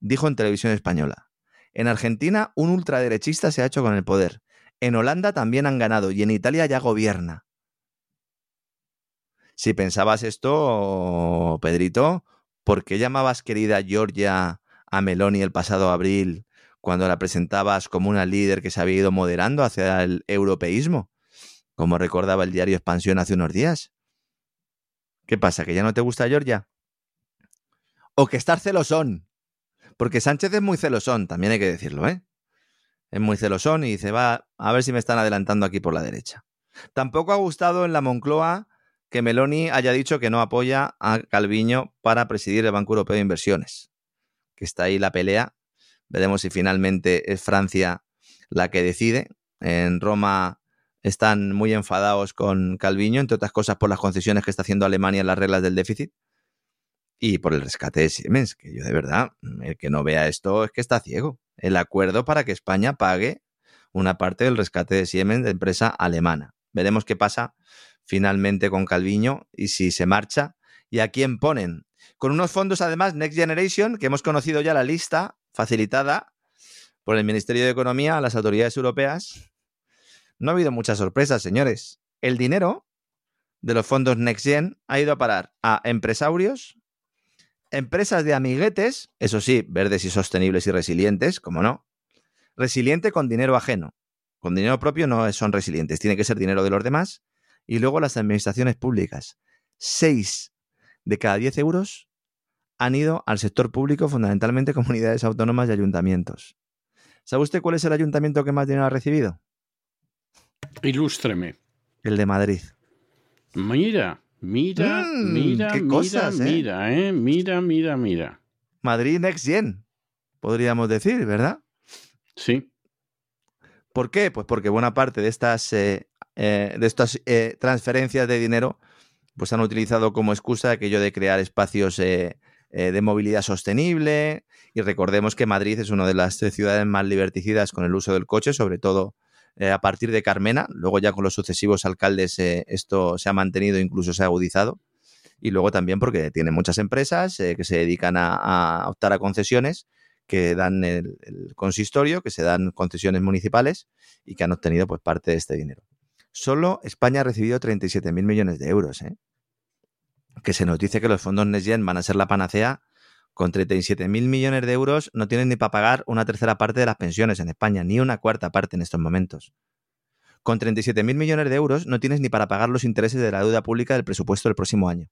dijo en televisión española, en Argentina un ultraderechista se ha hecho con el poder, en Holanda también han ganado y en Italia ya gobierna. Si pensabas esto, Pedrito, ¿por qué llamabas querida Georgia a Meloni el pasado abril cuando la presentabas como una líder que se había ido moderando hacia el europeísmo? como recordaba el diario Expansión hace unos días. ¿Qué pasa? ¿Que ya no te gusta Georgia? O que estás celosón. Porque Sánchez es muy celosón, también hay que decirlo, ¿eh? Es muy celosón y dice, va, a ver si me están adelantando aquí por la derecha. Tampoco ha gustado en la Moncloa que Meloni haya dicho que no apoya a Calviño para presidir el Banco Europeo de Inversiones. Que está ahí la pelea. Veremos si finalmente es Francia la que decide. En Roma están muy enfadados con Calviño, entre otras cosas por las concesiones que está haciendo Alemania en las reglas del déficit y por el rescate de Siemens, que yo de verdad, el que no vea esto es que está ciego. El acuerdo para que España pague una parte del rescate de Siemens de empresa alemana. Veremos qué pasa finalmente con Calviño y si se marcha y a quién ponen. Con unos fondos además Next Generation, que hemos conocido ya la lista facilitada por el Ministerio de Economía a las autoridades europeas, no ha habido muchas sorpresas, señores. El dinero de los fondos NextGen ha ido a parar a empresarios, empresas de amiguetes, eso sí, verdes y sostenibles y resilientes, como no. Resiliente con dinero ajeno. Con dinero propio no son resilientes, tiene que ser dinero de los demás. Y luego las administraciones públicas. Seis de cada diez euros han ido al sector público, fundamentalmente comunidades autónomas y ayuntamientos. ¿Sabe usted cuál es el ayuntamiento que más dinero ha recibido?
Ilústreme.
El de Madrid.
Mira, mira, mm, mira, mira, cosas, ¿eh? mira, ¿eh? Mira, mira, mira.
Madrid Next Gen, podríamos decir, ¿verdad?
Sí.
¿Por qué? Pues porque buena parte de estas, eh, eh, de estas transferencias de dinero pues han utilizado como excusa aquello de crear espacios de movilidad sostenible. Y recordemos que Madrid es una de las ciudades más liberticidas con el uso del coche, sobre todo eh, a partir de Carmena. Luego ya con los sucesivos alcaldes eh, esto se ha mantenido, incluso se ha agudizado. Y luego también porque tiene muchas empresas eh, que se dedican a, optar a concesiones que dan el, consistorio, que se dan concesiones municipales y que han obtenido pues parte de este dinero. Solo España ha recibido 37.000 millones de euros. Que se nos dice que los fondos NextGen van a ser la panacea con 37.000 millones de euros no tienen ni para pagar una tercera parte de las pensiones en España, ni una cuarta parte en estos momentos. Con 37.000 millones de euros no tienes ni para pagar los intereses de la deuda pública del presupuesto del próximo año.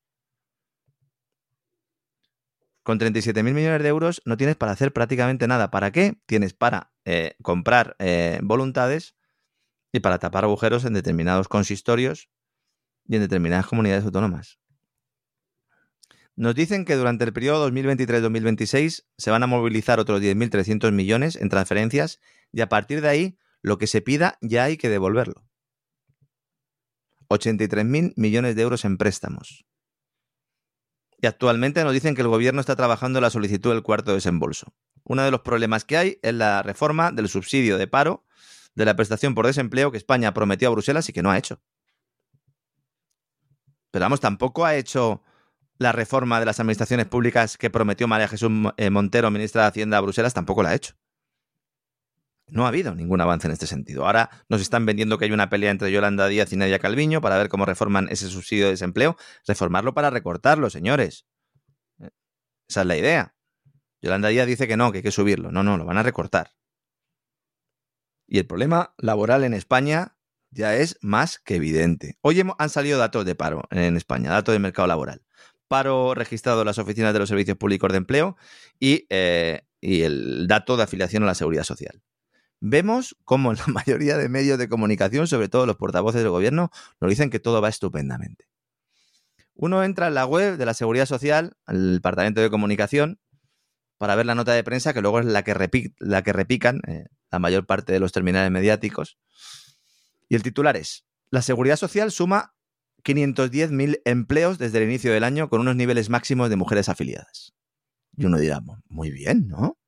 Con 37.000 millones de euros no tienes para hacer prácticamente nada. ¿Para qué? Tienes para eh, comprar eh, voluntades y para tapar agujeros en determinados consistorios y en determinadas comunidades autónomas. Nos dicen que durante el periodo 2023-2026 se van a movilizar otros 10.300 millones en transferencias y a partir de ahí lo que se pida ya hay que devolverlo. 83.000 millones de euros en préstamos. Y actualmente nos dicen que el gobierno está trabajando en la solicitud del cuarto desembolso. Uno de los problemas que hay es la reforma del subsidio de paro de la prestación por desempleo que España prometió a Bruselas y que no ha hecho. Pero vamos, tampoco ha hecho la reforma de las administraciones públicas que prometió María Jesús eh, Montero, ministra de Hacienda a Bruselas, tampoco la ha hecho. No ha habido ningún avance en este sentido. Ahora nos están vendiendo que hay una pelea entre Yolanda Díaz y Nadia Calviño para ver cómo reforman ese subsidio de desempleo. Reformarlo para recortarlo, señores. Esa es la idea. Yolanda Díaz dice que no, que hay que subirlo. No, no, lo van a recortar. Y el problema laboral en España ya es más que evidente. Hoy han salido datos de paro en España, datos de mercado laboral paro registrado en las oficinas de los servicios públicos de empleo eh, y, el dato de afiliación a la seguridad social. Vemos cómo la [LAUGHS] mayoría de medios de comunicación, sobre todo los portavoces del gobierno, nos dicen que todo va estupendamente. Uno entra en la web de la Seguridad Social, al Departamento de Comunicación, para ver la nota de prensa, que luego es la que, la que repican eh, la mayor parte de los terminales mediáticos. Y el titular es, la Seguridad Social suma 510.000 empleos desde el inicio del año con unos niveles máximos de mujeres afiliadas. Y uno dirá, muy bien, ¿no?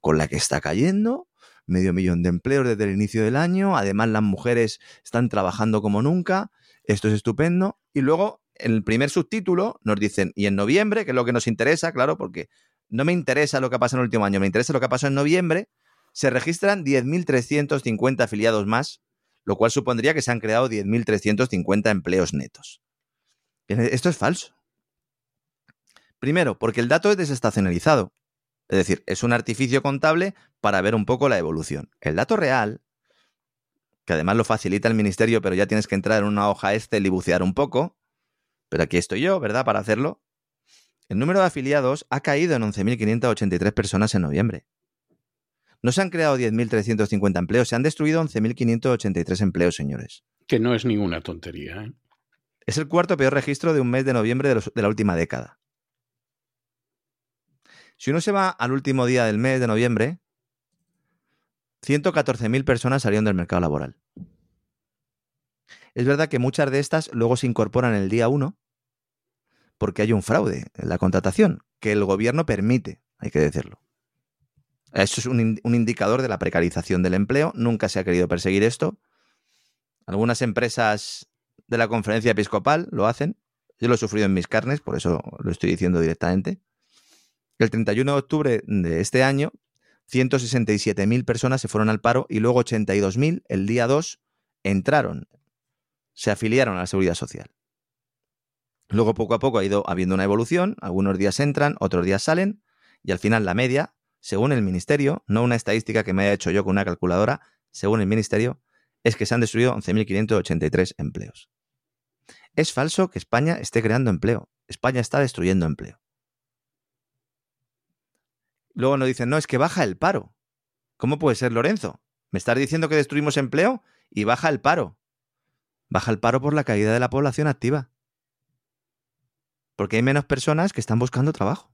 Con la que está cayendo, medio millón de empleos desde el inicio del año, además las mujeres están trabajando como nunca, esto es estupendo. Y luego en el primer subtítulo nos dicen, y en noviembre, que es lo que nos interesa, claro, porque no me interesa lo que ha pasado en el último año, me interesa lo que ha pasado en noviembre, se registran 10.350 afiliados más, lo cual supondría que se han creado 10.350 empleos netos. Esto es falso. Primero, porque el dato es desestacionalizado. Es decir, es un artificio contable para ver un poco la evolución. El dato real, que además lo facilita el ministerio, pero ya tienes que entrar en una hoja este y bucear un poco, pero aquí estoy yo, ¿verdad? Para hacerlo. El número de afiliados ha caído en 11.583 personas en noviembre. No se han creado 10.350 empleos, se han destruido 11.583 empleos, señores.
Que no es ninguna tontería. ¿eh?
Es el cuarto peor registro de un mes de noviembre de, de la última década. Si uno se va al último día del mes de noviembre, 114.000 personas salieron del mercado laboral. Es verdad que muchas de estas luego se incorporan el día 1 porque hay un fraude en la contratación que el gobierno permite, hay que decirlo. Eso es un, un, indicador de la precarización del empleo. Nunca se ha querido perseguir esto. Algunas empresas de la conferencia episcopal lo hacen. Yo lo he sufrido en mis carnes, por eso lo estoy diciendo directamente. El 31 de octubre de este año, 167.000 personas se fueron al paro y luego 82.000 el día 2 entraron se afiliaron a la seguridad social. Luego poco a poco ha ido habiendo una evolución, algunos días entran, otros días salen, y al final la media, según el ministerio, no una estadística que me haya hecho yo con una calculadora, según el ministerio, es que se han destruido 11.583 empleos. Es falso que España esté creando empleo. España está destruyendo empleo. Luego nos dicen, no, es que baja el paro. ¿Cómo puede ser, Lorenzo? ¿Me estás diciendo que destruimos empleo y baja el paro? baja el paro por la caída de la población activa. Porque hay menos personas que están buscando trabajo.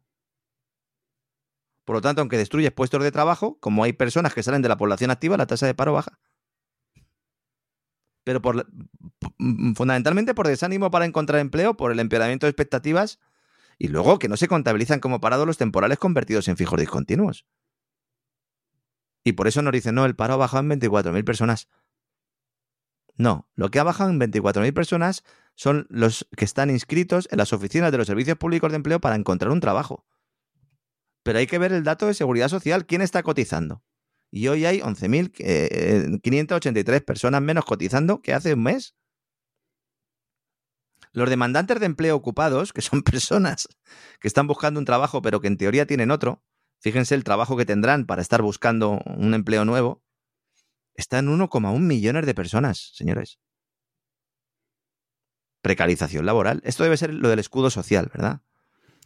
Por lo tanto, aunque destruyes puestos de trabajo, como hay personas que salen de la población activa, la tasa de paro baja. Pero por, fundamentalmente por desánimo para encontrar empleo, por el empeoramiento de expectativas y luego que no se contabilizan como parados los temporales convertidos en fijos discontinuos. Y por eso nos dicen, no, el paro ha bajado en 24.000 personas. No, lo que ha bajado en 24.000 personas son los que están inscritos en las oficinas de los servicios públicos de empleo para encontrar un trabajo. Pero hay que ver el dato de seguridad social, quién está cotizando. Y hoy hay 11.583 personas menos cotizando que hace un mes. Los demandantes de empleo ocupados, que son [LAUGHS] personas que están buscando un trabajo pero que en teoría tienen otro, fíjense el trabajo que tendrán para estar buscando un empleo nuevo, está en 1,1 millones de personas, señores. Precarización laboral. Esto debe ser lo del escudo social, ¿verdad?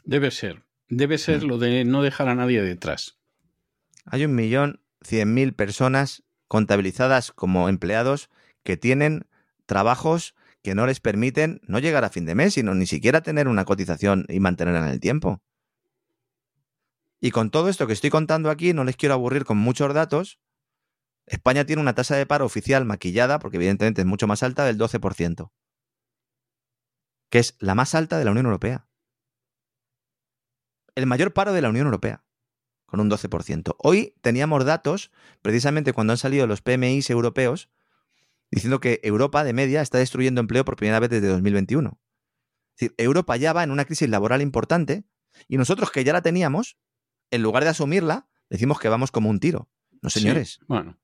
Debe ser. Debe ser mm. lo de no dejar a nadie detrás.
Hay un millón cien mil personas contabilizadas como empleados que tienen trabajos que no les permiten no llegar a fin de mes, sino ni siquiera tener una cotización y mantenerla en el tiempo. Y con todo esto que estoy contando aquí, no les quiero aburrir con muchos datos, España tiene una tasa de paro oficial maquillada, porque evidentemente es mucho más alta, del 12%, que es la más alta de la Unión Europea. El mayor paro de la Unión Europea, con un 12%. Hoy teníamos datos, precisamente cuando han salido los PMIs europeos, diciendo que Europa de media está destruyendo empleo por primera vez desde 2021. Es decir, Europa ya va en una crisis laboral importante y nosotros que ya la teníamos, en lugar de asumirla, decimos que vamos como un tiro. No, señores.
bueno,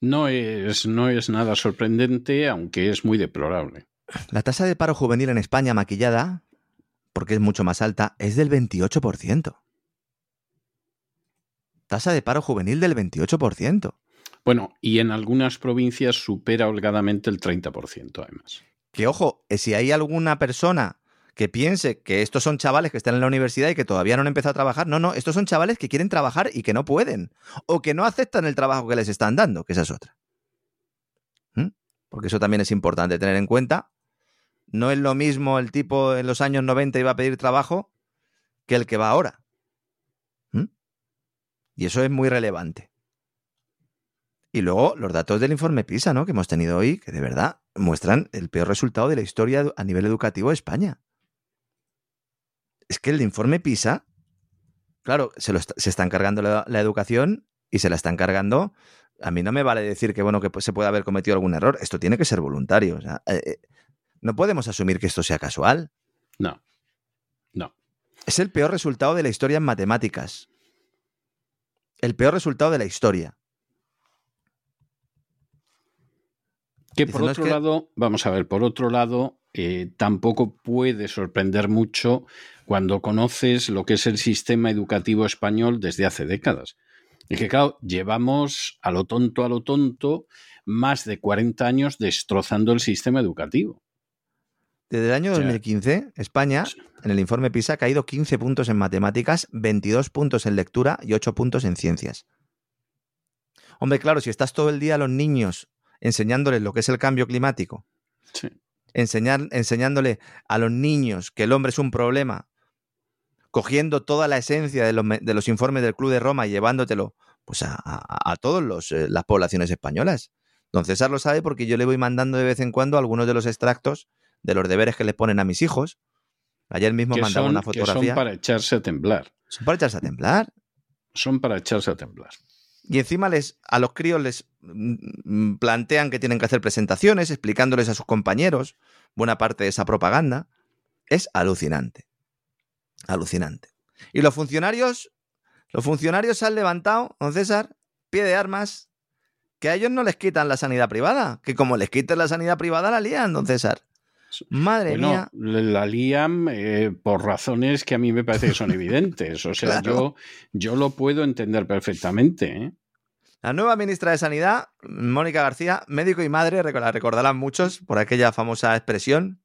no es, no es nada sorprendente, aunque es muy deplorable.
La tasa de paro juvenil en España maquillada, porque es mucho más alta, es del 28%. Tasa de paro juvenil del 28%.
Bueno, y en algunas provincias supera holgadamente el 30%, además.
Que ojo, eh, si hay alguna persona que piense que estos son chavales que están en la universidad y que todavía no han empezado a trabajar. No, no, estos son chavales que quieren trabajar y que no pueden. O que no aceptan el trabajo que les están dando, que esa es otra. ¿Mm? Porque eso también es importante tener en cuenta. No es lo mismo el tipo en los años 90 iba a pedir trabajo que el que va ahora. ¿Mm? Y eso es muy relevante. Y luego los datos del informe PISA, ¿no? Que hemos tenido hoy, que de verdad muestran el peor resultado de la historia a nivel educativo de España. Es que el informe PISA, claro, se, lo se está encargando la, educación y se la están cargando. A mí no me vale decir que, bueno, que se puede haber cometido algún error. Esto tiene que ser voluntario. O sea, eh, no podemos asumir que esto sea casual.
No. No.
Es el peor resultado de la historia en matemáticas. El peor resultado de la historia.
Que por otro no es que... lado, vamos a ver, por otro lado, eh, tampoco puede sorprender mucho cuando conoces lo que es el sistema educativo español desde hace décadas. Y que, claro, llevamos a lo tonto, a lo tonto, más de 40 años destrozando el sistema educativo.
Desde el año 2015, España, en el informe PISA, ha caído 15 puntos en matemáticas, 22 puntos en lectura y 8 puntos en ciencias. Hombre, claro, si estás todo el día a los niños enseñándoles lo que es el cambio climático,
sí.
enseñar, enseñándole a los niños que el hombre es un problema, cogiendo toda la esencia de los, de los informes del Club de Roma y llevándotelo pues a, a, a todas eh, las poblaciones españolas. Don César lo sabe porque yo le voy mandando de vez en cuando algunos de los extractos de los deberes que les ponen a mis hijos. Ayer mismo
que
mandaba
son,
una fotografía.
Que son para echarse a temblar.
Son para echarse a temblar.
Son para echarse a temblar.
Y encima les, a los críos les mm, plantean que tienen que hacer presentaciones, explicándoles a sus compañeros buena parte de esa propaganda. Es alucinante. Alucinante. Y los funcionarios, los funcionarios se han levantado, don César, pie de armas, que a ellos no les quitan la sanidad privada, que como les quiten la sanidad privada la lían, don César. Madre
bueno,
mía.
La lían eh, por razones que a mí me parece que son evidentes. O sea, [LAUGHS] claro. yo, yo lo puedo entender perfectamente. ¿eh?
La nueva ministra de Sanidad, Mónica García, médico y madre, la recordarán muchos por aquella famosa expresión,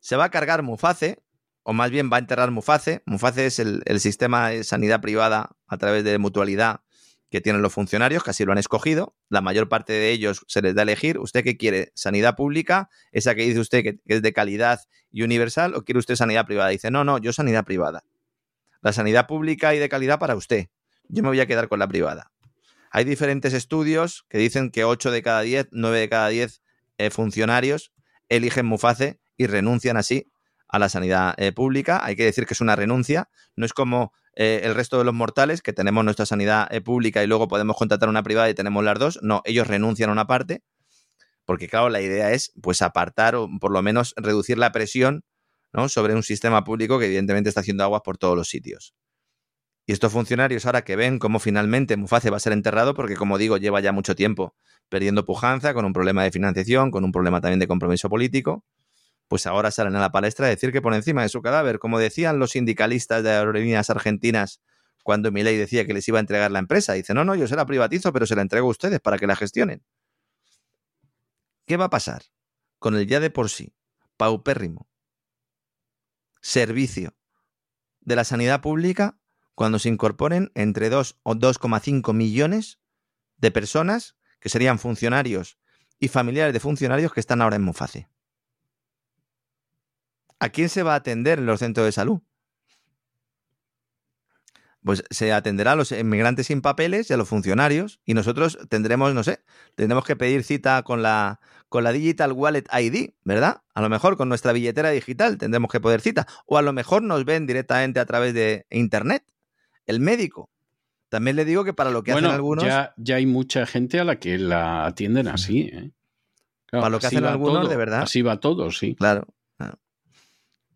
se va a cargar Muface, o más bien va a enterrar Muface. Muface es el, el sistema de sanidad privada a través de mutualidad que tienen los funcionarios, que así lo han escogido. La mayor parte de ellos se les da a elegir. ¿Usted qué quiere? ¿Sanidad pública? ¿Esa que dice usted que, es de calidad y universal? ¿O quiere usted sanidad privada? Dice, no, no, yo sanidad privada. La sanidad pública y de calidad para usted. Yo me voy a quedar con la privada. Hay diferentes estudios que dicen que 8 de cada 10, 9 de cada 10 eh, funcionarios eligen Muface y renuncian así a la sanidad eh, pública. Hay que decir que es una renuncia. No es como eh, el resto de los mortales, que tenemos nuestra sanidad eh, pública y luego podemos contratar una privada y tenemos las dos. No, ellos renuncian a una parte, porque claro, la idea es pues apartar o por lo menos reducir la presión ¿no? sobre un sistema público que evidentemente está haciendo aguas por todos los sitios. Y estos funcionarios ahora que ven cómo finalmente Muface va a ser enterrado, porque como digo, lleva ya mucho tiempo perdiendo pujanza, con un problema de financiación, con un problema también de compromiso político, pues ahora salen a la palestra a decir que por encima de su cadáver, como decían los sindicalistas de aerolíneas argentinas cuando Milei decía que les iba a entregar la empresa, dice, no, no, yo se la privatizo, pero se la entrego a ustedes para que la gestionen. ¿Qué va a pasar con el ya de por sí paupérrimo servicio de la sanidad pública cuando se incorporen entre 2 o 2,5 millones de personas que serían funcionarios y familiares de funcionarios que están ahora en Muface? ¿A quién se va a atender en los centros de salud? Pues se atenderá a los inmigrantes sin papeles y a los funcionarios y nosotros tendremos, no sé, tendremos que pedir cita con la, con la Digital Wallet ID, ¿verdad? A lo mejor con nuestra billetera digital tendremos que poder cita o a lo mejor nos ven directamente a través de Internet. El médico. También le digo que para lo que
bueno,
hacen algunos...
Ya, ya hay mucha gente a la que la atienden así, ¿eh?
Claro, para lo que hacen algunos,
todo,
de verdad.
Así va todo, sí.
Claro.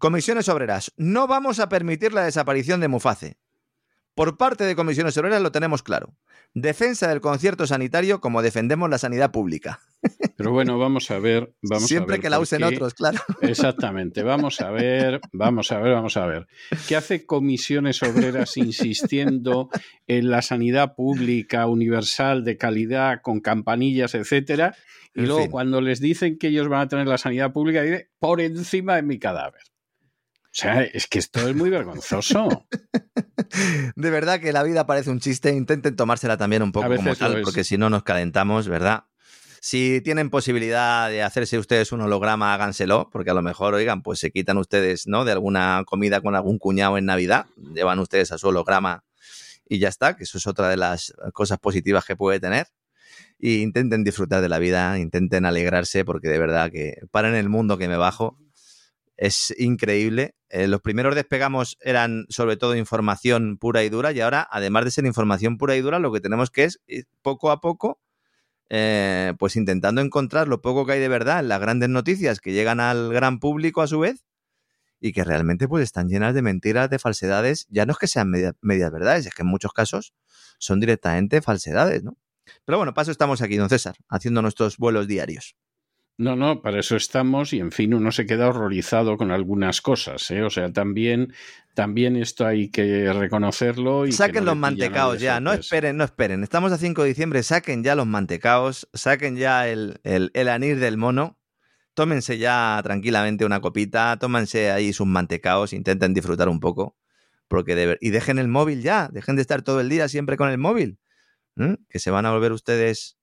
Comisiones Obreras. No vamos a permitir la desaparición de Muface. Por parte de Comisiones Obreras lo tenemos claro. Defensa del concierto sanitario como defendemos la sanidad pública. [LAUGHS]
Pero bueno, vamos a ver. Vamos
Siempre
a ver
que la usen
qué...
otros, claro. [LAUGHS]
Exactamente. Vamos a ver, vamos a ver, vamos a ver. ¿Qué hace Comisiones Obreras insistiendo en la sanidad pública, universal, de calidad, con campanillas, etcétera? Y
En
luego,
fin.
cuando les dicen que ellos van a tener la sanidad pública, dice por encima de mi cadáver. O sea, es que esto es muy vergonzoso. [LAUGHS]
De verdad que la vida parece un chiste. Intenten tomársela también un poco como tal, porque si no nos calentamos, ¿verdad? Si tienen posibilidad de hacerse ustedes un holograma, háganselo, porque a lo mejor, oigan, pues se quitan ustedes, ¿no? De alguna comida con algún cuñado en Navidad, llevan ustedes a su holograma y ya está, que eso es otra de las cosas positivas que puede tener. Y intenten disfrutar de la vida, intenten alegrarse, porque de verdad que en el mundo que me bajo. Es increíble. Eh, los primeros despegamos eran sobre todo información pura y dura y ahora, además de ser información pura y dura, lo que tenemos que es poco a poco eh, pues intentando encontrar lo poco que hay de verdad en las grandes noticias que llegan al gran público a su vez y que realmente pues están llenas de mentiras, de falsedades. Ya no es que sean medias verdades, es que en muchos casos son directamente falsedades, ¿no? Pero bueno, paso estamos aquí, don César, haciendo nuestros vuelos diarios.
No, no, para eso estamos y en fin, uno se queda horrorizado con algunas cosas, ¿eh? O sea, también, también esto hay que reconocerlo. Y
saquen los mantecaos ya, no esperen, no esperen. Estamos a 5 de diciembre, saquen ya los mantecaos, saquen ya el, el, el anís del mono, tómense ya tranquilamente una copita, tómense ahí sus mantecaos, intenten disfrutar un poco, porque de, y dejen el móvil ya, dejen de estar todo el día siempre con el móvil, que se van a volver ustedes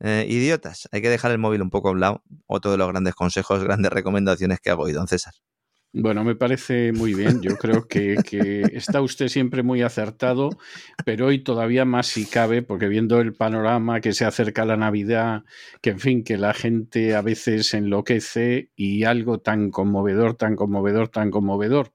eh, idiotas, hay que dejar el móvil un poco a un lado. Otro de los grandes consejos, [LAUGHS] grandes recomendaciones que hago hoy, don César.
Bueno, me parece muy bien. Yo creo que, está usted siempre muy acertado, pero hoy todavía más si cabe, porque viendo el panorama que se acerca la Navidad, que en fin, que la gente a veces enloquece y algo tan conmovedor, tan conmovedor, tan conmovedor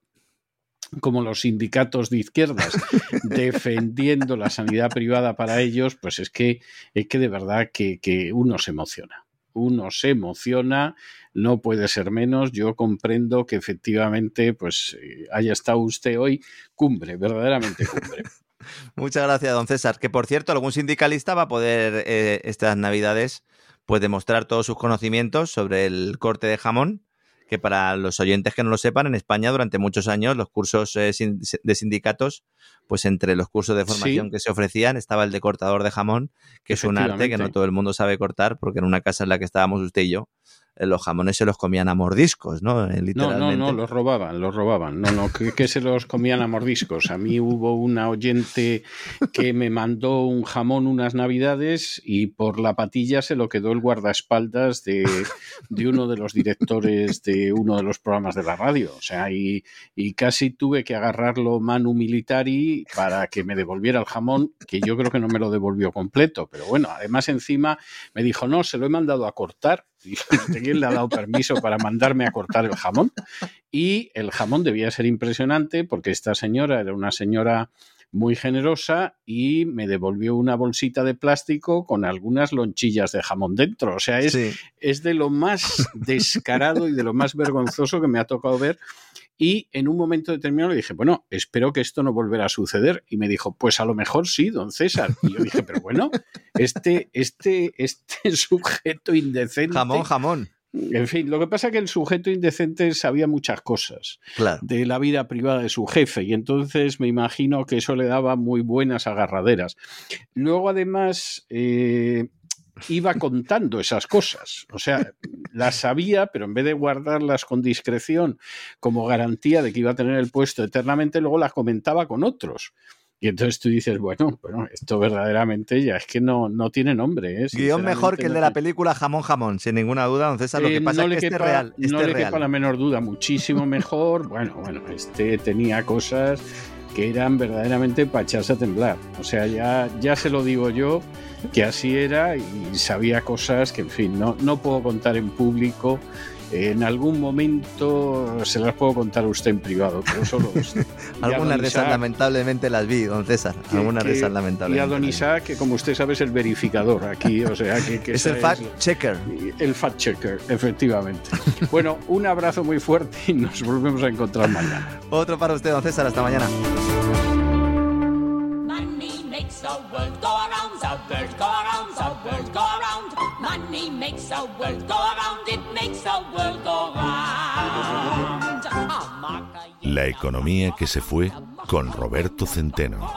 como los sindicatos de izquierdas [LAUGHS] defendiendo la sanidad privada para ellos, pues es que, es que de verdad que, uno se emociona. Uno se emociona, no puede ser menos. Yo comprendo que efectivamente, pues eh, haya estado usted hoy cumbre, verdaderamente cumbre. [LAUGHS]
Muchas gracias, don César. Que por cierto, algún sindicalista va a poder eh, estas navidades pues demostrar todos sus conocimientos sobre el corte de jamón que para los oyentes que no lo sepan, en España durante muchos años los cursos eh, de sindicatos, pues entre los cursos de formación que se ofrecían estaba el de cortador de jamón, que es un arte que no todo el mundo sabe cortar, porque en una casa en la que estábamos usted y yo, los jamones se los comían a mordiscos, ¿no?
Literalmente. Eh, no, no, no, los robaban, los robaban. No, no, que, se los comían a mordiscos. A mí hubo una oyente que me mandó un jamón unas navidades y por la patilla se lo quedó el guardaespaldas de, de uno de los directores de uno de los programas de la radio. O sea, y, y casi tuve que agarrarlo manu militari para que me devolviera el jamón, que yo creo que no me lo devolvió completo. Pero bueno, además encima me dijo, no, se lo he mandado a cortar [LAUGHS] quién le ha dado permiso para mandarme a cortar el jamón. Y el jamón debía ser impresionante porque esta señora era una señora muy generosa y me devolvió una bolsita de plástico con algunas lonchillas de jamón dentro. O sea, es, es de lo más descarado y de lo más vergonzoso que me ha tocado ver y en un momento determinado le dije, bueno, espero que esto no volverá a suceder. Y me dijo, pues a lo mejor sí, don César. Y yo dije, pero bueno, este, este, este [LAUGHS] sujeto indecente.
Jamón, jamón.
En fin, lo que pasa es que el sujeto indecente sabía muchas cosas de la vida privada de su jefe y entonces me imagino que eso le daba muy buenas agarraderas. Luego, además, eh, iba contando esas cosas. O sea, las sabía, pero en vez de guardarlas con discreción como garantía de que iba a tener el puesto eternamente, luego las comentaba con otros. Y entonces tú dices, bueno, bueno, esto verdaderamente ya es que no, no tiene nombre. ¿eh?
Guión mejor que el de la película Jamón Jamón, sin ninguna duda, don César. Lo que eh, pasa es que este real.
no
le
quepa la menor duda, muchísimo mejor. [LAUGHS] bueno, bueno, este tenía cosas que eran verdaderamente para echarse a temblar. O sea, ya, ya se lo digo yo, que así era y sabía cosas que, en fin, no, no puedo contar en público en algún momento se las puedo contar a usted en privado, pero solo [LAUGHS]
Algunas de esas lamentablemente las vi, don César. Algunas de esas lamentablemente.
Y a don Isaac, que como usted sabe es el verificador aquí, o sea, que, [LAUGHS]
es el fact checker.
El fact checker, efectivamente. bueno, un abrazo muy fuerte y nos volvemos a encontrar mañana. [LAUGHS]
Otro para usted, don César, hasta mañana.
La economía que se fue con Roberto Centeno.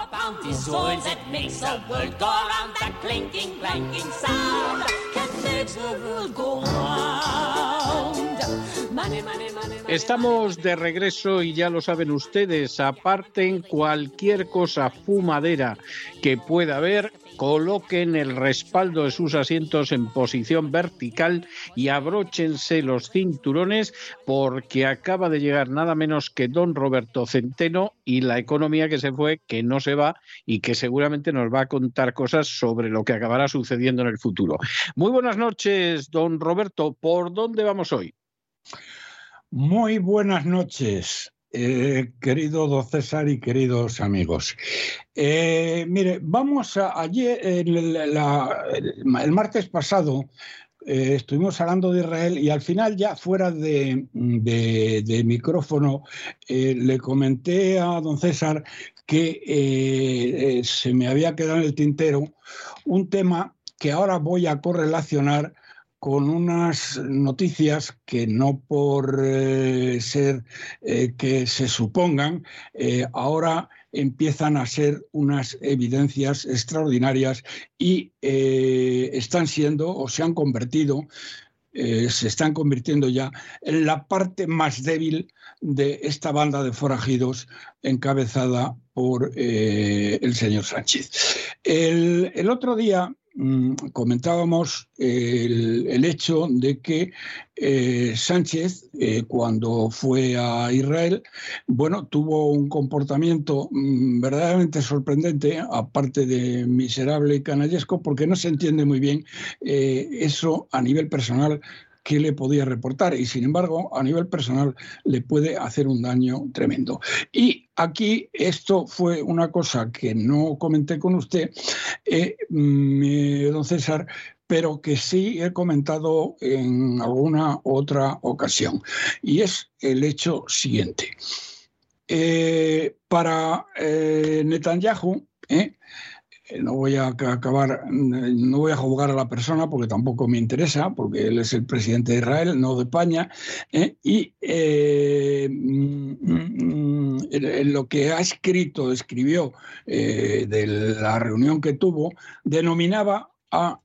Estamos de regreso y ya lo saben ustedes, aparten cualquier cosa fumadera que pueda haber, coloquen el respaldo de sus asientos en posición vertical y abróchense los cinturones porque acaba de llegar nada menos que don Roberto Centeno y la economía que se fue, que no se va y que seguramente nos va a contar cosas sobre lo que acabará sucediendo en el futuro. Muy buenas noches, don Roberto. ¿Por dónde vamos hoy?
Muy buenas noches, eh, querido don César y queridos amigos. Eh, mire, vamos a ayer, el, martes pasado, eh, estuvimos hablando de Israel y al final ya fuera de, micrófono le comenté a don César que se me había quedado en el tintero un tema que ahora voy a correlacionar con unas noticias que no por eh, ser eh, que se supongan, eh, ahora empiezan a ser unas evidencias extraordinarias y están siendo o se han convertido se están convirtiendo ya en la parte más débil de esta banda de forajidos encabezada por el señor Sánchez. El, el otro día Mm, comentábamos el, hecho de que eh, Sánchez, eh, cuando fue a Israel, bueno, tuvo un comportamiento mm, verdaderamente sorprendente, aparte de miserable y canallesco, porque no se entiende muy bien eh, eso a nivel personal qué le podía reportar y sin embargo a nivel personal le puede hacer un daño tremendo. Y aquí esto fue una cosa que no comenté con usted, eh, don César, pero que sí he comentado en alguna otra ocasión. Y es el hecho siguiente. Eh, para eh, Netanyahu, no voy a acabar, mm, no voy a jugar a la persona porque tampoco me interesa, porque él es el presidente de Israel, no de España, ¿eh? y eh, mm, mm, lo que ha escrito, escribió de la reunión que tuvo, denominaba a,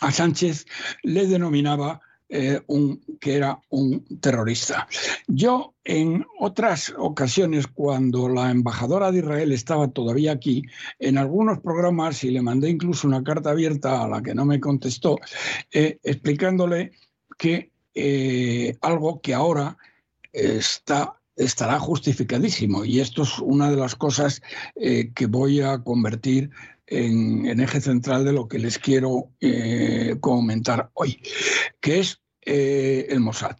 a Sánchez, le denominaba eh, un, que era un terrorista. Yo en otras ocasiones, cuando la embajadora de Israel estaba todavía aquí, en algunos programas, y le mandé incluso una carta abierta a la que no me contestó, eh, explicándole que eh, algo que ahora está estará justificadísimo. Y esto es una de las cosas que voy a convertir en, eje central de lo que les quiero eh, comentar hoy, que es eh, el Mossad.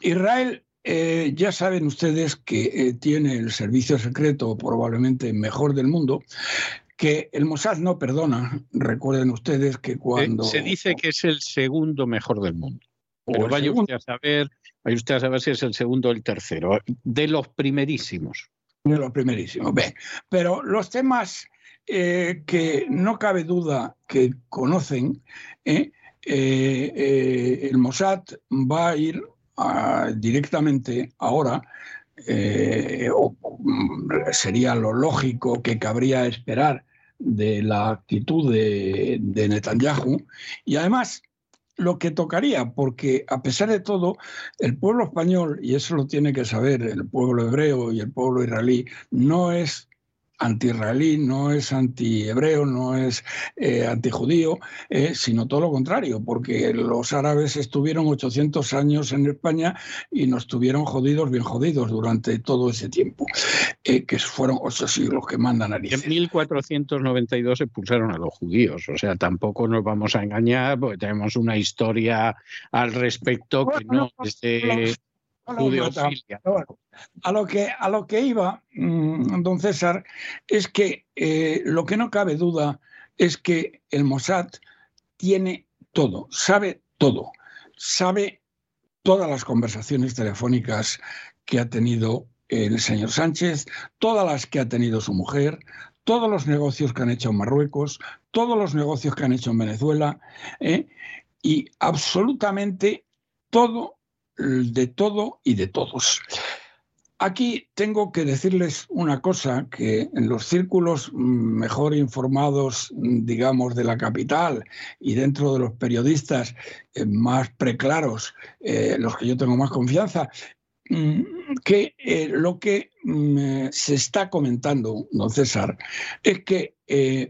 Israel eh, ya saben ustedes que tiene el servicio secreto probablemente mejor del mundo, que el Mossad no perdona. Recuerden ustedes que cuando...
Se dice que es el segundo mejor del mundo. Pero vaya usted a saber, vaya usted a saber si es el segundo o el tercero, de los primerísimos.
De los primerísimos. pero los temas eh, que no cabe duda que conocen, eh, eh, el Mossad va a ir directamente ahora, o, mm, sería lo lógico que cabría esperar de la actitud de Netanyahu, y además lo que tocaría, porque a pesar de todo, el pueblo español, y eso lo tiene que saber el pueblo hebreo y el pueblo israelí, no es anti-israelí, no es anti-hebreo, no es eh, anti-judío, eh, sino todo lo contrario, porque los árabes estuvieron 800 años en España y nos tuvieron jodidos, bien jodidos durante todo ese tiempo, eh, que fueron ocho siglos que mandan a
En 1492 expulsaron a los judíos, o sea, tampoco nos vamos a engañar, porque tenemos una historia al respecto que no es de
a lo que, a lo que iba, mm, don César, es que eh, lo que no cabe duda es que el Mossad tiene todo, sabe todo, sabe todas las conversaciones telefónicas que ha tenido el señor Sánchez, todas las que ha tenido su mujer, todos los negocios que han hecho en Marruecos, todos los negocios que han hecho en Venezuela, ¿eh? y absolutamente todo de todo y de todos. aquí tengo que decirles una cosa, que en los círculos mejor informados, digamos, de la capital y dentro de los periodistas eh, más preclaros, eh, los que yo tengo más confianza, mm, que eh, lo que mm, se está comentando, don César, es que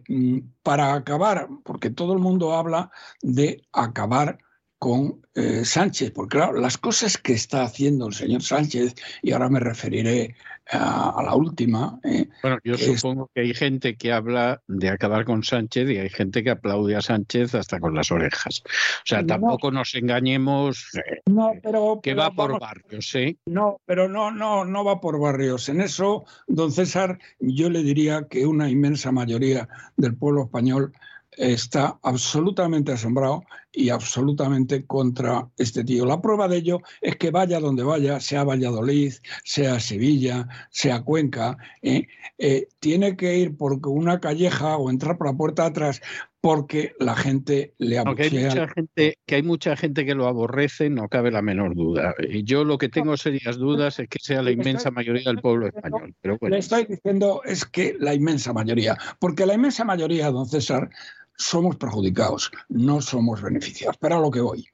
mm, para acabar, porque todo el mundo habla de acabar con eh, Sánchez, porque claro, las cosas que está haciendo el señor Sánchez, y ahora me referiré a, la última.
Eh, bueno, yo supongo que hay gente que habla de acabar con Sánchez y hay gente que aplaude a Sánchez hasta con las orejas. O sea, tampoco nos engañemos eh,
no, pero,
que va por barrios, ¿eh?
No, pero no, no, no va por barrios. En eso, don César, yo le diría que una inmensa mayoría del pueblo español está absolutamente asombrado y absolutamente contra este tío. La prueba de ello es que vaya donde vaya, sea Valladolid, sea Sevilla, sea Cuenca, ¿eh? Eh, tiene que ir por una calleja o entrar por la puerta de atrás porque la gente le
abuchea. Aunque hay mucha gente, que hay mucha gente que lo aborrece, no cabe la menor duda. Y yo lo que tengo serias dudas es que sea la inmensa mayoría del pueblo español. Pero
Le estoy diciendo es que la inmensa mayoría, porque la inmensa mayoría, don César, somos perjudicados, no somos beneficiados. Pero a lo que voy.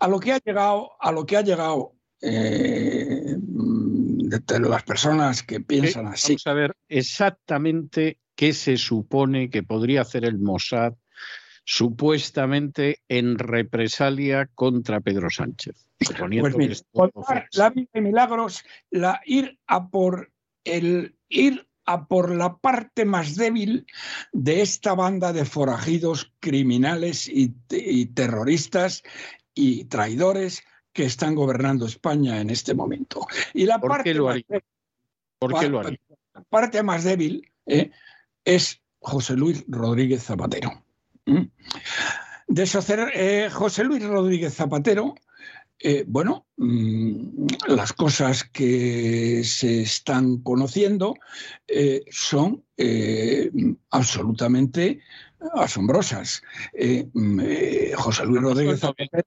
A lo que ha llegado, a lo que ha llegado eh, de, las personas que piensan así.
Vamos a ver exactamente qué se supone que podría hacer el Mossad supuestamente en represalia contra Pedro Sánchez.
Pues la vida de milagros, la ir a por el ir a por la parte más débil de esta banda de forajidos criminales y, terroristas y traidores que están gobernando España en este momento. Y la parte
lo haría? ¿Por qué lo haría?
La parte más débil eh, es José Luis Rodríguez Zapatero. ¿Mm? Deshacer eh, José Luis Rodríguez Zapatero eh, bueno, mm, las cosas que se están conociendo eh, son eh, absolutamente asombrosas. Mm, José Luis Rodríguez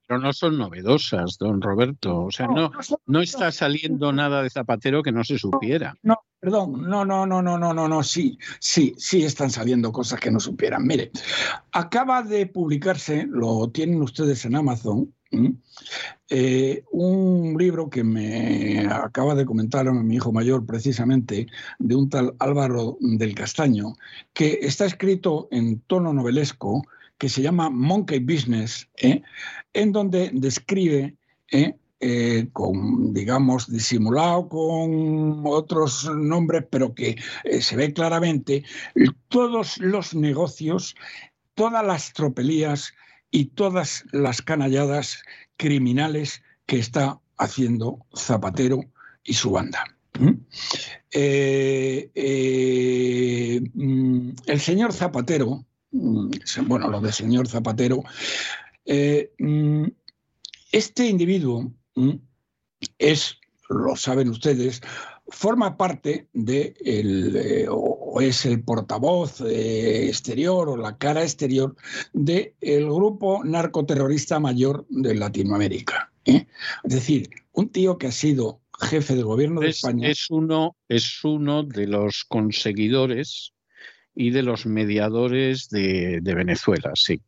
Pero no son novedosas, don Roberto. O sea, no, no, está saliendo nada de Zapatero que no se supiera.
No, perdón, no, no, no, no, no, no, no, sí, sí, sí están saliendo cosas que no supieran. Mire, acaba de publicarse, lo tienen ustedes en Amazon, eh, un libro que me acaba de comentar mi hijo mayor precisamente, de un tal Álvaro del Castaño, que está escrito en tono novelesco, que se llama Monkey Business, ¿eh? en donde describe ¿eh? con, digamos, disimulado con otros nombres, pero que se ve claramente todos los negocios, todas las tropelías y todas las canalladas criminales que está haciendo Zapatero y su banda. ¿Mm? Eh, eh, mm, el señor Zapatero, mm, bueno, lo del señor Zapatero, eh, este individuo es, lo saben ustedes, forma parte de el, eh, o es el portavoz eh, exterior o la cara exterior del grupo narcoterrorista mayor de Latinoamérica. ¿eh? Es decir, un tío que ha sido jefe de gobierno de España.
Es uno, es uno de los conseguidores y de los mediadores de, de Venezuela, sí.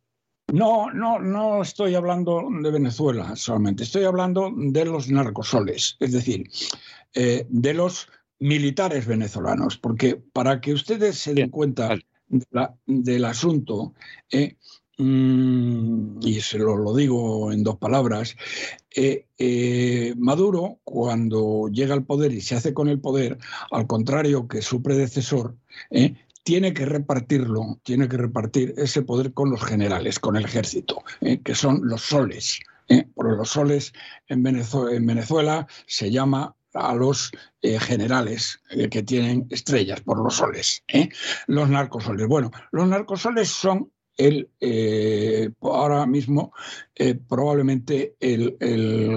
No, no, no estoy hablando de Venezuela solamente, estoy hablando de los narcosoles, es decir, eh, de los militares venezolanos, porque para que ustedes se den cuenta del asunto, eh, mm, y se lo, digo en dos palabras, eh, Maduro cuando llega al poder y se hace con el poder, al contrario que su predecesor, tiene que repartirlo, tiene que repartir ese poder con los generales, con el ejército, eh, que son los soles. Eh, porque los soles en Venezuela, se llama a los eh, generales que tienen estrellas por los soles, los narcosoles. Bueno, los narcosoles son el, eh, ahora mismo eh, probablemente el,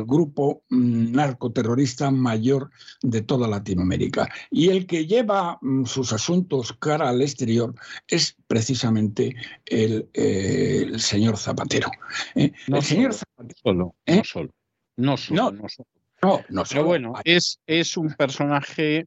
grupo mm, narcoterrorista mayor de toda Latinoamérica. Y el que lleva mm, sus asuntos cara al exterior es precisamente el, señor Zapatero.
¿eh? el señor Zapatero. no solo. No solo. No,
No, no
Pero bueno, es, es un personaje,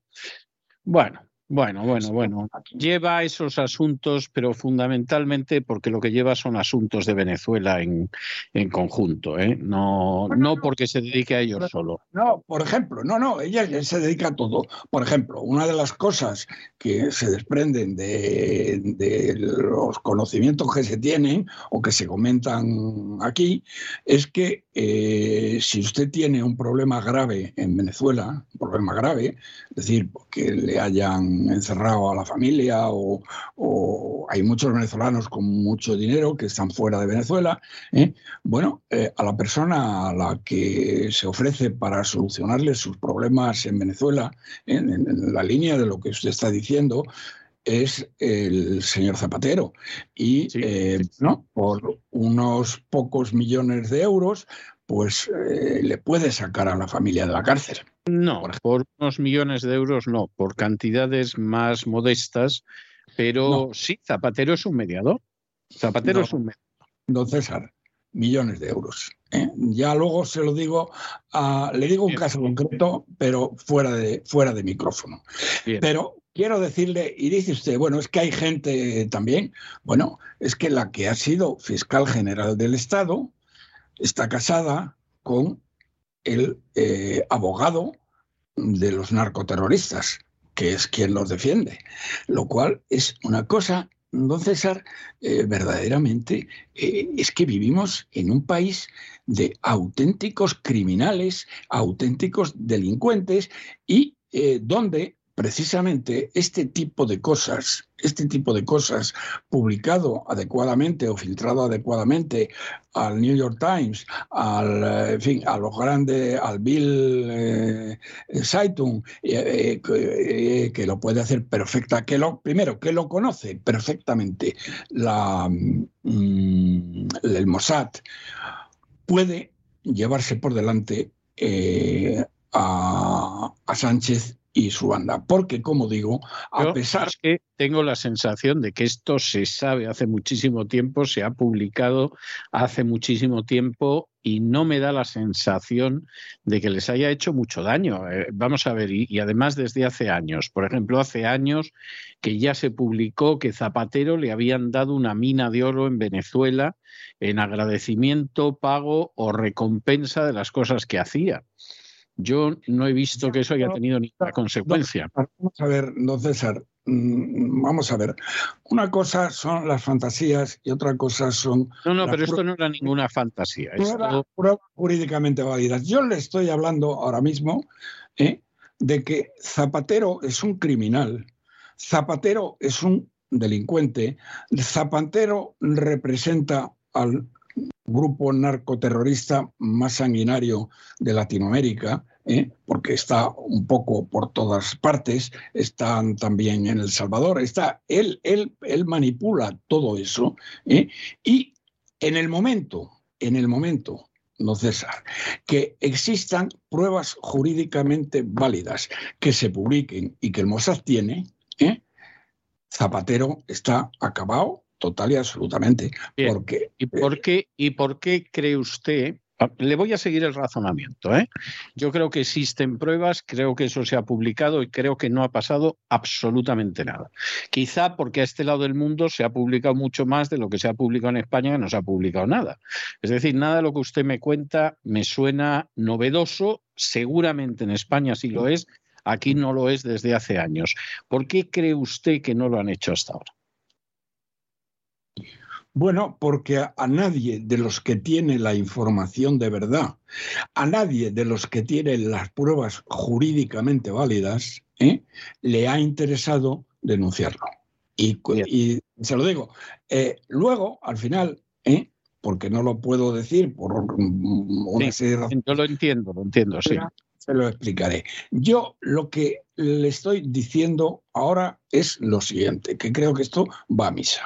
bueno, bueno, bueno, bueno. Lleva esos asuntos, pero fundamentalmente porque lo que lleva son asuntos de Venezuela en, en conjunto, ¿eh? No, no porque se dedique a ellos solo.
No, por ejemplo, no, no, ella se dedica a todo. Por ejemplo, una de las cosas que se desprenden de, de los conocimientos que se tienen o que se comentan aquí es que eh, si usted tiene un problema grave en Venezuela, un problema grave, es decir, que le hayan encerrado a la familia o, hay muchos venezolanos con mucho dinero que están fuera de Venezuela. ¿eh? Bueno, eh, a la persona a la que se ofrece para solucionarle sus problemas en Venezuela, en, la línea de lo que usted está diciendo, es el señor Zapatero. Y eh, ¿no? por unos pocos millones de euros, pues le puede sacar a la familia de la cárcel.
No, por unos millones de euros no, por cantidades más modestas, pero sí, Zapatero es un mediador. Zapatero es un mediador.
Don César, millones de euros. ¿eh? Ya luego se lo digo, le digo un caso concreto, pero fuera de, fuera de micrófono. Pero quiero decirle, y dice usted, bueno, es que hay gente también, bueno, es que la que ha sido fiscal general del Estado está casada con el eh, abogado de los narcoterroristas, que es quien los defiende, lo cual es una cosa, don César, eh, verdaderamente eh, es que vivimos en un país de auténticos criminales, auténticos delincuentes y donde precisamente este tipo de cosas, este tipo de cosas publicado adecuadamente o filtrado adecuadamente al New York Times, al, eh, en fin, a los grandes, al Bill eh, Zeitung, eh, que lo puede hacer perfecta, que lo, primero, que lo conoce perfectamente la, mm, el Mossad, puede llevarse por delante a, a Sánchez y su banda. Porque, como digo, a pesar...
Es que tengo la sensación de que esto se sabe hace muchísimo tiempo, se ha publicado hace muchísimo tiempo y no me da la sensación de que les haya hecho mucho daño. Eh, vamos a ver, y, además desde hace años. Por ejemplo, hace años que ya se publicó que Zapatero le habían dado una mina de oro en Venezuela en agradecimiento, pago o recompensa de las cosas que hacía. Yo no he visto que eso haya tenido ninguna consecuencia.
Vamos a ver, don César, mm, vamos a ver. Una cosa son las fantasías y otra cosa son.
No, no, pero esto no era ninguna fantasía.
Esto... Pruebas jurídicamente válidas. Yo le estoy hablando ahora mismo ¿eh? de que Zapatero es un criminal, Zapatero es un delincuente, Zapatero representa al grupo narcoterrorista más sanguinario de Latinoamérica, ¿eh? porque está un poco por todas partes, están también en El Salvador, está, él, él, él manipula todo eso, ¿eh? y en el momento, en el momento no César, que existan pruebas jurídicamente válidas que se publiquen y que el Mossad tiene, ¿eh? Zapatero está acabado total y absolutamente. Porque,
¿Y, por qué, ¿Y por qué cree usted? Ah, le voy a seguir el razonamiento. ¿eh? Yo creo que existen pruebas, creo que eso se ha publicado y creo que no ha pasado absolutamente nada. Quizá porque a este lado del mundo se ha publicado mucho más de lo que se ha publicado en España, que no se ha publicado nada. Es decir, nada de lo que usted me cuenta me suena novedoso, seguramente en España sí lo es, aquí no lo es desde hace años. ¿Por qué cree usted que no lo han hecho hasta ahora?
Bueno, porque a, nadie de los que tiene la información de verdad, a nadie de los que tiene las pruebas jurídicamente válidas, ¿eh? le ha interesado denunciarlo. Y, se lo digo. Eh, luego, al final, ¿eh? porque no lo puedo decir por una serie
de Yo lo entiendo, lo entiendo, sí.
Se lo explicaré. Yo lo que le estoy diciendo ahora es lo siguiente, que creo que esto va a misa.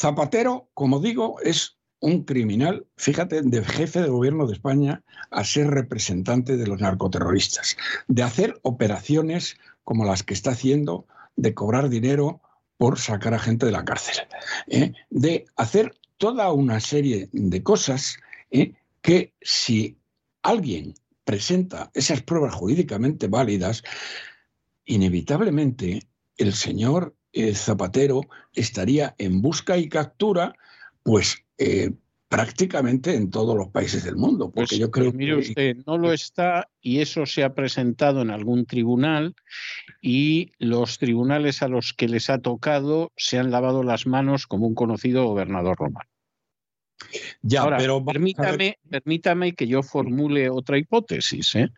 Zapatero, como digo, es un criminal, fíjate, de jefe de gobierno de España a ser representante de los narcoterroristas, de hacer operaciones como las que está haciendo, de cobrar dinero por sacar a gente de la cárcel, ¿eh? de hacer toda una serie de cosas ¿eh? que si alguien presenta esas pruebas jurídicamente válidas, inevitablemente el señor eh, Zapatero estaría en busca y captura, pues eh, prácticamente en todos los países del mundo. Porque
Pues,
yo creo
pues mire
que
usted, no lo está y eso se ha presentado en algún tribunal y los tribunales a los que les ha tocado se han lavado las manos como un conocido gobernador romano.
Ya,
Ahora,
pero
permítame, permítame que yo formule otra hipótesis. ¿eh?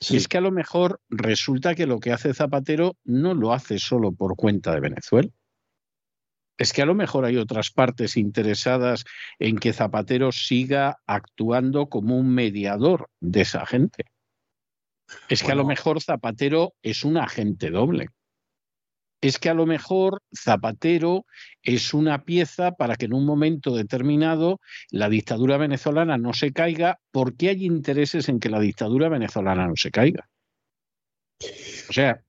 Sí.
Y es que a lo mejor resulta que lo que hace Zapatero no lo hace solo por cuenta de Venezuela. Es que a lo mejor hay otras partes interesadas en que Zapatero siga actuando como un mediador de esa gente. Es que a lo mejor Zapatero es un agente doble. Es que a lo mejor Zapatero es una pieza para que en un momento determinado la dictadura venezolana no se caiga porque hay intereses en que la dictadura venezolana no se caiga. O sea,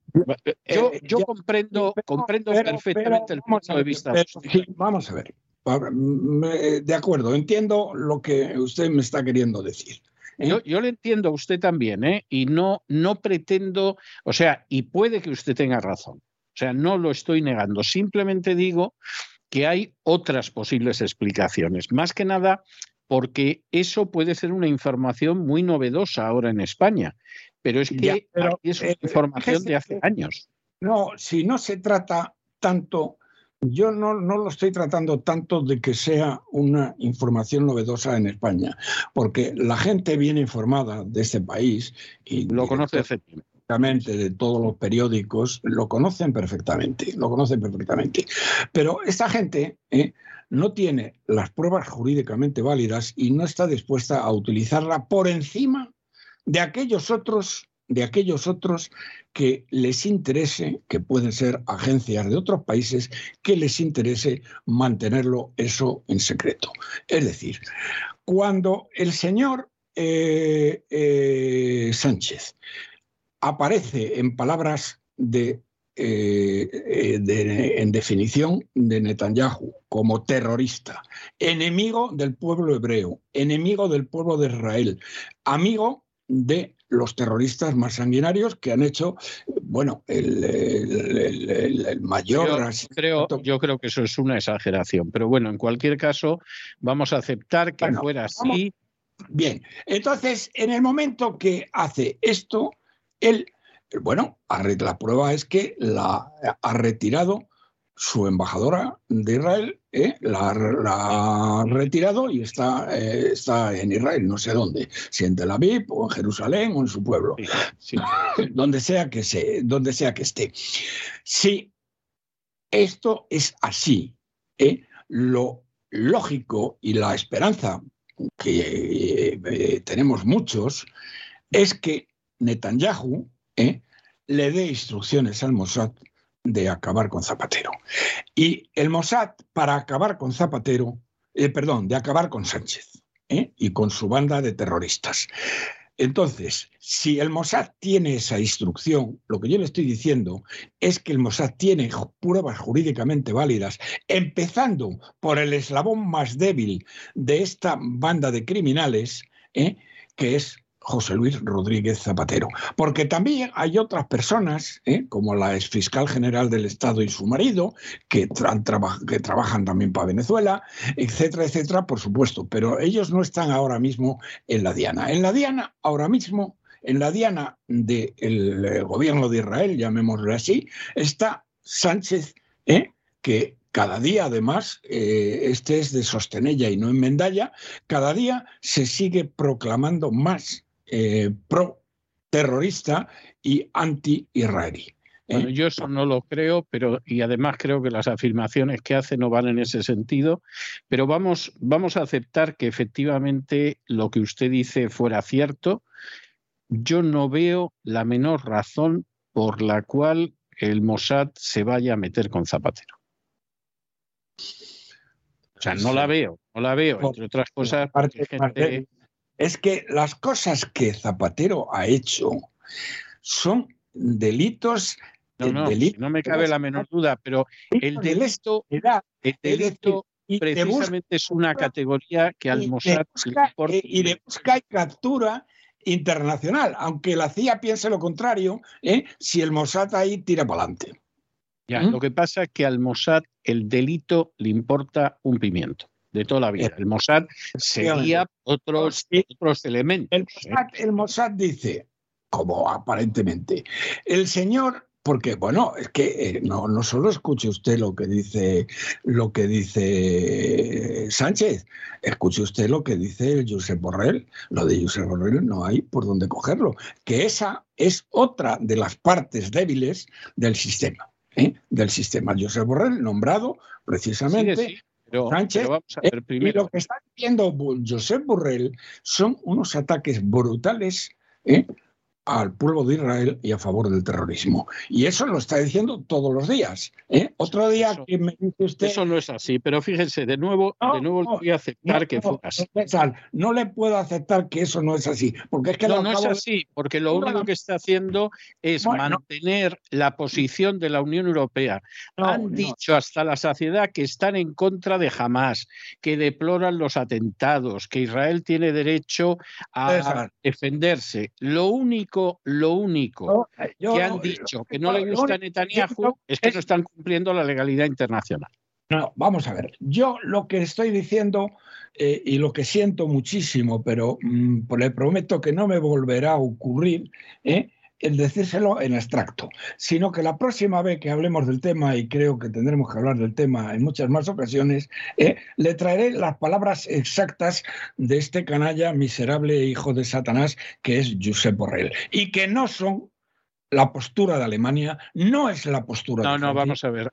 yo,
Eh,
yo
ya,
comprendo,
pero-
comprendo
pero-
perfectamente
pero
el punto
a
de
ver,
vista.
sí, vamos a ver. Pa- me- De acuerdo, entiendo lo que usted me está queriendo decir. ¿eh?
Yo, yo le entiendo a usted también, ¿eh? Y no, no pretendo, o sea, y puede que usted tenga razón. O sea, no lo estoy negando. Simplemente digo que hay otras posibles explicaciones. Más que nada porque eso puede ser una información muy novedosa ahora en España. Pero es que
Ya, pero,
aquí es una
eh,
información de hace años.
No, si no se trata tanto, yo no, no lo estoy tratando tanto de que sea una información novedosa en España, porque la gente bien informada de este país y
Lo conoce hace tiempo.
De todos los periódicos, lo conocen perfectamente, lo conocen perfectamente. Pero esta gente ¿eh? no tiene las pruebas jurídicamente válidas y no está dispuesta a utilizarla por encima de aquellos otros, de aquellos otros que les interese, que pueden ser agencias de otros países, que les interese mantenerlo eso en secreto. Es decir, cuando el señor eh, eh, Sánchez aparece en palabras de, eh, eh, de- en definición de Netanyahu como terrorista, enemigo del pueblo hebreo, enemigo del pueblo de Israel, amigo de los terroristas más sanguinarios que han hecho, bueno, el, el- el- el- el mayor
Yo creo, yo creo que eso es una exageración. Pero bueno, en cualquier caso, vamos a aceptar que
Bueno,
fuera
vamos-
así.
Bien, entonces, en el momento que hace esto, él, bueno, ha re- la prueba es que la ha retirado su embajadora de Israel, ¿eh? la, la ha retirado y está, eh, está en Israel, no sé dónde, si en Tel Aviv o en Jerusalén o en su pueblo,
Sí, sí. [LAUGHS]
donde sea que, se, donde sea que esté. Si esto es así, ¿eh? lo lógico y la esperanza que eh, tenemos muchos es que Netanyahu ¿eh? le dé instrucciones al Mossad de acabar con Zapatero. Y el Mossad, para acabar con Zapatero, eh, perdón, de acabar con Sánchez ¿eh? y con su banda de terroristas. Entonces, si el Mossad tiene esa instrucción, lo que yo le estoy diciendo es que el Mossad tiene pruebas jurídicamente válidas, empezando por el eslabón más débil de esta banda de criminales, que es José Luis Rodríguez Zapatero. Porque también hay otras personas, ¿eh? como la exfiscal general del Estado y su marido, que, tra- traba- que trabajan también para Venezuela, etcétera, etcétera, por supuesto, pero ellos no están ahora mismo en la Diana. En la Diana, ahora mismo, en la Diana del eh, gobierno de Israel, llamémoslo así, está Sánchez, ¿eh? que cada día, además, este es de Sostenella y no en Mendalla, cada día se sigue proclamando más eh, pro terrorista y anti-israelí. ¿eh?
Bueno, yo eso no lo creo, pero y además creo que las afirmaciones que hace no van en ese sentido. Pero vamos, vamos a aceptar que efectivamente lo que usted dice fuera cierto. Yo no veo la menor razón por la cual el Mossad se vaya a meter con Zapatero. O sea, no la veo, no la veo, entre otras cosas. porque gente-.
Es que las cosas que Zapatero ha hecho son delitos.
No,
eh,
no,
delitos
no me cabe la menor duda, pero el
de
delito, el delito
y
precisamente es una categoría que al Mossad le
busca-
importa
eh, y de busca y captura internacional, aunque la CIA piense lo contrario, ¿eh? si el Mossad ahí tira para adelante.
Ya, lo que pasa es que al Mossad el delito le importa un pimiento de toda la vida. El Mossad seguía otros, otros elementos.
El Mossad, el Mossad dice, como aparentemente, el señor porque bueno, es que eh, no, no solo escuche usted lo que dice lo que dice Sánchez, escuche usted lo que dice Josep Borrell. Lo de Josep Borrell no hay por dónde cogerlo, que esa es otra de las partes débiles del sistema. ¿eh? Del sistema. Josep Borrell, nombrado precisamente. Sánchez, y lo que está diciendo Josep Borrell son unos ataques brutales ¿eh? Al pueblo de Israel y a favor del terrorismo. Y eso lo está diciendo todos los días. ¿eh? Otro día que me dice usted...
Eso no es así, pero fíjense, de nuevo, de nuevo le voy a aceptar que fue así.
No le puedo aceptar que eso no es así, porque es que...
No, no es así, porque lo único que está haciendo es mantener la posición de la Unión Europea. Han dicho hasta la saciedad que están en contra de Hamas, que deploran los atentados, que Israel tiene derecho a defenderse. Lo único lo único eh, que han dicho que no le gusta a Netanyahu es que no están cumpliendo la legalidad internacional.
No, vamos a ver. Yo lo que estoy diciendo eh, y lo que siento muchísimo, pero mm, le prometo que no me volverá a ocurrir, ¿eh? El decírselo en abstracto, sino que la próxima vez que hablemos del tema, y creo que tendremos que hablar del tema en muchas más ocasiones, eh, le traeré las palabras exactas de este canalla miserable hijo de Satanás que es Josep Borrell, y que no son la postura de Alemania, no es la postura
no, de No, no, vamos a ver.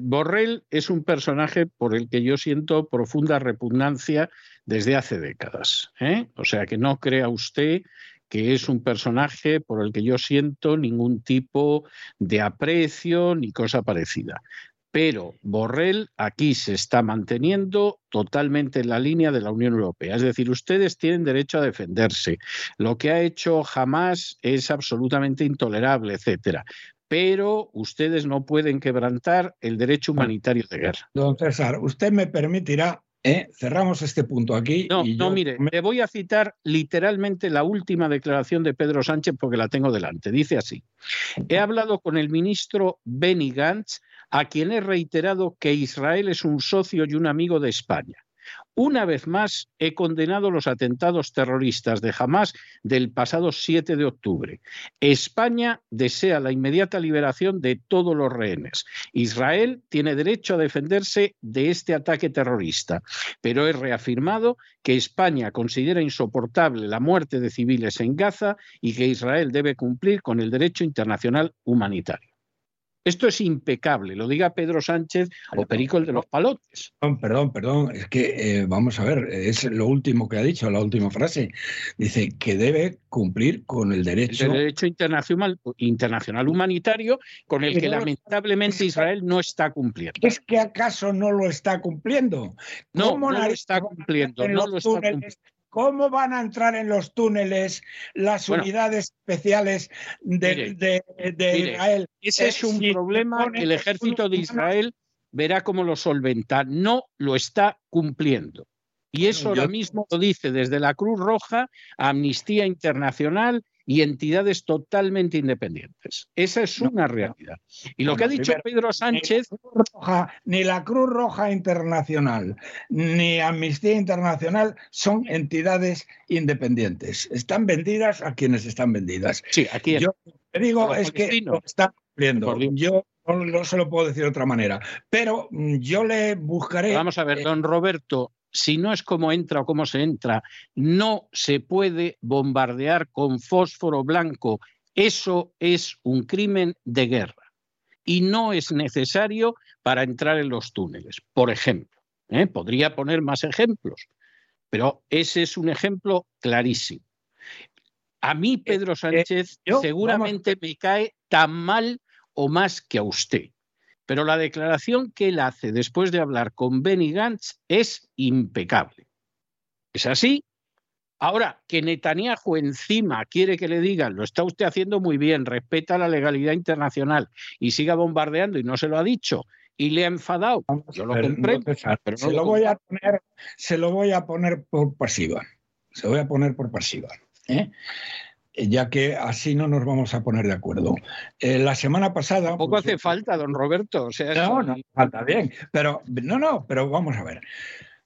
Borrell es un personaje por el que yo siento profunda repugnancia desde hace décadas. ¿eh? O sea, que no crea usted que es un personaje por el que yo siento ningún tipo de aprecio ni cosa parecida. Pero Borrell aquí se está manteniendo totalmente en la línea de la Unión Europea. Es decir, ustedes tienen derecho a defenderse. Lo que ha hecho jamás es absolutamente intolerable, etcétera pero ustedes no pueden quebrantar el derecho humanitario de guerra.
Don César, usted me permitirá ¿Eh? Cerramos este punto aquí.
No, no, mire, me voy a citar literalmente la última declaración de Pedro Sánchez porque la tengo delante. Dice así: He hablado con el ministro Benny Gantz, a quien he reiterado que Israel es un socio y un amigo de España. Una vez más, he condenado los atentados terroristas de Hamas del pasado 7 de octubre. España desea la inmediata liberación de todos los rehenes. Israel tiene derecho a defenderse de este ataque terrorista, pero he reafirmado que España considera insoportable la muerte de civiles en Gaza y que Israel debe cumplir con el derecho internacional humanitario. Esto es impecable, lo diga Pedro Sánchez o Perico el de los palotes.
Perdón, perdón, perdón. es que eh, vamos a ver, es lo último que ha dicho, la última frase. Dice que debe cumplir con el derecho.
El derecho internacional, internacional humanitario con el que lamentablemente Israel no está cumpliendo.
¿Es que acaso no lo está cumpliendo?
No, no lo está cumpliendo, no lo está cumpliendo.
¿Cómo van a entrar en los túneles las unidades especiales de, Israel?
Ese es un problema que el ejército de Israel verá cómo lo solventa. No lo está cumpliendo. Y eso ahora mismo lo dice desde la Cruz Roja, Amnistía Internacional y entidades totalmente independientes. Esa es una realidad. Y lo que ha dicho Pedro Sánchez...
Ni la, Cruz Roja Internacional ni Amnistía Internacional son entidades independientes. Están vendidas a quienes están vendidas.
Sí, aquí
Yo te digo es que lo están cumpliendo. Yo no, se lo puedo decir de otra manera. Pero mm, yo le buscaré...
Vamos a ver, don Roberto, si no es como entra o cómo se entra, no se puede bombardear con fósforo blanco. Eso es un crimen de guerra y no es necesario para entrar en los túneles. Por ejemplo, ¿eh? podría poner más ejemplos, pero ese es un ejemplo clarísimo. A mí, eh, Pedro eh, Sánchez, seguramente me cae tan mal o más que a usted. Pero la declaración que él hace después de hablar con Benny Gantz es impecable. ¿Es así? Ahora, que Netanyahu encima quiere que le digan, lo está usted haciendo muy bien, respeta la legalidad internacional y siga bombardeando y no se lo ha dicho y le ha enfadado. Yo lo comprendo. pero
se, lo voy a poner, se lo voy a poner por pasiva. Se lo voy a poner por pasiva. ¿eh? Ya que así no nos vamos a poner de acuerdo. Eh, la semana pasada...
Poco pues, hace falta, don Roberto. O sea,
no, no falta bien, pero no, no, pero vamos a ver.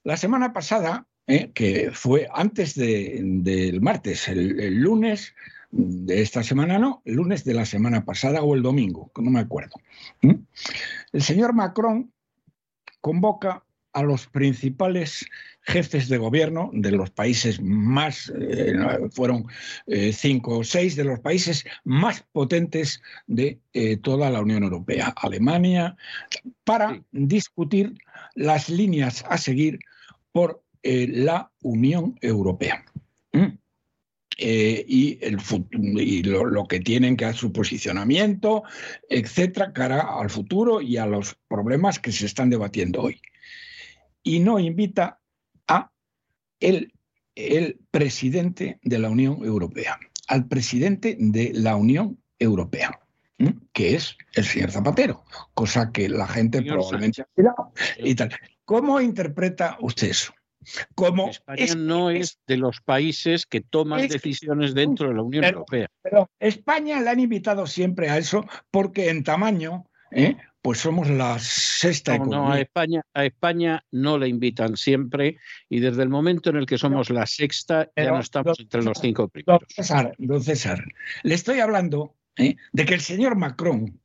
La semana pasada, eh, que fue antes del martes, el, lunes de esta semana no, el lunes de la semana pasada o el domingo, no me acuerdo. El señor Macron convoca a los principales jefes de gobierno de los países más, eh, fueron eh, cinco o seis de los países más potentes de eh, toda la Unión Europea, Alemania, para discutir las líneas a seguir por la Unión Europea. ¿Mm? y, el, y lo, lo, que tienen que hacer su posicionamiento, etcétera, cara al futuro y a los problemas que se están debatiendo hoy. Y no invita el, el presidente de la Unión Europea, al presidente de la Unión Europea que es el señor Zapatero, cosa que la gente probablemente ha y tal. ¿Cómo interpreta usted eso?
Como España no es de los países que toman decisiones dentro de la Unión Europea.
Pero España le han invitado siempre a eso porque en tamaño ¿eh? Pues somos la sexta
no, No, a España, a España no le invitan siempre y desde el momento en el que somos la sexta ya no estamos entre los cinco primeros.
Don César, le estoy hablando ¿eh? de que el señor Macron,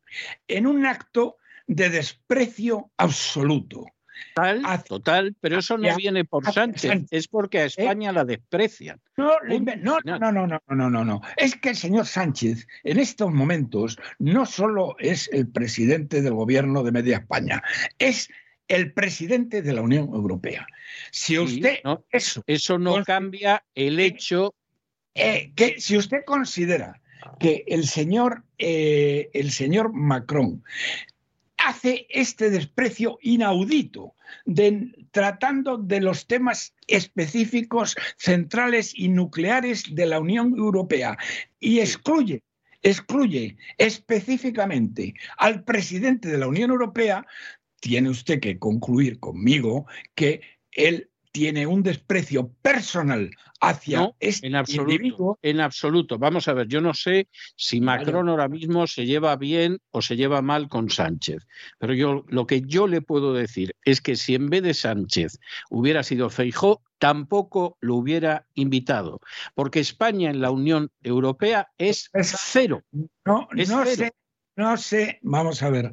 en un acto de desprecio absoluto,
Total, total, pero eso no viene por Sánchez, es porque a ¿Eh? España la desprecian.
No, no, no, no, no, no, no, no. Es que el señor Sánchez en estos momentos no solo es el presidente del gobierno de Media España, es el presidente de la Unión Europea. Si usted
eso, eso no cambia el hecho
eh, que si usted considera que el señor, eh, el señor Macron hace este desprecio inaudito, tratando de los temas específicos, centrales y nucleares de la Unión Europea y excluye excluye específicamente al presidente de la Unión Europea, tiene usted que concluir conmigo que él tiene un desprecio personal hacia este
en absoluto, En absoluto. Vamos a ver, yo no sé si Macron ahora mismo se lleva bien o se lleva mal con Sánchez, pero yo lo que yo le puedo decir es que si en vez de Sánchez hubiera sido Feijó, tampoco lo hubiera invitado, porque España en la Unión Europea es cero.
No, no sé, no sé, vamos a ver,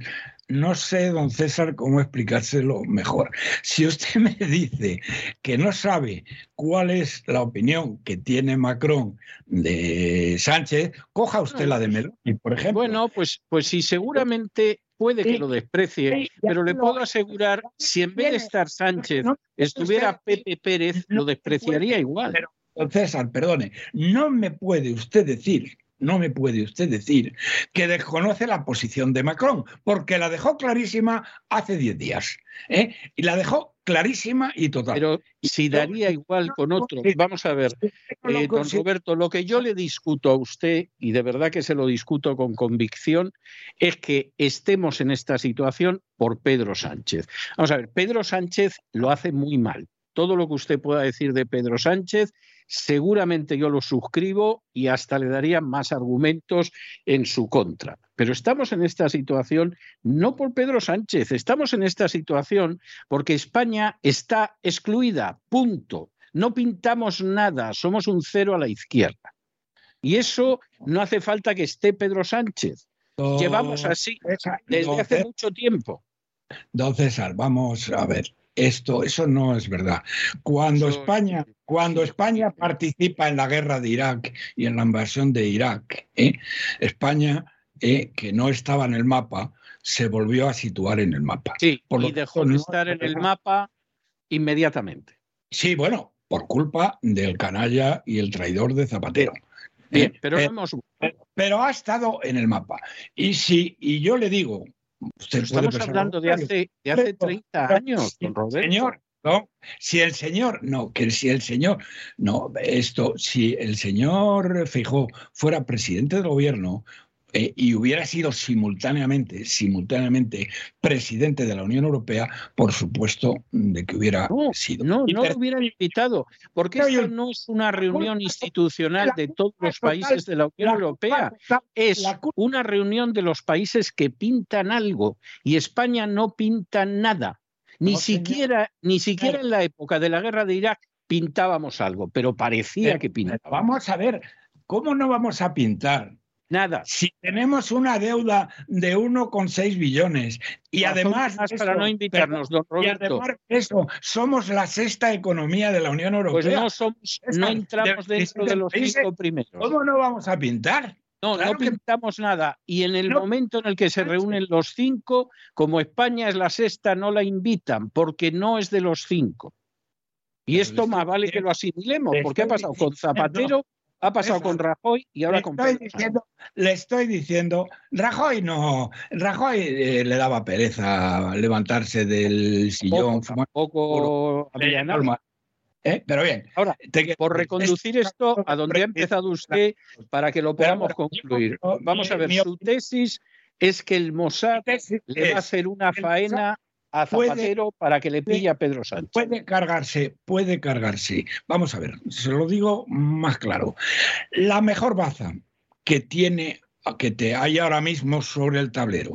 no sé, don César, cómo explicárselo mejor. Si usted me dice que no sabe cuál es la opinión que tiene Macron de Sánchez, coja usted la de Meloni, por ejemplo.
Bueno, pues, pues sí, seguramente puede que lo desprecie, pero le puedo asegurar, si en vez de estar Sánchez estuviera Pepe Pérez, lo despreciaría igual.
don César, perdone, no me puede usted decir no me puede usted decir que desconoce la posición de Macron, porque la dejó clarísima hace 10 días. ¿eh? Y la dejó clarísima y total.
Pero si daría igual con otro. Vamos a ver, eh, don Roberto, lo que yo le discuto a usted, y de verdad que se lo discuto con convicción, es que estemos en esta situación por Pedro Sánchez. Vamos a ver, Pedro Sánchez lo hace muy mal. Todo lo que usted pueda decir de Pedro Sánchez seguramente yo lo suscribo y hasta le daría más argumentos en su contra. Pero estamos en esta situación no por Pedro Sánchez, estamos en esta situación porque España está excluida, punto. No pintamos nada, somos un cero a la izquierda. Y eso no hace falta que esté Pedro Sánchez. Llevamos así desde hace mucho tiempo.
Don César, vamos a ver esto, eso no es verdad. Cuando España, cuando España participa en la guerra de Irak y en la invasión de Irak, ¿eh? España, eh, que no estaba en el mapa, se volvió a situar en el mapa.
Sí, y dejó de estar en el mapa inmediatamente.
Sí, bueno, por culpa del canalla y el traidor de Zapatero.
¿eh? pero, hemos...
pero ha estado en el mapa. Y si, y yo le digo,
Estamos hablando de hace, de hace 30 años, don Roberto.
Señor, no, si el señor, no, que si el señor, no, esto, si el señor Fijó fuera presidente del gobierno, eh, y hubiera sido simultáneamente, simultáneamente presidente de la Unión Europea, por supuesto de que hubiera sido.
No, no lo hubieran invitado, porque esto no es una reunión institucional de todos los países de la Unión Europea, es una reunión de los países que pintan algo y España no pinta nada. Ni siquiera, ni siquiera en la época de la guerra de Irak pintábamos algo, pero parecía que pintábamos.
Vamos a ver, ¿cómo no vamos a pintar?
Nada.
Si tenemos una deuda de 1,6 billones y además,
para no invitarnos, don Roberto.
Y además eso, somos la sexta economía de la Unión Europea.
Pues no, somos, no entramos dentro de los cinco primeros.
¿Cómo no vamos a pintar?
No, no pintamos nada. Y en el momento en el que se reúnen los cinco, como España es la sexta, no la invitan, porque no es de los cinco. Y esto más vale que lo asimilemos, porque ha pasado con Zapatero ha pasado con Rajoy y ahora con
estoy diciendo, Le estoy diciendo, Rajoy no, Rajoy eh, le daba pereza levantarse del sillón.
Un poco
¿Eh? Pero bien.
Ahora, por reconducir esto a donde ha empezado usted para que lo podamos concluir. Vamos a ver, su tesis es que el Mossad le va a hacer una faena a Zapatero para que le pille a Pedro Sánchez.
Puede cargarse, puede cargarse. Vamos a ver, se lo digo más claro. La mejor baza que tiene, que te hay ahora mismo sobre el tablero,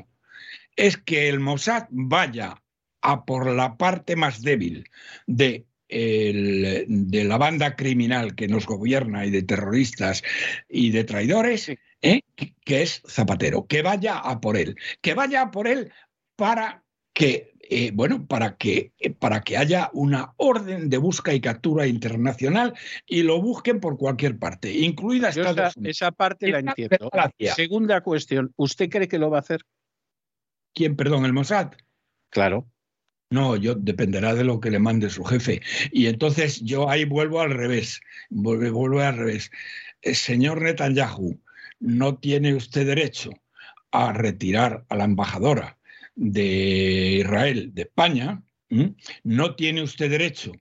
es que el Mossad vaya a por la parte más débil de de la banda criminal que nos gobierna y de terroristas y de traidores, ¿eh? que es Zapatero, que vaya a por él, que vaya a por él para que eh, bueno, para que, eh, para que haya una orden de busca y captura internacional y lo busquen por cualquier parte, incluida Estados
esa, Esa parte la entiendo. Segunda cuestión, ¿usted cree que lo va a hacer?
¿Quién, perdón, el Mossad?
Claro.
No, yo dependerá de lo que le mande su jefe. Y entonces yo ahí vuelvo al revés, vuelvo, vuelvo al revés. El señor Netanyahu, no tiene usted derecho a retirar a la embajadora de Israel, de España, no tiene usted derecho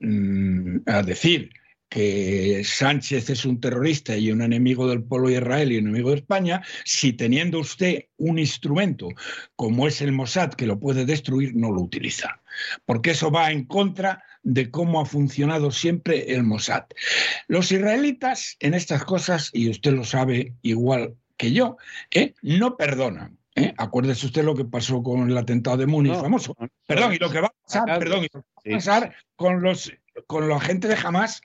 mm, a, decir que Sánchez es un terrorista y un enemigo del pueblo de Israel y un enemigo de España, si teniendo usted un instrumento como es el Mossad que lo puede destruir, no lo utiliza. Porque eso va en contra de cómo ha funcionado siempre el Mossad. Los israelitas en estas cosas, y usted lo sabe igual que yo, ¿eh? no perdonan. ¿Eh? Acuérdese usted lo que pasó con el atentado de Múnich, famoso. perdón, y lo que va a pasar, perdón, y lo que va a pasar con los con la gente de Hamas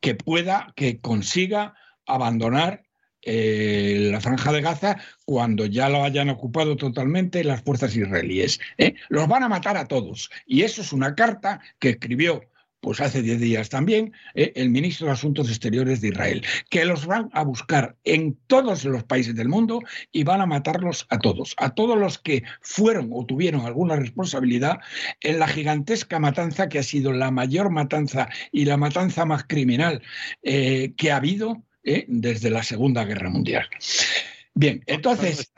que pueda, que consiga abandonar eh, la franja de Gaza cuando ya lo hayan ocupado totalmente las fuerzas israelíes. ¿eh? Los van a matar a todos. Y eso es una carta que escribió pues hace 10 días también, eh, el ministro de Asuntos Exteriores de Israel, que los van a buscar en todos los países del mundo y van a matarlos a todos, a todos los que fueron o tuvieron alguna responsabilidad en la gigantesca matanza que ha sido la mayor matanza y la matanza más criminal eh, que ha habido eh, desde la Segunda Guerra Mundial. Bien, entonces,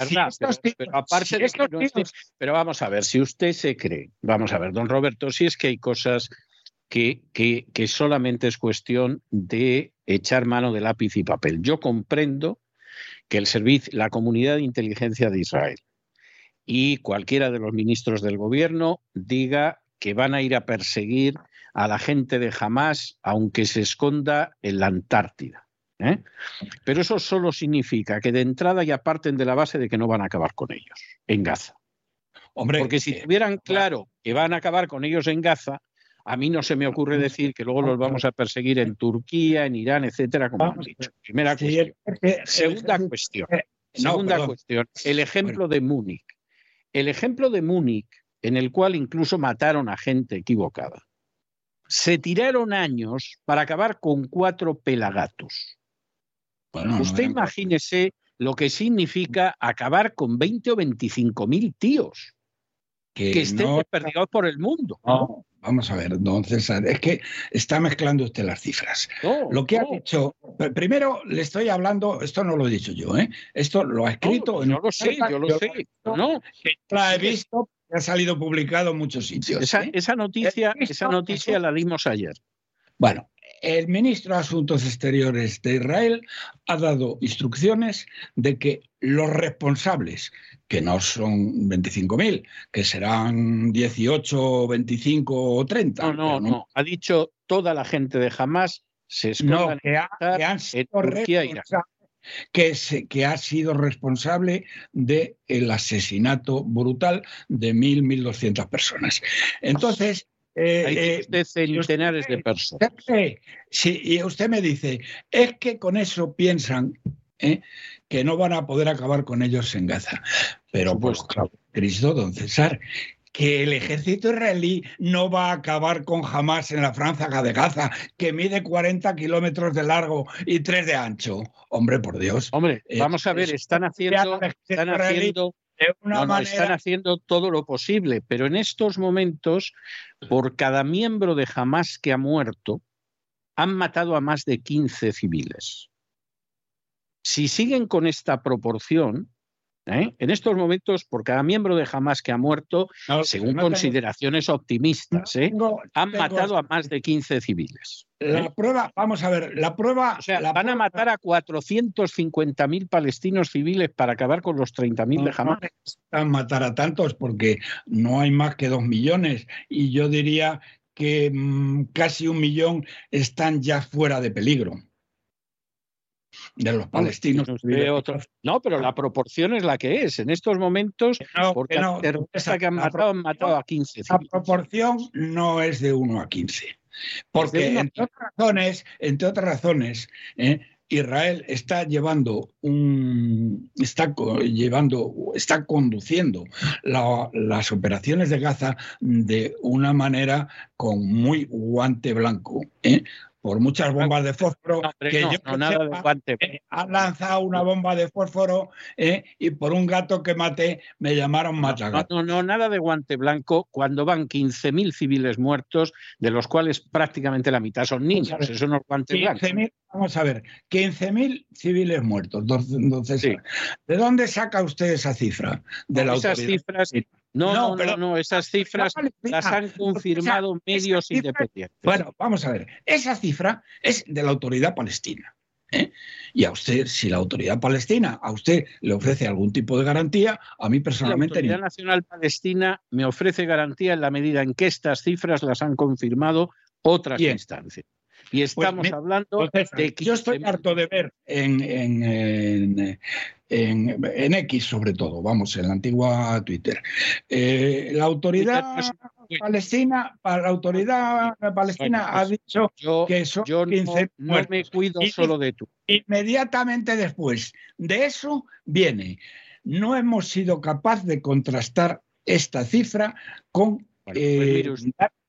pero, vamos a ver, si usted se cree, vamos a ver, don Roberto, si es que hay cosas que, solamente es cuestión de echar mano de lápiz y papel. Yo comprendo que el servicio, la comunidad de inteligencia de Israel y cualquiera de los ministros del gobierno diga que van a ir a perseguir a la gente de Hamas aunque se esconda en la Antártida. ¿eh? Pero eso solo significa que de entrada ya parten de la base de que no van a acabar con ellos en Gaza. Hombre, Porque si eh, tuvieran claro que van a acabar con ellos en Gaza, a mí no se me ocurre decir que luego los vamos a perseguir en Turquía, en Irán, etcétera, como han dicho. Primera cuestión. Segunda cuestión. Segunda cuestión. El ejemplo de Múnich. El ejemplo de Múnich, en el cual incluso mataron a gente equivocada. Se tiraron años para acabar con cuatro pelagatos. Usted imagínese lo que significa acabar con 20 o 25 mil tíos que, estén perdidos por el mundo.
Vamos a ver, don César, es que está mezclando usted las cifras. lo que ha dicho, primero le estoy hablando, esto no lo he dicho yo, ¿eh? esto lo ha escrito.
No, lo sé, yo lo sé. No,
la he visto, ha salido publicado en muchos sitios.
Esa, ¿eh? noticia, esa noticia la dimos ayer.
Bueno, el ministro de Asuntos Exteriores de Israel ha dado instrucciones de que los responsables, que no son 25.000, que serán 18, 25 o 30.
No, no, no, Ha dicho toda la gente de Hamas se
no, que, han sido que, que, ha sido responsable del el asesinato brutal de 1.000, 1.200 personas. Entonces,
eh, eh centenares de personas.
Sí, y usted me dice, es que con eso piensan ¿eh? Que no van a poder acabar con ellos en Gaza. Pero pues claro, Cristo, don César, que el ejército israelí no va a acabar con jamás en la franja de Gaza, que mide 40 kilómetros de largo y 3 de ancho. Hombre, por Dios.
Hombre, eh, vamos a ver, están haciendo, están haciendo están haciendo todo lo posible, pero en estos momentos, por cada miembro de Hamas que ha muerto, han matado a más de 15 civiles. Si siguen con esta proporción, ¿eh? en estos momentos, por cada miembro de Hamas que ha muerto, según consideraciones optimistas, ¿eh? han matado a más de 15 civiles.
La ¿eh? prueba, vamos a ver, la prueba.
O sea, van a matar a 450.000 palestinos civiles para acabar con los 30.000 de Hamas.
No matar a tantos porque no hay más que dos millones y yo diría que mm, casi un millón están ya fuera de peligro de los palestinos.
No, pero la proporción es la que es. En estos momentos, porque no, que han matado, han matado a 15.
La proporción no es de 1 a 15. Porque, entre otras razones, entre otras razones ¿eh? Israel está llevando un está llevando está conduciendo las operaciones de Gaza de una manera con muy guante blanco ¿eh? Por muchas bombas de fósforo
que yo
eh, ha lanzado una bomba de fósforo eh, y por un gato que maté me llamaron machagato.
No, no, nada de guante blanco cuando van 15.000 civiles muertos, de los cuales prácticamente la mitad son niños. Eso no es guante blanco.
Vamos a ver, 15.000 civiles muertos. Entonces, ¿de dónde saca usted esa cifra? De
la esas cifras no, no, no, esas cifras las han confirmado medios independientes.
Bueno, vamos a ver, esa cifra es de la autoridad palestina. ¿eh? Y a usted, si la autoridad palestina a usted le ofrece algún tipo de garantía, a mí personalmente...
La autoridad nacional palestina me ofrece garantía en la medida en que estas cifras las han confirmado otras instancias. Y pues estamos hablando de
que yo estoy harto de ver en, en, en, X sobre todo, vamos, en la antigua Twitter. Eh, la autoridad palestina, la autoridad palestina ha dicho que son
yo 15 no, me cuido solo de tú.
Inmediatamente después de eso viene, no hemos sido capaces de contrastar esta cifra con pues eh,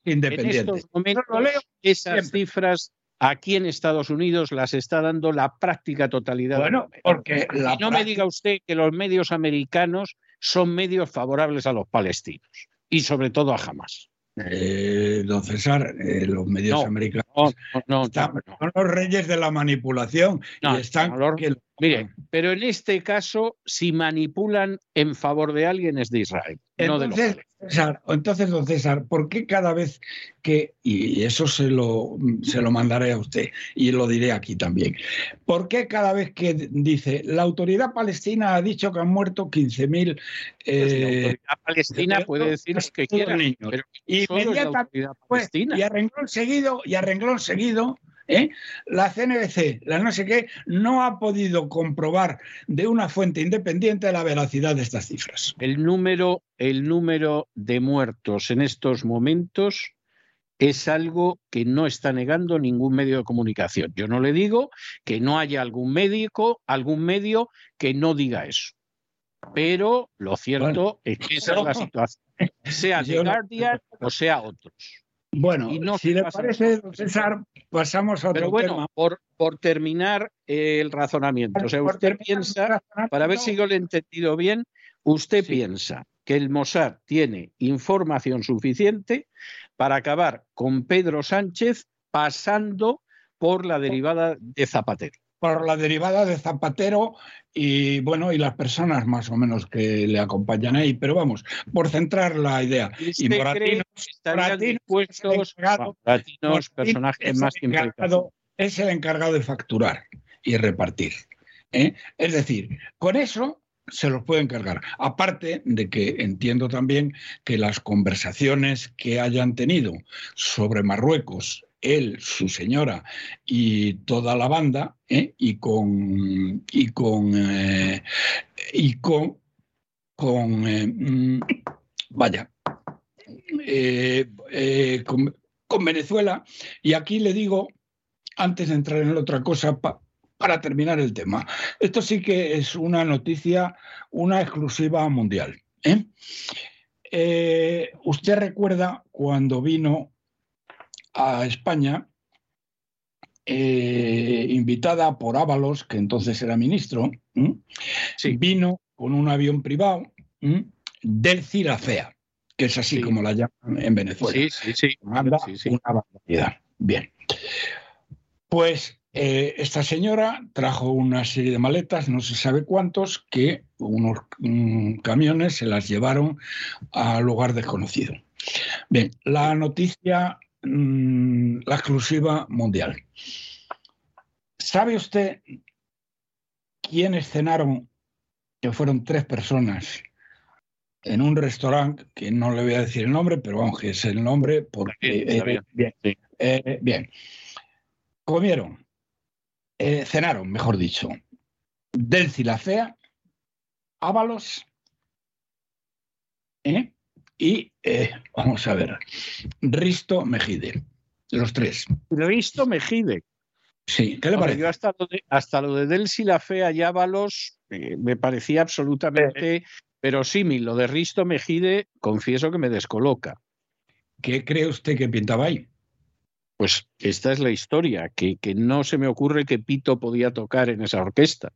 independientes. En
estos momentos, esas cifras Aquí en Estados Unidos las está dando la práctica totalidad.
Bueno, porque
no me diga usted que los medios americanos son medios favorables a los palestinos y sobre todo a Hamas.
Eh, don César, eh, los medios americanos son los reyes de la manipulación y están.
Miren, pero en este caso, si manipulan en favor de alguien es de Israel.
Entonces, entonces, don César, ¿por qué cada vez que, y eso se lo, se lo mandaré a usted y lo diré aquí también, ¿por qué cada vez que dice la autoridad palestina ha dicho que han muerto 15.000...
Pues la eh, autoridad palestina puede decir que quiera, pero
inmediatamente, y a renglón seguido, y a renglón seguido, ¿eh? La CNBC, la no sé qué, no ha podido comprobar de una fuente independiente la veracidad de estas cifras.
El número, el número de muertos en estos momentos es algo que no está negando ningún medio de comunicación. Yo no le digo que no haya algún médico, algún medio que no diga eso. Pero lo cierto es que esa es la situación, sea The Guardian o sea otros.
Bueno, si le parece, César, pasamos a otro
Pero bueno, Por, por terminar el razonamiento, o sea, usted piensa, para ver si yo le he entendido bien, usted piensa que el Mossad tiene información suficiente para acabar con Pedro Sánchez pasando por la derivada de Zapatero.
Por la derivada de Zapatero y bueno, y las personas más o menos que le acompañan ahí, pero vamos, por centrar la idea. Y Moratinos,
Moratinos, personajes más
encargado, es el encargado de facturar y repartir. ¿eh? Es decir, con eso se los puede encargar. Aparte de que entiendo también que las conversaciones que hayan tenido sobre Marruecos él, su señora y toda la banda, ¿eh? y con y con eh, y con con eh, mm, vaya con, Venezuela. Y aquí le digo, antes de entrar en la otra cosa, para terminar el tema, esto sí que es una noticia, una exclusiva mundial. usted recuerda cuando vino a España, eh, invitada por Ábalos, que entonces era ministro, vino con un avión privado del Cirafea, que es así como la llaman en Venezuela.
Sí, sí, sí. Una
barbaridad. Bien. Pues eh, esta señora trajo una serie de maletas, no se sabe cuántos, que unos mm, camiones se las llevaron a lugar desconocido. Bien, la noticia Mm, la exclusiva mundial. ¿Sabe usted quiénes cenaron, que fueron tres personas, en un restaurante, que no le voy a decir el nombre, pero vamos, que es el nombre, porque... Eh, bien, eh, bien, comieron, eh, cenaron, mejor dicho, Delci la Fea, Ábalos, ¿eh? Y, eh, vamos a ver, Risto Mejide, los tres.
Risto Mejide.
Sí, ¿qué le parece?
Yo hasta lo de, hasta lo de Delsi la Fea y Ábalos eh, me parecía absolutamente verosímil. Lo de Risto Mejide, confieso que me descoloca.
¿Qué cree usted que pintaba ahí?
Pues esta es la historia, que, que no se me ocurre que Pito podía tocar en esa orquesta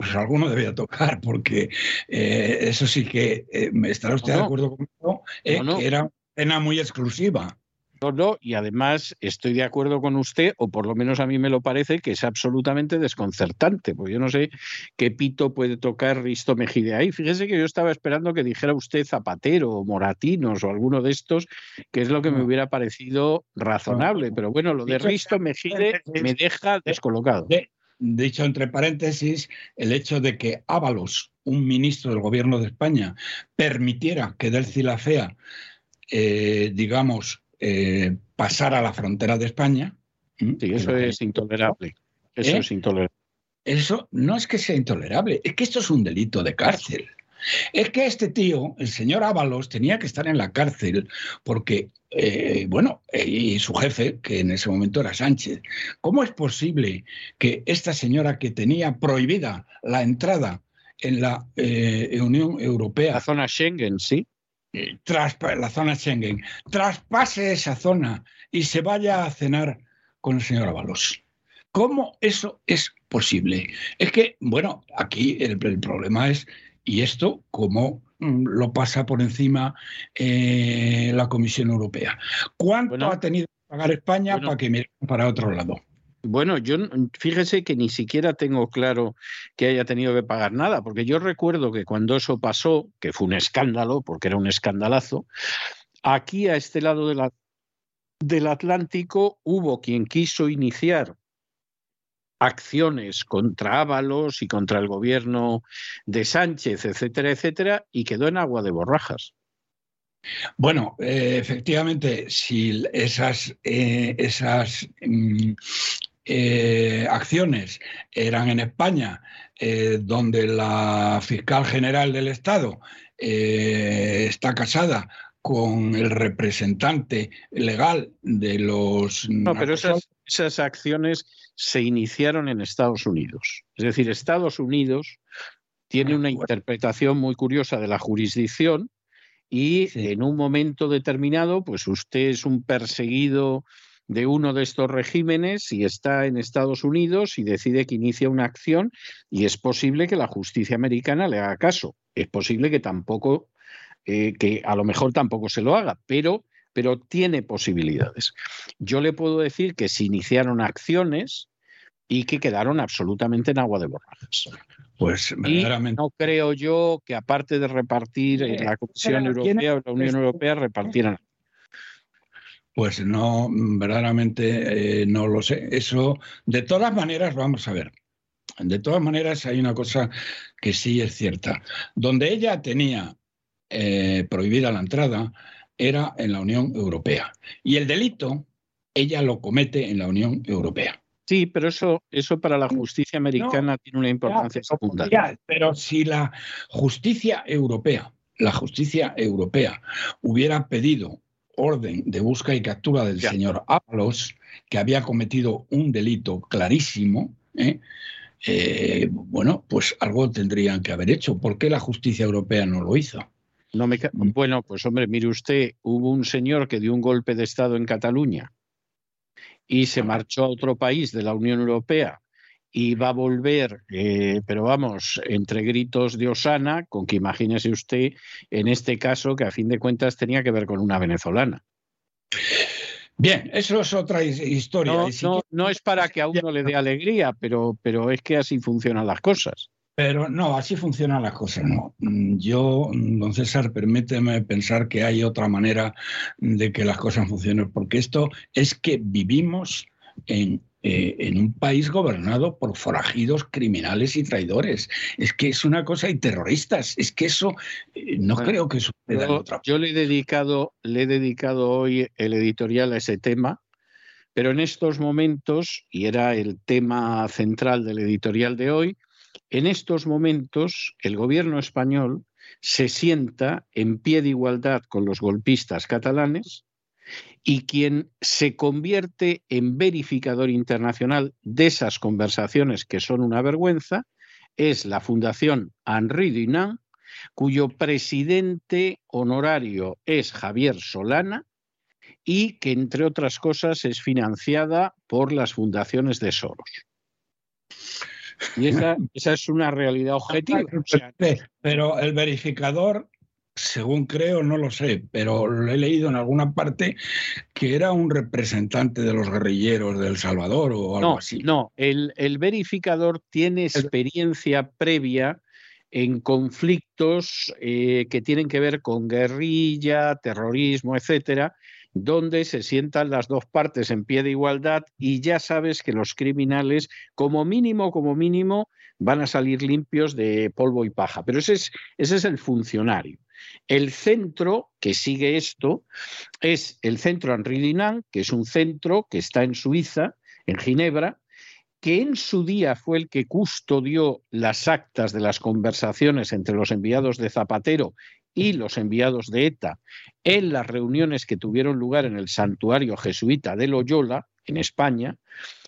pues alguno debía tocar, porque eh, eso sí que eh, estará usted de acuerdo conmigo, eh, que era una escena muy exclusiva.
No, no, y además estoy de acuerdo con usted, o por lo menos a mí me lo parece, que es absolutamente desconcertante, porque yo no sé qué pito puede tocar Risto Mejide ahí. Fíjese que yo estaba esperando que dijera usted Zapatero o Moratinos o alguno de estos, que es lo que me hubiera parecido razonable, pero bueno, lo de Risto Mejide me deja descolocado
dicho entre paréntesis, el hecho de que Ábalos, un ministro del gobierno de España, permitiera que Delci la Fea, eh, digamos, eh, pasara la frontera de España.
Sí, eso es intolerable. Eso ¿Eh? es intolerable.
Eso no es que sea intolerable, es que esto es un delito de cárcel. Es que este tío, el señor Ábalos, tenía que estar en la cárcel porque, eh, bueno, y su jefe, que en ese momento era Sánchez, ¿cómo es posible que esta señora que tenía prohibida la entrada en la eh, Unión Europea...
La zona Schengen, sí.
Eh, tras, la zona Schengen, traspase esa zona y se vaya a cenar con el señor Ábalos. ¿Cómo eso es posible? Es que, bueno, aquí el problema es y esto, ¿cómo mm, lo pasa por encima eh, la Comisión Europea? ¿Cuánto ha tenido que pagar España para que miren para otro lado?
Bueno, yo fíjese que ni siquiera tengo claro que haya tenido que pagar nada, porque yo recuerdo que cuando eso pasó, que fue un escándalo, porque era un escandalazo, aquí a este lado de la, del Atlántico hubo quien quiso iniciar acciones contra Ábalos y contra el gobierno de Sánchez, etcétera, etcétera, y quedó en agua de borrajas.
Bueno, eh, efectivamente, si esas, eh, esas mm, eh, acciones eran en España, donde la fiscal general del Estado está casada con el representante legal de los...
No, pero esas, esas acciones se iniciaron en Estados Unidos. Es decir, Estados Unidos tiene una interpretación muy curiosa de la jurisdicción y en un momento determinado, pues usted es un perseguido de uno de estos regímenes y está en Estados Unidos y decide que inicia una acción y es posible que la justicia americana le haga caso. Es posible que tampoco, eh, que a lo mejor tampoco se lo haga, pero, pero tiene posibilidades. Yo le puedo decir que se iniciaron acciones y que quedaron absolutamente en agua de borrajas.
Pues verdaderamente.
no creo yo que aparte de repartir en la Comisión Europea o la Unión Europea repartieran.
Pues no, verdaderamente eh, no lo sé. Eso, de todas maneras, vamos a ver. De todas maneras, hay una cosa que sí es cierta. Donde ella tenía eh, prohibida la entrada era en la Unión Europea. Y el delito, ella lo comete en la Unión Europea.
Sí, pero eso, eso para la justicia americana tiene una importancia secundaria.
Pero si la justicia europea, la justicia europea hubiera pedido orden de busca y captura del señor Ábalos, que había cometido un delito clarísimo, ¿eh? Eh, bueno, pues algo tendrían que haber hecho. ¿Por qué la justicia europea no lo hizo?
No me bueno, pues hombre, mire usted, hubo un señor que dio un golpe de Estado en Cataluña y se marchó a otro país de la Unión Europea y va a volver, eh, pero vamos, entre gritos de Osana, con que imagínese usted en este caso que a fin de cuentas tenía que ver con una venezolana.
Bien, eso es otra historia.
No, no, es para que a uno le dé alegría, pero, pero es que así funcionan las cosas.
Pero no, así funcionan las cosas, no. Mm, yo, mm, don César, permíteme pensar que hay otra manera de que las cosas funcionen, porque esto es que vivimos en, eh, en un país gobernado por forajidos, criminales y traidores. Es que es una cosa, y terroristas. Es que eso eh, no creo que suceda
yo,
otra
Yo le he, dedicado, le he dedicado hoy el editorial a ese tema, pero en estos momentos, y era el tema central del editorial de hoy, en estos momentos, el gobierno español se sienta en pie de igualdad con los golpistas catalanes y quien se convierte en verificador internacional de esas conversaciones que son una vergüenza es la Fundación Henri Dunant, cuyo presidente honorario es Javier Solana y que, entre otras cosas, es financiada por las fundaciones de Soros. Y esa, es una realidad objetiva.
Pero el verificador, según creo, no lo sé, pero lo he leído en alguna parte que era un representante de los guerrilleros de El Salvador o algo así.
No, el, el verificador tiene experiencia previa en conflictos eh, que tienen que ver con guerrilla, terrorismo, etcétera, donde se sientan las dos partes en pie de igualdad y ya sabes que los criminales, como mínimo, como mínimo, van a salir limpios de polvo y paja. Pero ese es, ese es el funcionario. El centro que sigue esto es el centro Henri Dunant, que es un centro que está en Suiza, en Ginebra, que en su día fue el que custodió las actas de las conversaciones entre los enviados de Zapatero y los enviados de ETA en las reuniones que tuvieron lugar en el santuario jesuita de Loyola, en España,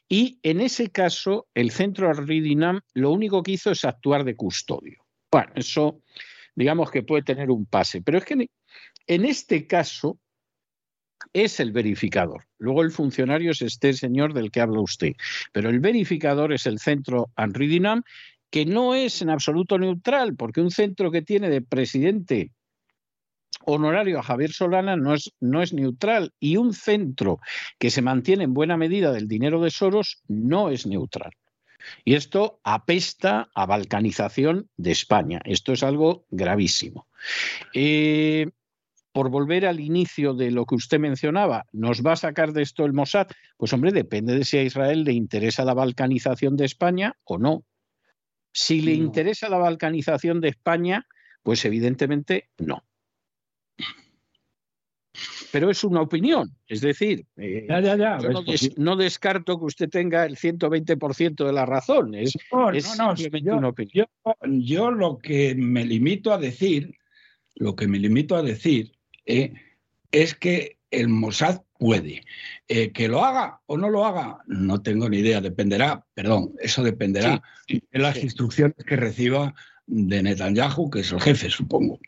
y en ese caso el centro Arridinam lo único que hizo es actuar de custodio. Bueno, eso digamos que puede tener un pase, pero es que en este caso es el verificador. Luego el funcionario es este señor del que habla usted, pero el verificador es el centro Anridinam que no es en absoluto neutral, porque un centro que tiene de presidente honorario a Javier Solana no es, no es neutral y un centro que se mantiene en buena medida del dinero de Soros no es neutral. Y esto apesta a balcanización de España. Esto es algo gravísimo. Eh, por volver al inicio de lo que usted mencionaba, ¿nos va a sacar de esto el Mossad? Pues hombre, depende de si a Israel le interesa la balcanización de España o no. Si le interesa la balcanización de España, pues evidentemente no. Pero es una opinión, es decir, eh, no, descarto que usted tenga el 120% de la razón, es, simplemente una opinión.
Yo, lo que me limito a decir, lo que me limito a decir eh, es que el Mossad puede. Eh, que lo haga o no lo haga, no tengo ni idea, dependerá, perdón, eso dependerá de las instrucciones que reciba de Netanyahu, que es el jefe, supongo.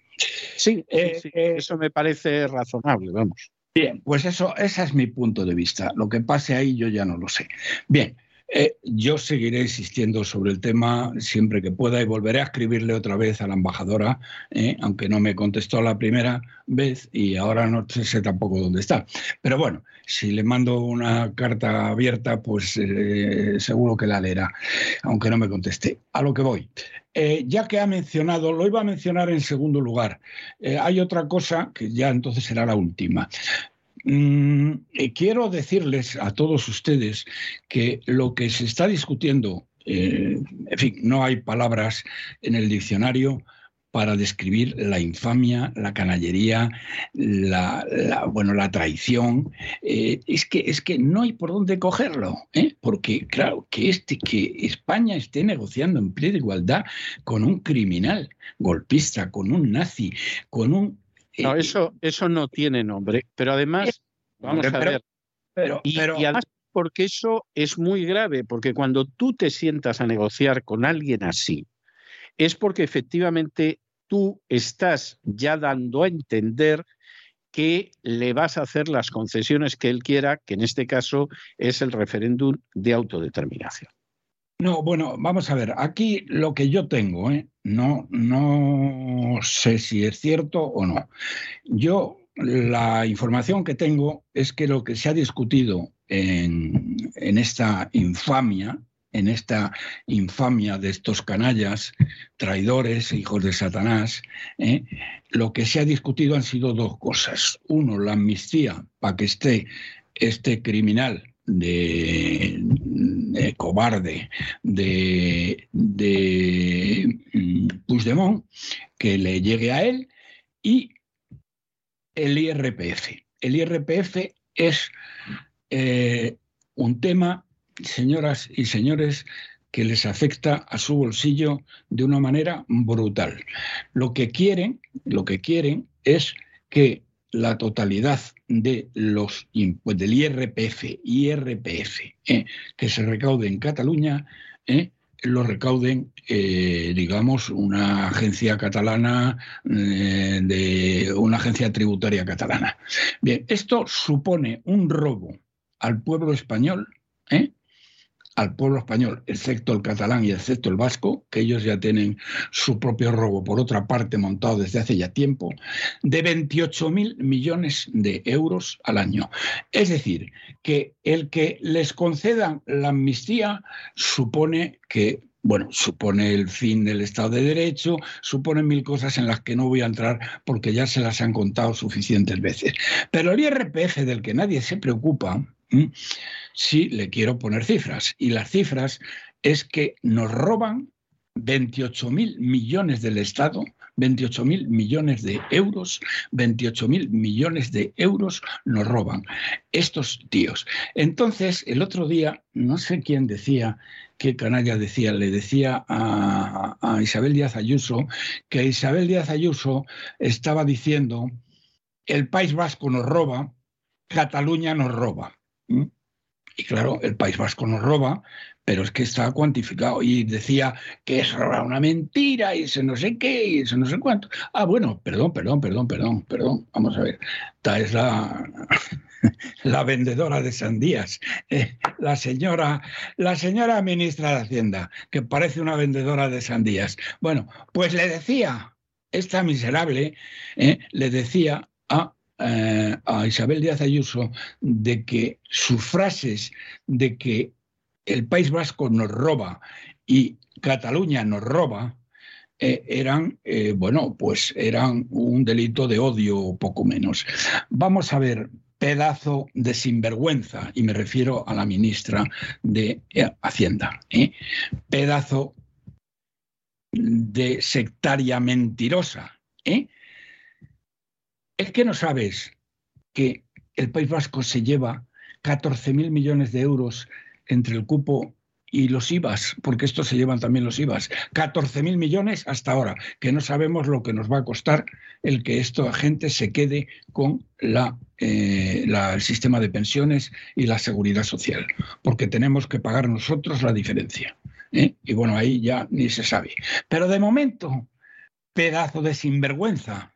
Sí, eh, eh, eso me parece razonable, vamos.
Bien, pues eso, ese es mi punto de vista. Lo que pase ahí yo ya no lo sé. Bien, Eh, yo seguiré insistiendo sobre el tema siempre que pueda y volveré a escribirle otra vez a la embajadora, eh, aunque no me contestó la primera vez y ahora no sé tampoco dónde está. Pero bueno, si le mando una carta abierta, pues eh, seguro que la leerá, aunque no me conteste. A lo que voy. ya que ha mencionado, lo iba a mencionar en segundo lugar, hay otra cosa que ya entonces será la última. Mm, quiero decirles a todos ustedes que lo que se está discutiendo, eh, en fin, no hay palabras en el diccionario para describir la infamia, la canallería, la, bueno, la traición. Eh, es, que, es que no hay por dónde cogerlo, ¿eh? porque claro, que, este, que España esté negociando en pie de igualdad con un criminal golpista, con un nazi, con un
no, eso, eso no tiene nombre. Pero además, vamos a ver. y, además, porque eso es muy grave, porque cuando tú te sientas a negociar con alguien así, es porque efectivamente tú estás ya dando a entender que le vas a hacer las concesiones que él quiera, que en este caso es el referéndum de autodeterminación.
No, bueno, vamos a ver, aquí lo que yo tengo, ¿eh? no, no sé si es cierto o no. Yo, la información que tengo es que lo que se ha discutido en, esta infamia, en esta infamia de estos canallas, traidores, hijos de Satanás, ¿eh? lo que se ha discutido han sido dos cosas. Uno, la amnistía para que esté este criminal de, cobarde de, de mm, Puigdemont que le llegue a él y el IRPF. El IRPF es eh, un tema, señoras y señores, que les afecta a su bolsillo de una manera brutal. Lo que quieren, lo que quieren es que la totalidad de los pues, del IRPF, IRPF eh, que se recaude en Cataluña, eh, lo recauden, eh, digamos, una agencia catalana, de una agencia tributaria catalana. Bien, esto supone un robo al pueblo español, al pueblo español, excepto el catalán y excepto el vasco, que ellos ya tienen su propio robo, por otra parte, montado desde hace ya tiempo, de 28.000 millones de euros al año. Es decir, que el que les concedan la amnistía supone que bueno, supone el fin del Estado de Derecho, supone mil cosas en las que no voy a entrar porque ya se las han contado suficientes veces. Pero el IRPF del que nadie se preocupa, sí le quiero poner cifras. Y las cifras es que nos roban 28 mil millones del Estado, 28 mil millones de euros, 28 mil millones de euros nos roban estos tíos. Entonces, el otro día, no sé quién decía, qué canalla decía, le decía a, Isabel Díaz Ayuso que Isabel Díaz Ayuso estaba diciendo, el País Vasco nos roba, Cataluña nos roba. Y claro, el País Vasco nos roba, pero es que está cuantificado y decía que eso era una mentira y eso no sé qué y eso no sé cuánto. Ah, bueno, perdón, perdón, perdón, perdón, perdón. Vamos a ver. Esta es la, [LAUGHS] la vendedora de sandías, eh, la, señora, la señora ministra de Hacienda, que parece una vendedora de sandías. Bueno, pues le decía, esta miserable, eh, le decía eh, a Isabel Díaz Ayuso de que sus frases de que el País Vasco nos roba y Cataluña nos roba, eh, eran, eh, bueno, pues eran un delito de odio, poco menos. Vamos a ver, pedazo de sinvergüenza, y me refiero a la ministra de Hacienda, pedazo de sectaria mentirosa, ¿eh? Es que no sabes que el País Vasco se lleva 14.000 millones de euros entre el cupo y los IVAs, porque estos se llevan también los IVAs. 14.000 millones hasta ahora, que no sabemos lo que nos va a costar el que esta gente se quede con eh, el sistema de pensiones y la seguridad social, porque tenemos que pagar nosotros la diferencia. ¿eh? Y bueno, ahí ya ni se sabe. Pero de momento, pedazo de sinvergüenza,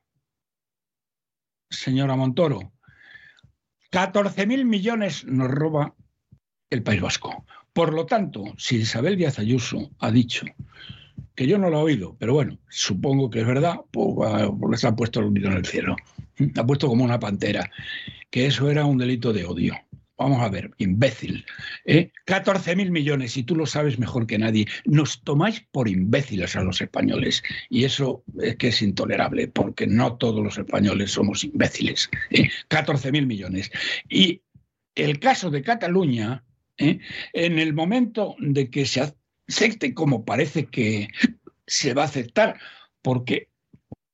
señora Montoro. 14.000 millones nos roba el País Vasco. Por lo tanto, si Isabel Díaz Ayuso ha dicho que yo no lo he oído, pero bueno, supongo que es verdad, pues, pues ha puesto el grito en el cielo. Ha puesto como una pantera, que eso era un delito de odio. Vamos a ver, imbécil. ¿eh? 14 mil millones, y tú lo sabes mejor que nadie. Nos tomáis por imbéciles a los españoles. Y eso es que es intolerable, porque no todos los españoles somos imbéciles. ¿eh? 14 mil millones. Y el caso de Cataluña, ¿eh? en el momento de que se acepte, como parece que se va a aceptar, porque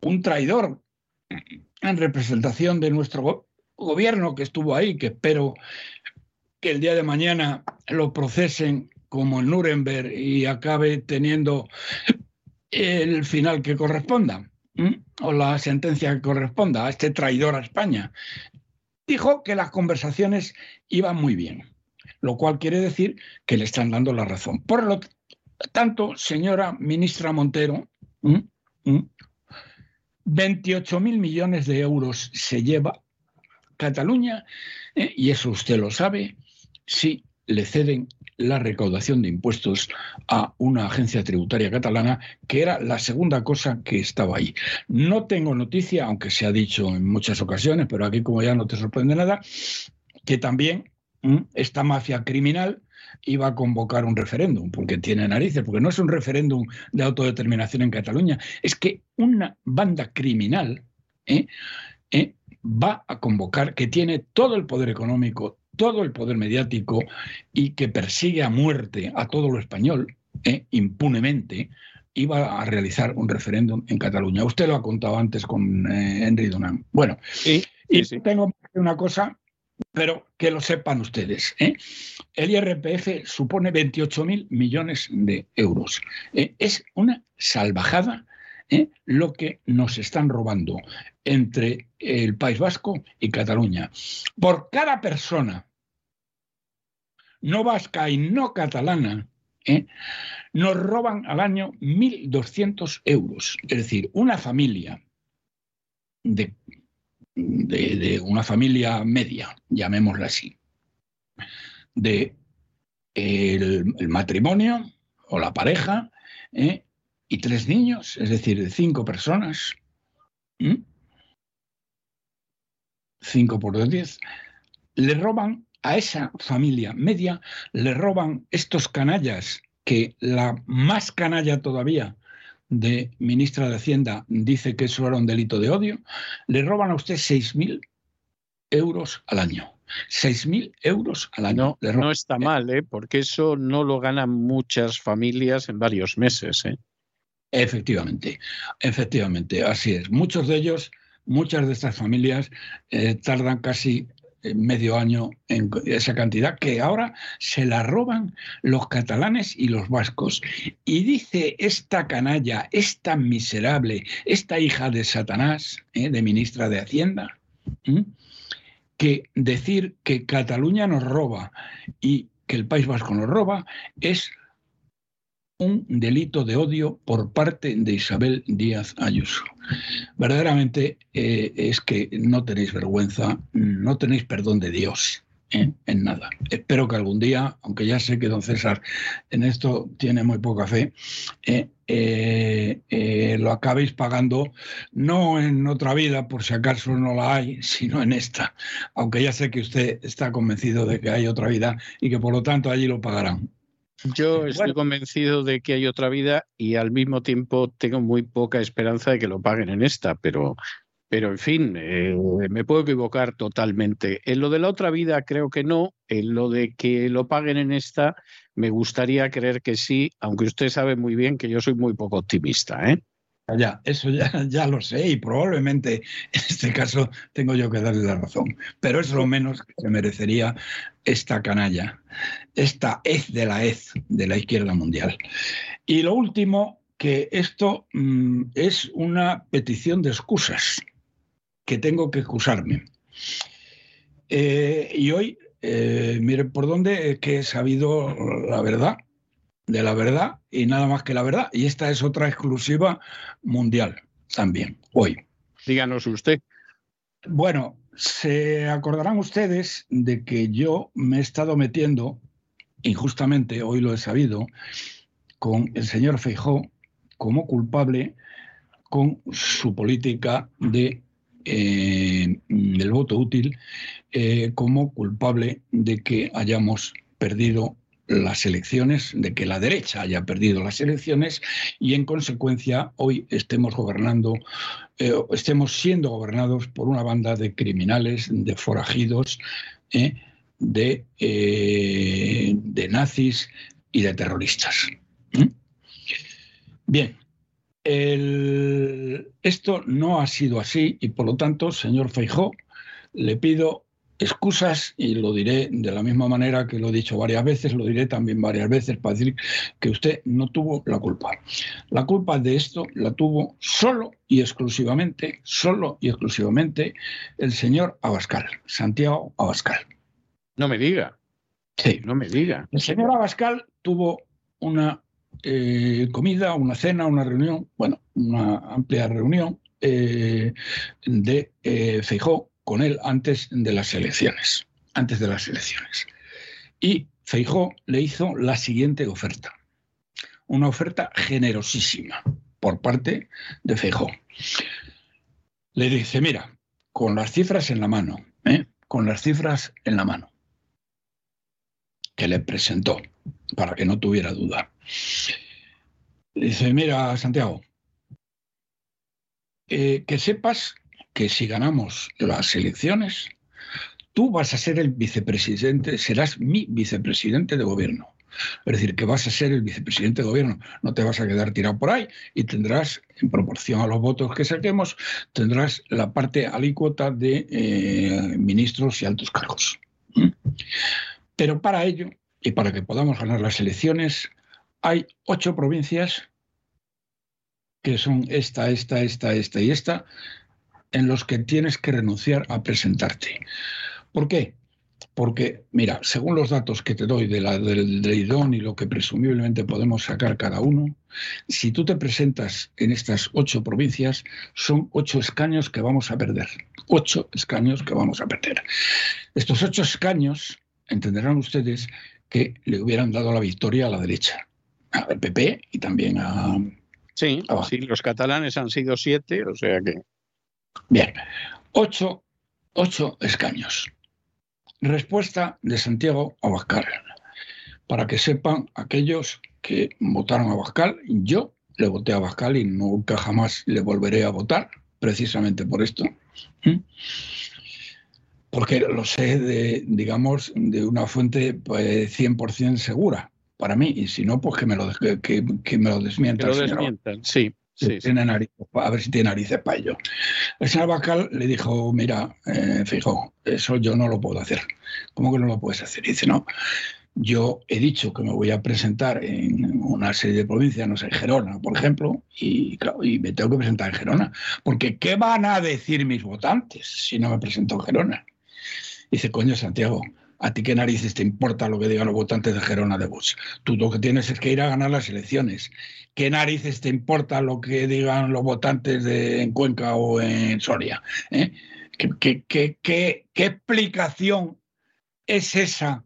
un traidor en representación de nuestro gobierno que estuvo ahí, que espero que el día de mañana lo procesen como en Nuremberg y acabe teniendo el final que corresponda, o la sentencia que corresponda a este traidor a España, dijo que las conversaciones iban muy bien, lo cual quiere decir que le están dando la razón. Por lo tanto, señora ministra Montero, 28 mil millones de euros se lleva Cataluña, eh, y eso usted lo sabe, si le ceden la recaudación de impuestos a una agencia tributaria catalana, que era la segunda cosa que estaba ahí. No tengo noticia, aunque se ha dicho en muchas ocasiones, pero aquí como ya no te sorprende nada, que también esta mafia criminal iba a convocar un referéndum, porque tiene narices, porque no es un referéndum de autodeterminación en Cataluña, es que una banda criminal ¿eh? ¿Eh? va a convocar, que tiene todo el poder económico, todo el poder mediático y que persigue a muerte a todo lo español, ¿eh? impunemente, iba a realizar un referéndum en Cataluña. Usted lo ha contado antes con Henry Dunant. Bueno, y tengo una cosa pero que lo sepan ustedes. ¿eh? El IRPF supone 28.000 millones de euros. ¿eh? Es una salvajada ¿eh? lo que nos están robando entre el País Vasco y Cataluña. Por cada persona no vasca y no catalana, nos roban al año 1.200 euros. Es decir, una familia de una familia media, llamémosla así, de el, matrimonio o la pareja ¿eh? Y tres niños, es decir, de cinco personas, cinco por diez, le roban a esa familia media, le roban estos canallas que la más canalla todavía de ministra de Hacienda dice que eso era un delito de odio, le roban a usted 6.000 euros al año. 6.000 euros al año.
No, no está mal, ¿eh? porque eso no lo ganan muchas familias en varios meses. ¿eh?
Efectivamente, efectivamente, así es. Muchos de ellos, muchas de estas familias eh, tardan casi medio año en esa cantidad, que ahora se la roban los catalanes y los vascos. Y dice esta canalla, esta miserable, esta hija de Satanás, ¿eh? de ministra de Hacienda, que decir que Cataluña nos roba y que el País Vasco nos roba es un delito de odio por parte de Isabel Díaz Ayuso. Verdaderamente eh, es que no tenéis vergüenza, no tenéis perdón de Dios ¿eh? en nada. Espero que algún día, aunque ya sé que don César en esto tiene muy poca fe, eh, lo acabéis pagando no en otra vida, por si acaso no la hay, sino en esta. Aunque ya sé que usted está convencido de que hay otra vida y que por lo tanto allí lo pagarán.
Yo [LAUGHS] estoy convencido de que hay otra vida y al mismo tiempo tengo muy poca esperanza de que lo paguen en esta, pero, pero en fin, eh, me puedo equivocar totalmente. En lo de la otra vida creo que no, en lo de que lo paguen en esta me gustaría creer que sí, aunque usted sabe muy bien que yo soy muy poco optimista. ¿eh?
Ya, eso ya, [LAUGHS] ya lo sé y probablemente en este caso tengo yo que darle la razón, pero es lo menos que se merecería esta canalla, esta hez de la hez de la izquierda mundial. Y lo último, que esto mm, es una petición de excusas, que tengo que excusarme. Eh, y hoy, eh, mire por dónde que he sabido la verdad de la verdad y nada más que la verdad. Y esta es otra exclusiva mundial también, hoy.
Díganos usted.
Bueno, se acordarán ustedes de que yo me he estado metiendo injustamente, hoy lo he sabido, con el señor Feijó como culpable con su política de eh, del voto útil eh, como culpable de que hayamos perdido las elecciones, de que la derecha haya perdido las elecciones y en consecuencia hoy estemos gobernando, eh, estemos siendo gobernados por una banda de criminales, de forajidos, de, de nazis y de terroristas. Bien, esto no ha sido así y por lo tanto, señor Feijó, le pido excusas y lo diré de la misma manera que lo he dicho varias veces, lo diré también varias veces para decir que usted no tuvo la culpa. La culpa de esto la tuvo solo y exclusivamente, solo y exclusivamente el señor Abascal, Santiago Abascal.
No me diga.
Sí.
No me diga.
El señor Abascal tuvo una eh, comida, una cena, una reunión, bueno, una amplia reunión eh, de eh, Feijó con él antes de las elecciones, antes de las elecciones. Y Feijó le hizo la siguiente oferta, una oferta generosísima por parte de Feijó. Le dice, mira, con las cifras en la mano, con las cifras en la mano, que le presentó, para que no tuviera duda. Dice, mira, Santiago, eh, que sepas que si ganamos las elecciones, tú vas a ser el vicepresidente, serás mi vicepresidente de gobierno. Es decir, que vas a ser el vicepresidente de gobierno, no te vas a quedar tirado por ahí y tendrás, en proporción a los votos que saquemos, tendrás la parte alícuota de eh, ministros y altos cargos. ¿Mm? Pero para ello, y para que podamos ganar las elecciones, hay ocho provincias que son esta, esta, esta, esta y esta, en los que tienes que renunciar a presentarte. ¿Por qué? Porque, mira, según los datos que te doy de la, del, del y lo que presumiblemente podemos sacar cada uno, si tú te presentas en estas ocho provincias, son ocho escaños que vamos a perder. Ocho escaños que vamos a perder. Estos ocho escaños, entenderán ustedes, que le hubieran dado la victoria a la derecha al PP y también a...
Sí, sí, los catalanes han sido siete, o sea que...
Bien, ocho, ocho escaños. Respuesta de Santiago Abascal. Para que sepan aquellos que votaron a Abascal, yo le voté a Abascal y nunca jamás le volveré a votar, precisamente por esto. ¿Mm? Porque lo sé de, digamos, de una fuente pues, 100% segura para mí, y si no, pues que me lo, que, me lo desmientan.
Que lo desmientan, sí. Sí,
tiene narices, a ver si tiene narices para ello. El señor Bacal le dijo, mira, eh, fijo, eso yo no lo puedo hacer. ¿Cómo que no lo puedes hacer? Y dice, no, yo he dicho que me voy a presentar en una serie de provincias, no sé, Gerona, por ejemplo, y, y me tengo que presentar en Gerona. Porque ¿qué van a decir mis votantes si no me presento en Gerona? dice, coño, Santiago, ¿A ti qué narices te importa lo que digan los votantes de Gerona de Bush? Tú lo que tienes es que ir a ganar las elecciones. ¿Qué narices te importa lo que digan los votantes de, en Cuenca o en Soria? ¿Eh? ¿Qué, explicación es esa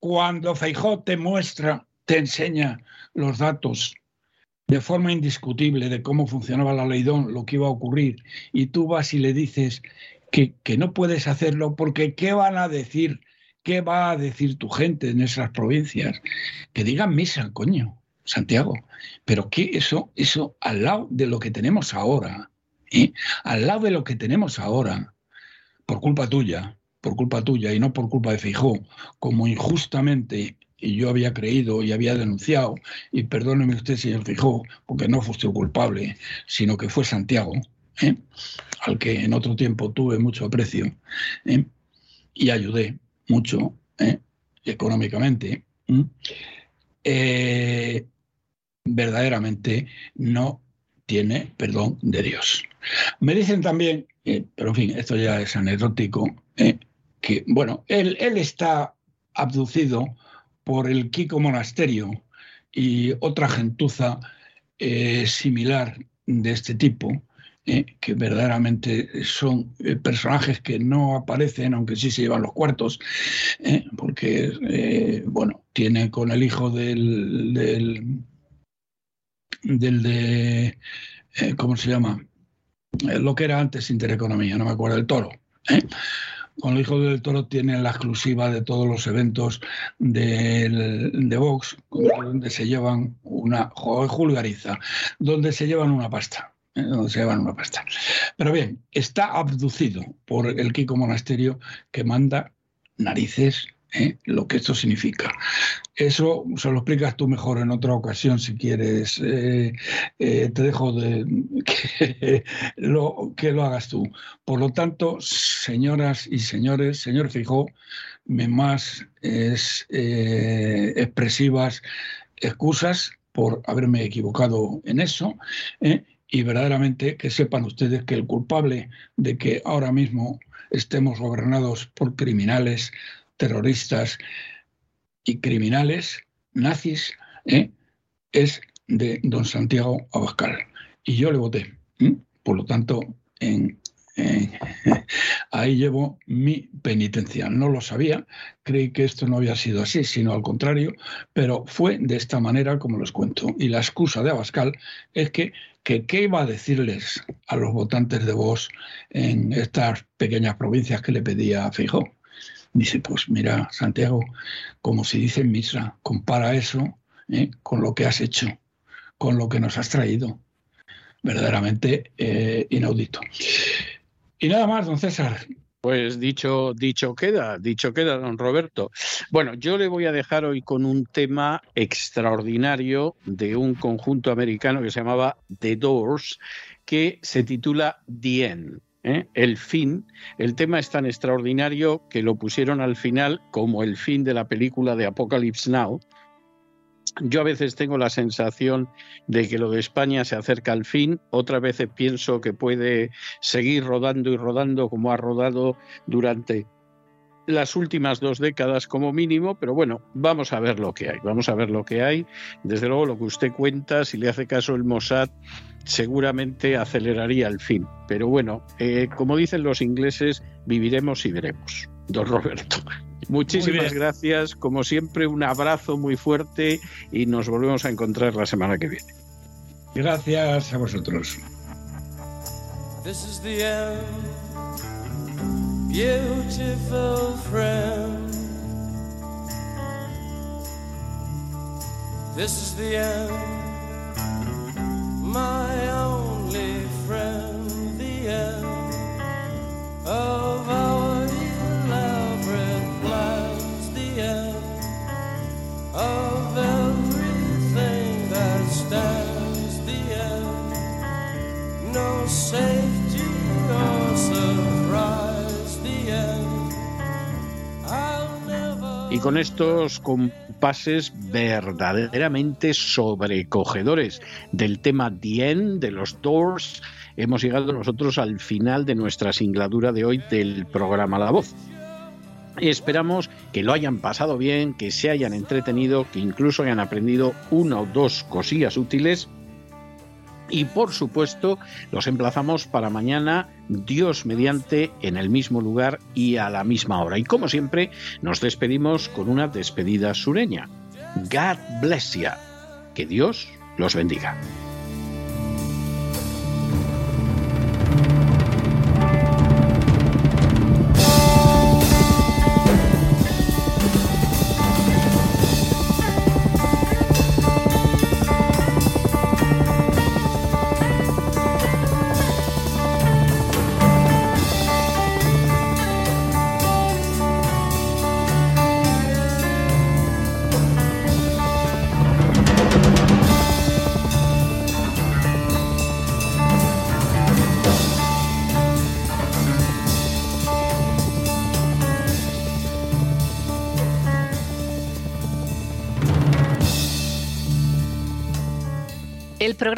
cuando Feijó te muestra, te enseña los datos de forma indiscutible de cómo funcionaba la ley DON, lo que iba a ocurrir, y tú vas y le dices que no puedes hacerlo porque ¿qué van a decir ¿Qué va a decir tu gente en esas provincias? Que digan misa, coño, Santiago. Pero ¿qué eso, eso al lado de lo que tenemos ahora? ¿eh? Al lado de lo que tenemos ahora, por culpa tuya, por culpa tuya y no por culpa de Fijó, como injustamente yo había creído y había denunciado, y perdóneme usted, señor Fijó, porque no fue usted culpable, sino que fue Santiago, ¿eh? al que en otro tiempo tuve mucho aprecio ¿eh? y ayudé mucho ¿eh? económicamente, eh, verdaderamente no tiene perdón de Dios. Me dicen también, eh, pero en fin, esto ya es anecdótico, que, bueno, él, él está abducido por el Kiko Monasterio y otra gentuza similar de este tipo, eh, que verdaderamente son eh, personajes que no aparecen, aunque sí se llevan los cuartos, eh, porque, bueno, tiene con el hijo del, del, del de, ¿cómo se llama? lo que era antes Intereconomía, no me acuerdo, el toro. Con el hijo del toro tiene la exclusiva de todos los eventos de Vox, donde se llevan una, julgariza, donde se llevan una pasta. ¿Eh? se llevan una pasta. Pero bien, está abducido por el Kiko Monasterio que manda narices ¿eh? lo que esto significa. Eso se lo explicas tú mejor en otra ocasión si quieres. Eh, te dejo de [LAUGHS] que lo, que lo hagas tú. Por lo tanto, señoras y señores, señor Fijó, me más es, expresivas excusas por haberme equivocado en eso y verdaderamente que sepan ustedes que el culpable de que ahora mismo estemos gobernados por criminales, terroristas y criminales nazis ¿eh? es de don Santiago Abascal. Y yo le voté. Por lo tanto, en [LAUGHS] ahí llevo mi penitencia. No lo sabía, creí que esto no había sido así, sino al contrario, pero fue de esta manera como les cuento. Y la excusa de Abascal es que, que qué iba a decirles a los votantes de Vox en estas pequeñas provincias que le pedía Feijóo. Dice, pues mira, Santiago, como se dice en Misra, compara eso ¿eh? con lo que has hecho, con lo que nos has traído. Verdaderamente eh, inaudito. Y nada más, don César.
Pues dicho, dicho queda, dicho queda, don Roberto. Bueno, yo le voy a dejar hoy con un tema extraordinario de un conjunto americano que se llamaba The Doors, que se titula The End. ¿eh? El fin. El tema es tan extraordinario que lo pusieron al final como el fin de la película de Apocalypse Now, yo a veces tengo la sensación de que lo de España se acerca al fin, otras veces pienso que puede seguir rodando y rodando como ha rodado durante las últimas dos décadas como mínimo, pero bueno, vamos a ver lo que hay, vamos a ver lo que hay. Desde luego lo que usted cuenta, si le hace caso el Mossad, seguramente aceleraría el fin. Pero bueno, eh, como dicen los ingleses, viviremos y veremos. Don Roberto. [LAUGHS] Muchísimas gracias. Como siempre, un abrazo muy fuerte y nos volvemos a encontrar la semana que viene.
Gracias a vosotros.
This is the end, beautiful friend. This is the end, my only friend, the end of our.
Y con estos compases verdaderamente sobrecogedores del tema Dien de los Doors, hemos llegado nosotros al final de nuestra singladura de hoy del programa La Voz. Esperamos que lo hayan pasado bien, que se hayan entretenido, que incluso hayan aprendido una o dos cosillas útiles. Y por supuesto, los emplazamos para mañana, Dios mediante, en el mismo lugar y a la misma hora. Y como siempre, nos despedimos con una despedida sureña. God bless you. Que Dios los bendiga.